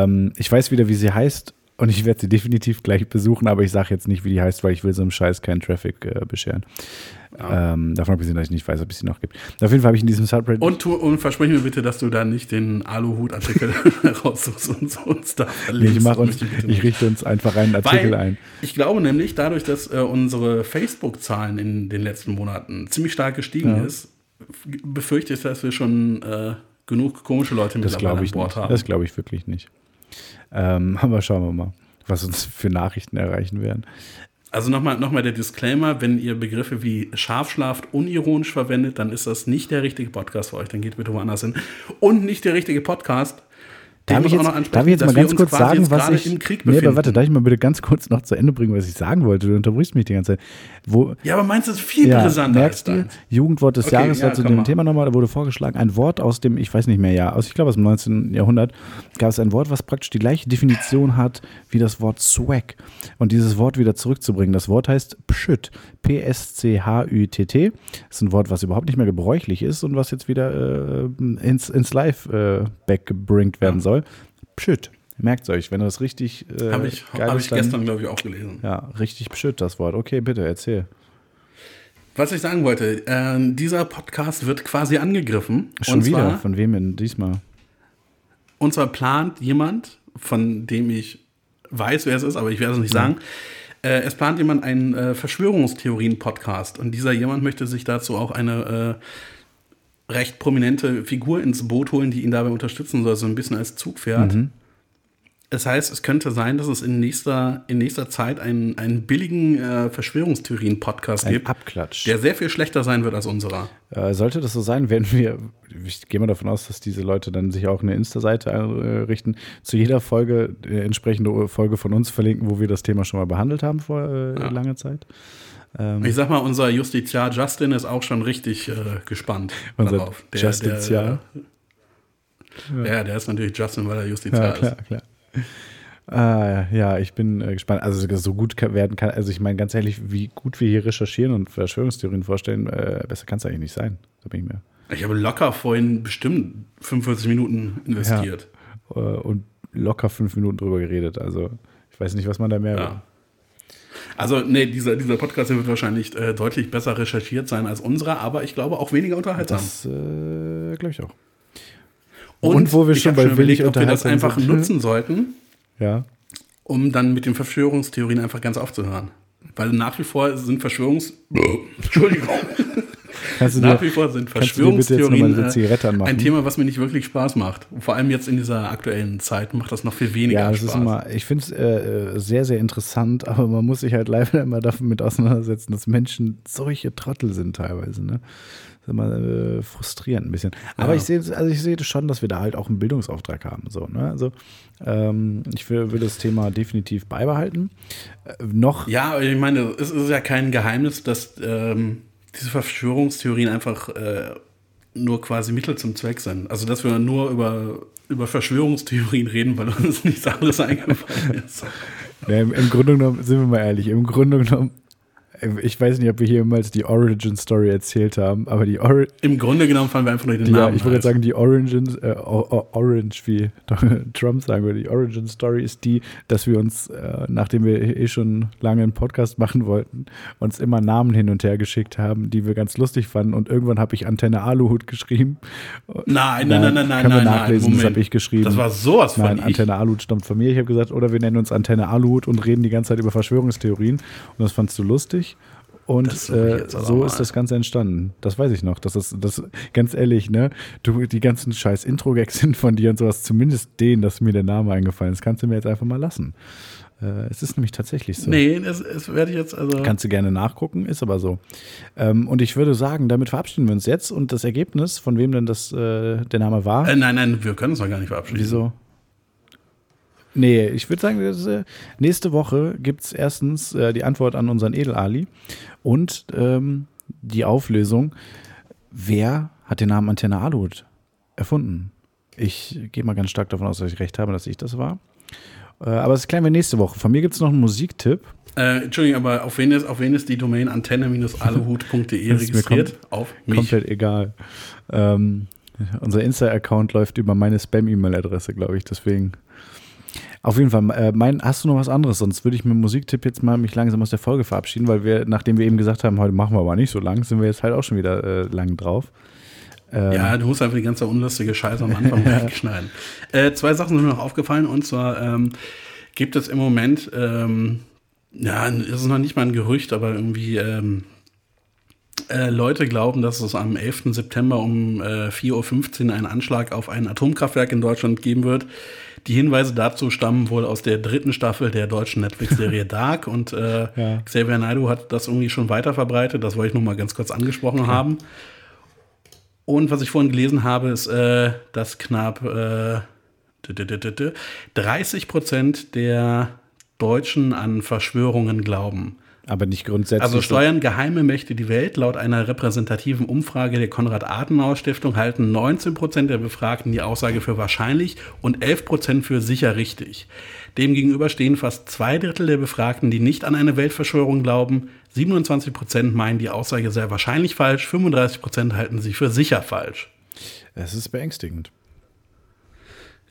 Ähm, ich weiß wieder, wie sie heißt und ich werde sie definitiv gleich besuchen, aber ich sage jetzt nicht, wie die heißt, weil ich will so einem Scheiß keinen Traffic äh, bescheren. Ja. Ähm, davon abgesehen, dass ich nicht weiß, ob es sie noch gibt. Auf jeden Fall habe ich in diesem Subreddit. Und, und versprich mir bitte, dass du da nicht den Aluhut-Artikel raussuchst und uns da verlinkst. Ich, uns, ich richte uns einfach einen Artikel weil ein. Ich glaube nämlich, dadurch, dass äh, unsere Facebook-Zahlen in den letzten Monaten ziemlich stark gestiegen ja. ist, befürchte ich, dass wir schon äh, genug komische Leute mittlerweile an Bord nicht. haben. Das glaube ich wirklich nicht. Ähm, aber schauen wir mal, was uns für Nachrichten erreichen werden. Also nochmal noch mal der Disclaimer, wenn ihr Begriffe wie Scharfschlaft unironisch verwendet, dann ist das nicht der richtige Podcast für euch, dann geht bitte woanders hin. Und nicht der richtige Podcast, Darf ich, jetzt, darf ich jetzt mal ganz kurz sagen, was ich. Im Krieg nee, aber warte, darf ich mal bitte ganz kurz noch zu Ende bringen, was ich sagen wollte? Du unterbrichst mich die ganze Zeit. Wo, ja, aber meinst du, es ist viel ja, brisanter? Merkst du, Jugendwort des okay, Jahres ja, zu dem Thema nochmal, da wurde vorgeschlagen, ein Wort aus dem, ich weiß nicht mehr, ja, aus, ich glaube aus dem 19. Jahrhundert, gab es ein Wort, was praktisch die gleiche Definition hat wie das Wort Swag. Und dieses Wort wieder zurückzubringen. Das Wort heißt Pschütt. P-S-C-H-Ü-T-T. Das ist ein Wort, was überhaupt nicht mehr gebräuchlich ist und was jetzt wieder äh, ins, ins Live äh, backgebringt werden ja. Soll. Pschütt. Merkt euch, wenn das richtig. Äh, Habe ich, hab ich gestern, glaube ich, auch gelesen. Ja, richtig Pschütt, das Wort. Okay, bitte, erzähl. Was ich sagen wollte, äh, dieser Podcast wird quasi angegriffen. Schon wieder? Zwar, von wem denn diesmal? Und zwar plant jemand, von dem ich weiß, wer es ist, aber ich werde es nicht sagen. Äh, es plant jemand einen äh, Verschwörungstheorien-Podcast und dieser jemand möchte sich dazu auch eine recht prominente Figur ins Boot holen, die ihn dabei unterstützen soll, so ein bisschen als Zugpferd. Mhm. Das heißt, es könnte sein, dass es in nächster, in nächster Zeit einen, einen billigen äh, Verschwörungstheorien-Podcast gibt. Abklatsch. Der sehr viel schlechter sein wird als unserer. Äh, sollte das so sein, werden wir, ich gehe mal davon aus, dass diese Leute dann sich auch eine Insta-Seite einrichten, zu jeder Folge äh, entsprechende Folge von uns verlinken, wo wir das Thema schon mal behandelt haben vor äh, ja. langer Zeit. Ähm, ich sag mal, unser Justiziar Justin ist auch schon richtig äh, gespannt unser darauf. Der, Justiziar? Der, ja. ja, der ist natürlich Justin, weil er Justiziar ja, klar, ist. Klar. Ah, ja, ich bin äh, gespannt. Also so gut werden kann, also ich meine ganz ehrlich, wie gut wir hier recherchieren und Verschwörungstheorien vorstellen, äh, besser kann es eigentlich nicht sein. Da bin ich mir. Ich habe locker vorhin bestimmt 45 Minuten investiert. Ja, äh, und locker fünf Minuten drüber geredet. Also ich weiß nicht, was man da mehr. Ja. Also, nee, dieser, dieser Podcast wird wahrscheinlich äh, deutlich besser recherchiert sein als unserer, aber ich glaube auch weniger unterhaltsam. Das äh, glaube ich auch. Und, und, wo wir schon bei wenig ob wir das einfach sind. nutzen sollten, ja. um dann mit den Verschwörungstheorien einfach ganz aufzuhören. Weil nach wie vor sind Verschwörungs... Entschuldigung. Nach wie vor sind Verschwörungstheorien äh, ein Thema, was mir nicht wirklich Spaß macht. Vor allem jetzt in dieser aktuellen Zeit macht das noch viel weniger ja, das Spaß. Ist immer, ich finde es äh, sehr, sehr interessant, aber man muss sich halt leider immer damit auseinandersetzen, dass Menschen solche Trottel sind teilweise. Ne? Das ist immer äh, frustrierend ein bisschen. Aber ja. ich sehe also ich sehe schon, dass wir da halt auch einen Bildungsauftrag haben. So, ne? Also ähm, ich will, will, das Thema definitiv beibehalten. Äh, noch. Ja, ich meine, es ist ja kein Geheimnis, dass ähm, diese Verschwörungstheorien einfach äh, nur quasi Mittel zum Zweck sind. Also, dass wir nur über, über Verschwörungstheorien reden, weil uns nichts anderes eingefallen ist. Ja, im, im, Grunde genommen, sind wir mal ehrlich, im Grunde genommen ich weiß nicht, ob wir hier jemals die Origin Story erzählt haben, aber die Ori Im Grunde genommen fallen wir einfach nur den die, Namen. Ja, ich würde sagen, die Origin, äh, Orange, wie Trump sagen würde, die Origin Story ist die, dass wir uns, äh, nachdem wir eh schon lange einen Podcast machen wollten, uns immer Namen hin und her geschickt haben, die wir ganz lustig fanden. Und irgendwann habe ich Antenne Aluhut geschrieben. Nein, nein, nein, nein, nein. Können wir nachlesen, das habe ich geschrieben. Das war sowas von Nein. Antenne Aluhut stammt von mir. Ich habe gesagt, oder wir nennen uns Antenne Aluhut und reden die ganze Zeit über Verschwörungstheorien. Und das fandst du lustig. Und äh, so ist das Ganze entstanden. Das weiß ich noch. Das ist, das, ganz ehrlich, ne? Du, die ganzen scheiß Intro-Gags sind von dir und sowas, zumindest den, dass mir der Name eingefallen ist, kannst du mir jetzt einfach mal lassen. Äh, es ist nämlich tatsächlich so. Nee, das, das werde ich jetzt also. Kannst du gerne nachgucken, ist aber so. Ähm, und ich würde sagen, damit verabschieden wir uns jetzt und das Ergebnis, von wem denn das äh, der Name war. Äh, nein, nein, wir können uns doch gar nicht verabschieden. Wieso? Nee, ich würde sagen, das, äh, nächste Woche gibt es erstens äh, die Antwort an unseren Edel-Ali und ähm, die Auflösung, wer hat den Namen Antenne Aluhut erfunden? Ich gehe mal ganz stark davon aus, dass ich recht habe, dass ich das war. Äh, aber das klären wir nächste Woche. Von mir gibt es noch einen Musiktipp. Äh, Entschuldigung, aber auf wen ist, auf wen ist die Domain antenne-aluhut.de registriert? Auf mich. Komplett egal. Ähm, unser Insta-Account läuft über meine Spam-E-Mail-Adresse, glaube ich. Deswegen auf jeden Fall, äh, mein, hast du noch was anderes? Sonst würde ich mit dem Musiktipp jetzt mal mich langsam aus der Folge verabschieden, weil wir, nachdem wir eben gesagt haben, heute machen wir aber nicht so lang, sind wir jetzt halt auch schon wieder äh, lang drauf. Ähm, ja, du musst einfach die ganze unlustige Scheiße am Anfang wegschneiden. Äh, zwei Sachen sind mir noch aufgefallen und zwar ähm, gibt es im Moment, ähm, ja, es ist noch nicht mal ein Gerücht, aber irgendwie ähm, äh, Leute glauben, dass es am 11. September um äh, 4.15 Uhr einen Anschlag auf ein Atomkraftwerk in Deutschland geben wird. Die Hinweise dazu stammen wohl aus der dritten Staffel der deutschen Netflix-Serie Dark und äh, ja. Xavier Naidoo hat das irgendwie schon weiter verbreitet. Das wollte ich nur mal ganz kurz angesprochen okay. haben. Und was ich vorhin gelesen habe, ist, äh, dass knapp äh, 30 Prozent der Deutschen an Verschwörungen glauben. Aber nicht grundsätzlich. Also steuern geheime Mächte die Welt. Laut einer repräsentativen Umfrage der Konrad-Adenauer-Stiftung halten 19 Prozent der Befragten die Aussage für wahrscheinlich und 11 Prozent für sicher richtig. Demgegenüber stehen fast zwei Drittel der Befragten, die nicht an eine Weltverschwörung glauben. 27 Prozent meinen die Aussage sehr wahrscheinlich falsch. 35 Prozent halten sie für sicher falsch. Es ist beängstigend.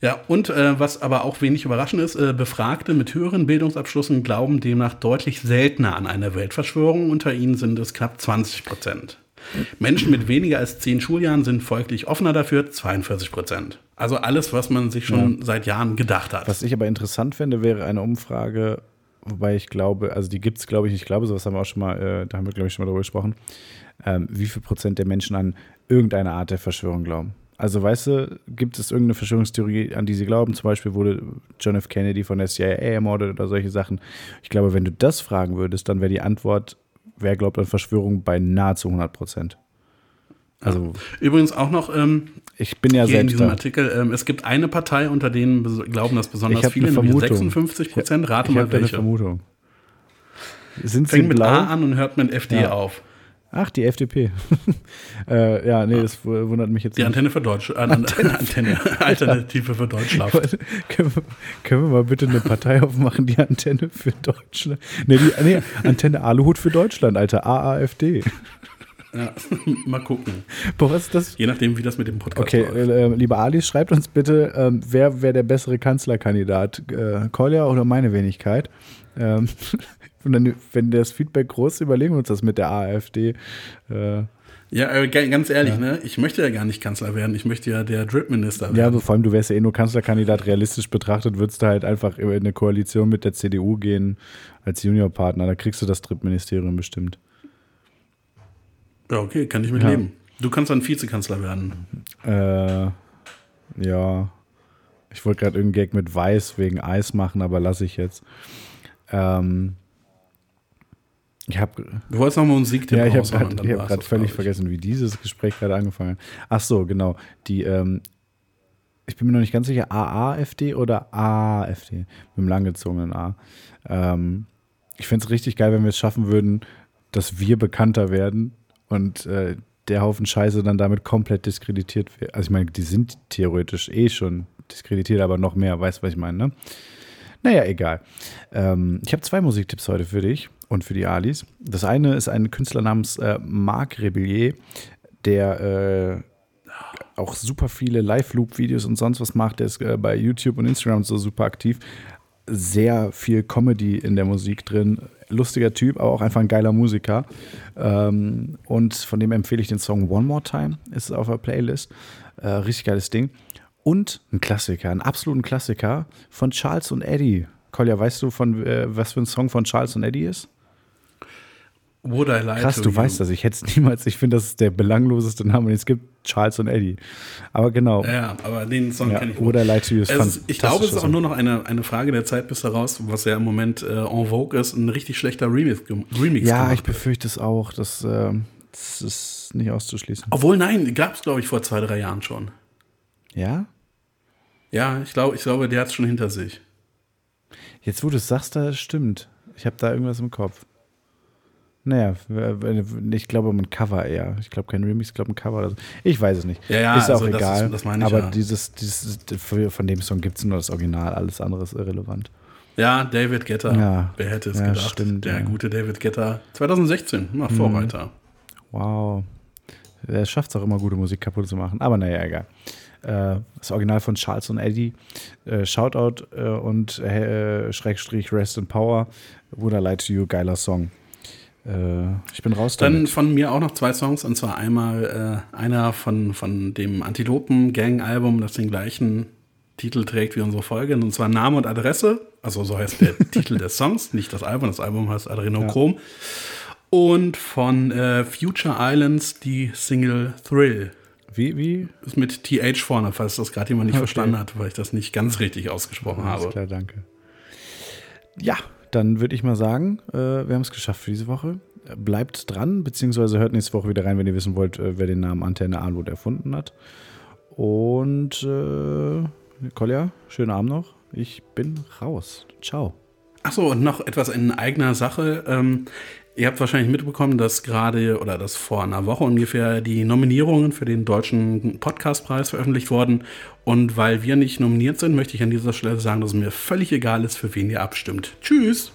Ja, und äh, was aber auch wenig überraschend ist, äh, Befragte mit höheren Bildungsabschlüssen glauben demnach deutlich seltener an eine Weltverschwörung. Unter ihnen sind es knapp 20 Prozent. Menschen mit weniger als zehn Schuljahren sind folglich offener dafür, 42 Prozent. Also alles, was man sich schon ja. seit Jahren gedacht hat. Was ich aber interessant finde, wäre eine Umfrage wobei ich glaube, also die gibt es, glaube ich, ich glaube, sowas haben wir auch schon mal, äh, da haben wir, glaube ich, schon mal drüber gesprochen, ähm, wie viel Prozent der Menschen an irgendeine Art der Verschwörung glauben. Also, weißt du, gibt es irgendeine Verschwörungstheorie, an die sie glauben? Zum Beispiel wurde John F. Kennedy von der CIA ermordet oder solche Sachen. Ich glaube, wenn du das fragen würdest, dann wäre die Antwort, wer glaubt an Verschwörung, bei nahezu 100 Prozent. Also, Übrigens auch noch, ähm, ich bin ja selbst in diesem da. Artikel, ähm, es gibt eine Partei, unter denen glauben das Ich besonders hab viele, nämlich Vermutung. 56 Prozent. Rate ich mal habe da eine welche. Vermutung. Sind sie Fängt mit blau? A an und hört mit FD Ja. auf. Ach, die FDP. äh, ja, nee, das wu- wundert mich jetzt Die nicht. Antenne für Deutsch, äh, Antenne, Antenne, Alternative für Deutschland. können, wir, können wir mal bitte eine Partei aufmachen, die Antenne für Deutschland? Nee, die, nee Antenne Aluhut für Deutschland, Alter. AAFD. Ja, mal gucken. Boah, was ist das? Je nachdem, wie das mit dem Podcast Okay, läuft. äh, äh, lieber Ali, schreibt uns bitte, ähm, wer wäre der bessere Kanzlerkandidat? Äh, Kolja oder meine Wenigkeit? Ähm, und dann, wenn das Feedback groß ist, überlegen wir uns das mit der AfD. Äh, Ja, äh, ga- ganz ehrlich, ne? Ich möchte ja gar nicht Kanzler werden. Ich möchte ja der Drip-Minister werden. ja, also vor allem, du wärst ja eh nur Kanzlerkandidat. Realistisch betrachtet würdest du halt einfach in eine Koalition mit der CDU gehen als Juniorpartner. Da kriegst du das Drittministerium bestimmt. Ja, okay, kann ich mit Ja. leben. Du kannst dann Vizekanzler werden. Äh, ja. Ich wollte gerade irgendeinen Gag mit Weiß wegen Eis machen, aber lasse ich jetzt. Ähm, ich habe Du wolltest noch mal Musik ja, ich habe gerade hab das, völlig vergessen, wie dieses Gespräch gerade angefangen hat. Ach so, genau. Die, ähm, ich bin mir noch nicht ganz sicher, AAFD oder AFD mit dem langgezogenen A. Ähm, ich fände es richtig geil, wenn wir es schaffen würden, dass wir bekannter werden und äh, der Haufen Scheiße dann damit komplett diskreditiert wird. Also ich meine, die sind theoretisch eh schon diskreditiert, aber noch mehr, weißt du, was ich meine, ne? Naja, egal. Ähm, ich habe zwei Musiktipps heute für dich und für die Alis. Das eine ist ein Künstler namens äh, Marc Rebellier, der äh, auch super viele Live-Loop-Videos und sonst was macht. Der ist äh, bei YouTube und Instagram so super aktiv. Sehr viel Comedy in der Musik drin. Lustiger Typ, aber auch einfach ein geiler Musiker. Ähm, und von dem empfehle ich den Song One More Time. Ist auf der Playlist. Äh, richtig geiles Ding. Und ein Klassiker, einen absoluten Klassiker von Charles und Eddie. Kolja, weißt du, von äh, was für ein Song von Charles und Eddie ist? Would I lie Krass, to du you? weißt das. Ich hätte es niemals. Ich finde, das ist der belangloseste Name, den es gibt. Charles und Eddie. Aber genau. Ja, aber den Song Ja, kenne ich. oder Lie to You ist Es ich glaube, es ist auch nur noch eine, eine Frage der Zeit bis daraus, was ja im Moment äh, en vogue ist, ein richtig schlechter Remix, Remix Ja, ich befürchte es auch. Das, ähm, das ist nicht auszuschließen. Obwohl, nein, gab es, glaube ich, vor zwei, drei Jahren schon. Ja? Ja, ich glaube, ich glaube, der hat es schon hinter sich. Jetzt, wo du es sagst, da stimmt. Ich habe da irgendwas im Kopf. Naja, ich glaube ein Cover eher. Ich glaube kein Remix, ich glaube ein Cover. Oder so. Ich weiß es nicht. Ja, ja, ist auch also das egal. das meine ich aber ja. dieses, dieses, von dem Song gibt es nur das Original. Alles andere ist irrelevant. Ja, David Guetta. Ja. Wer hätte es Ja, gedacht? stimmt, der. Mhm. gute David Guetta. 2016, na, Vorreiter. Wow. Er schafft es auch immer, gute Musik kaputt zu machen. Aber naja, egal. Äh, das Original von Charles und Eddie. Äh, Shoutout äh, und Schrägstrich Rest in Power. Would I Lie to You, geiler Song. Äh, ich bin raus Dann damit. von mir auch noch zwei Songs, und zwar einmal äh, einer von, von dem Antilopen-Gang-Album, das den gleichen Titel trägt wie unsere Folge, und zwar Name und Adresse, also so heißt der Titel des Songs, nicht das Album, das Album heißt Adrenochrom. Und von äh, Future Islands die Single Thrill. Wie, wie? Ist mit TH vorne, falls das gerade jemand nicht Okay. verstanden hat, weil ich das nicht ganz richtig ausgesprochen Alles habe. klar, danke. Ja, dann würde ich mal sagen, äh, wir haben es geschafft für diese Woche. Bleibt dran, beziehungsweise hört nächste Woche wieder rein, wenn ihr wissen wollt, äh, wer den Namen Antenne Ahnwood erfunden hat. Und äh, Kolja, schönen Abend noch. Ich bin raus. Ciao. Achso, und noch etwas in eigener Sache. Ähm, ihr habt wahrscheinlich mitbekommen, dass gerade oder dass vor einer Woche ungefähr die Nominierungen für den deutschen Podcastpreis veröffentlicht wurden. Und weil wir nicht nominiert sind, möchte ich an dieser Stelle sagen, dass es mir völlig egal ist, für wen ihr abstimmt. Tschüss!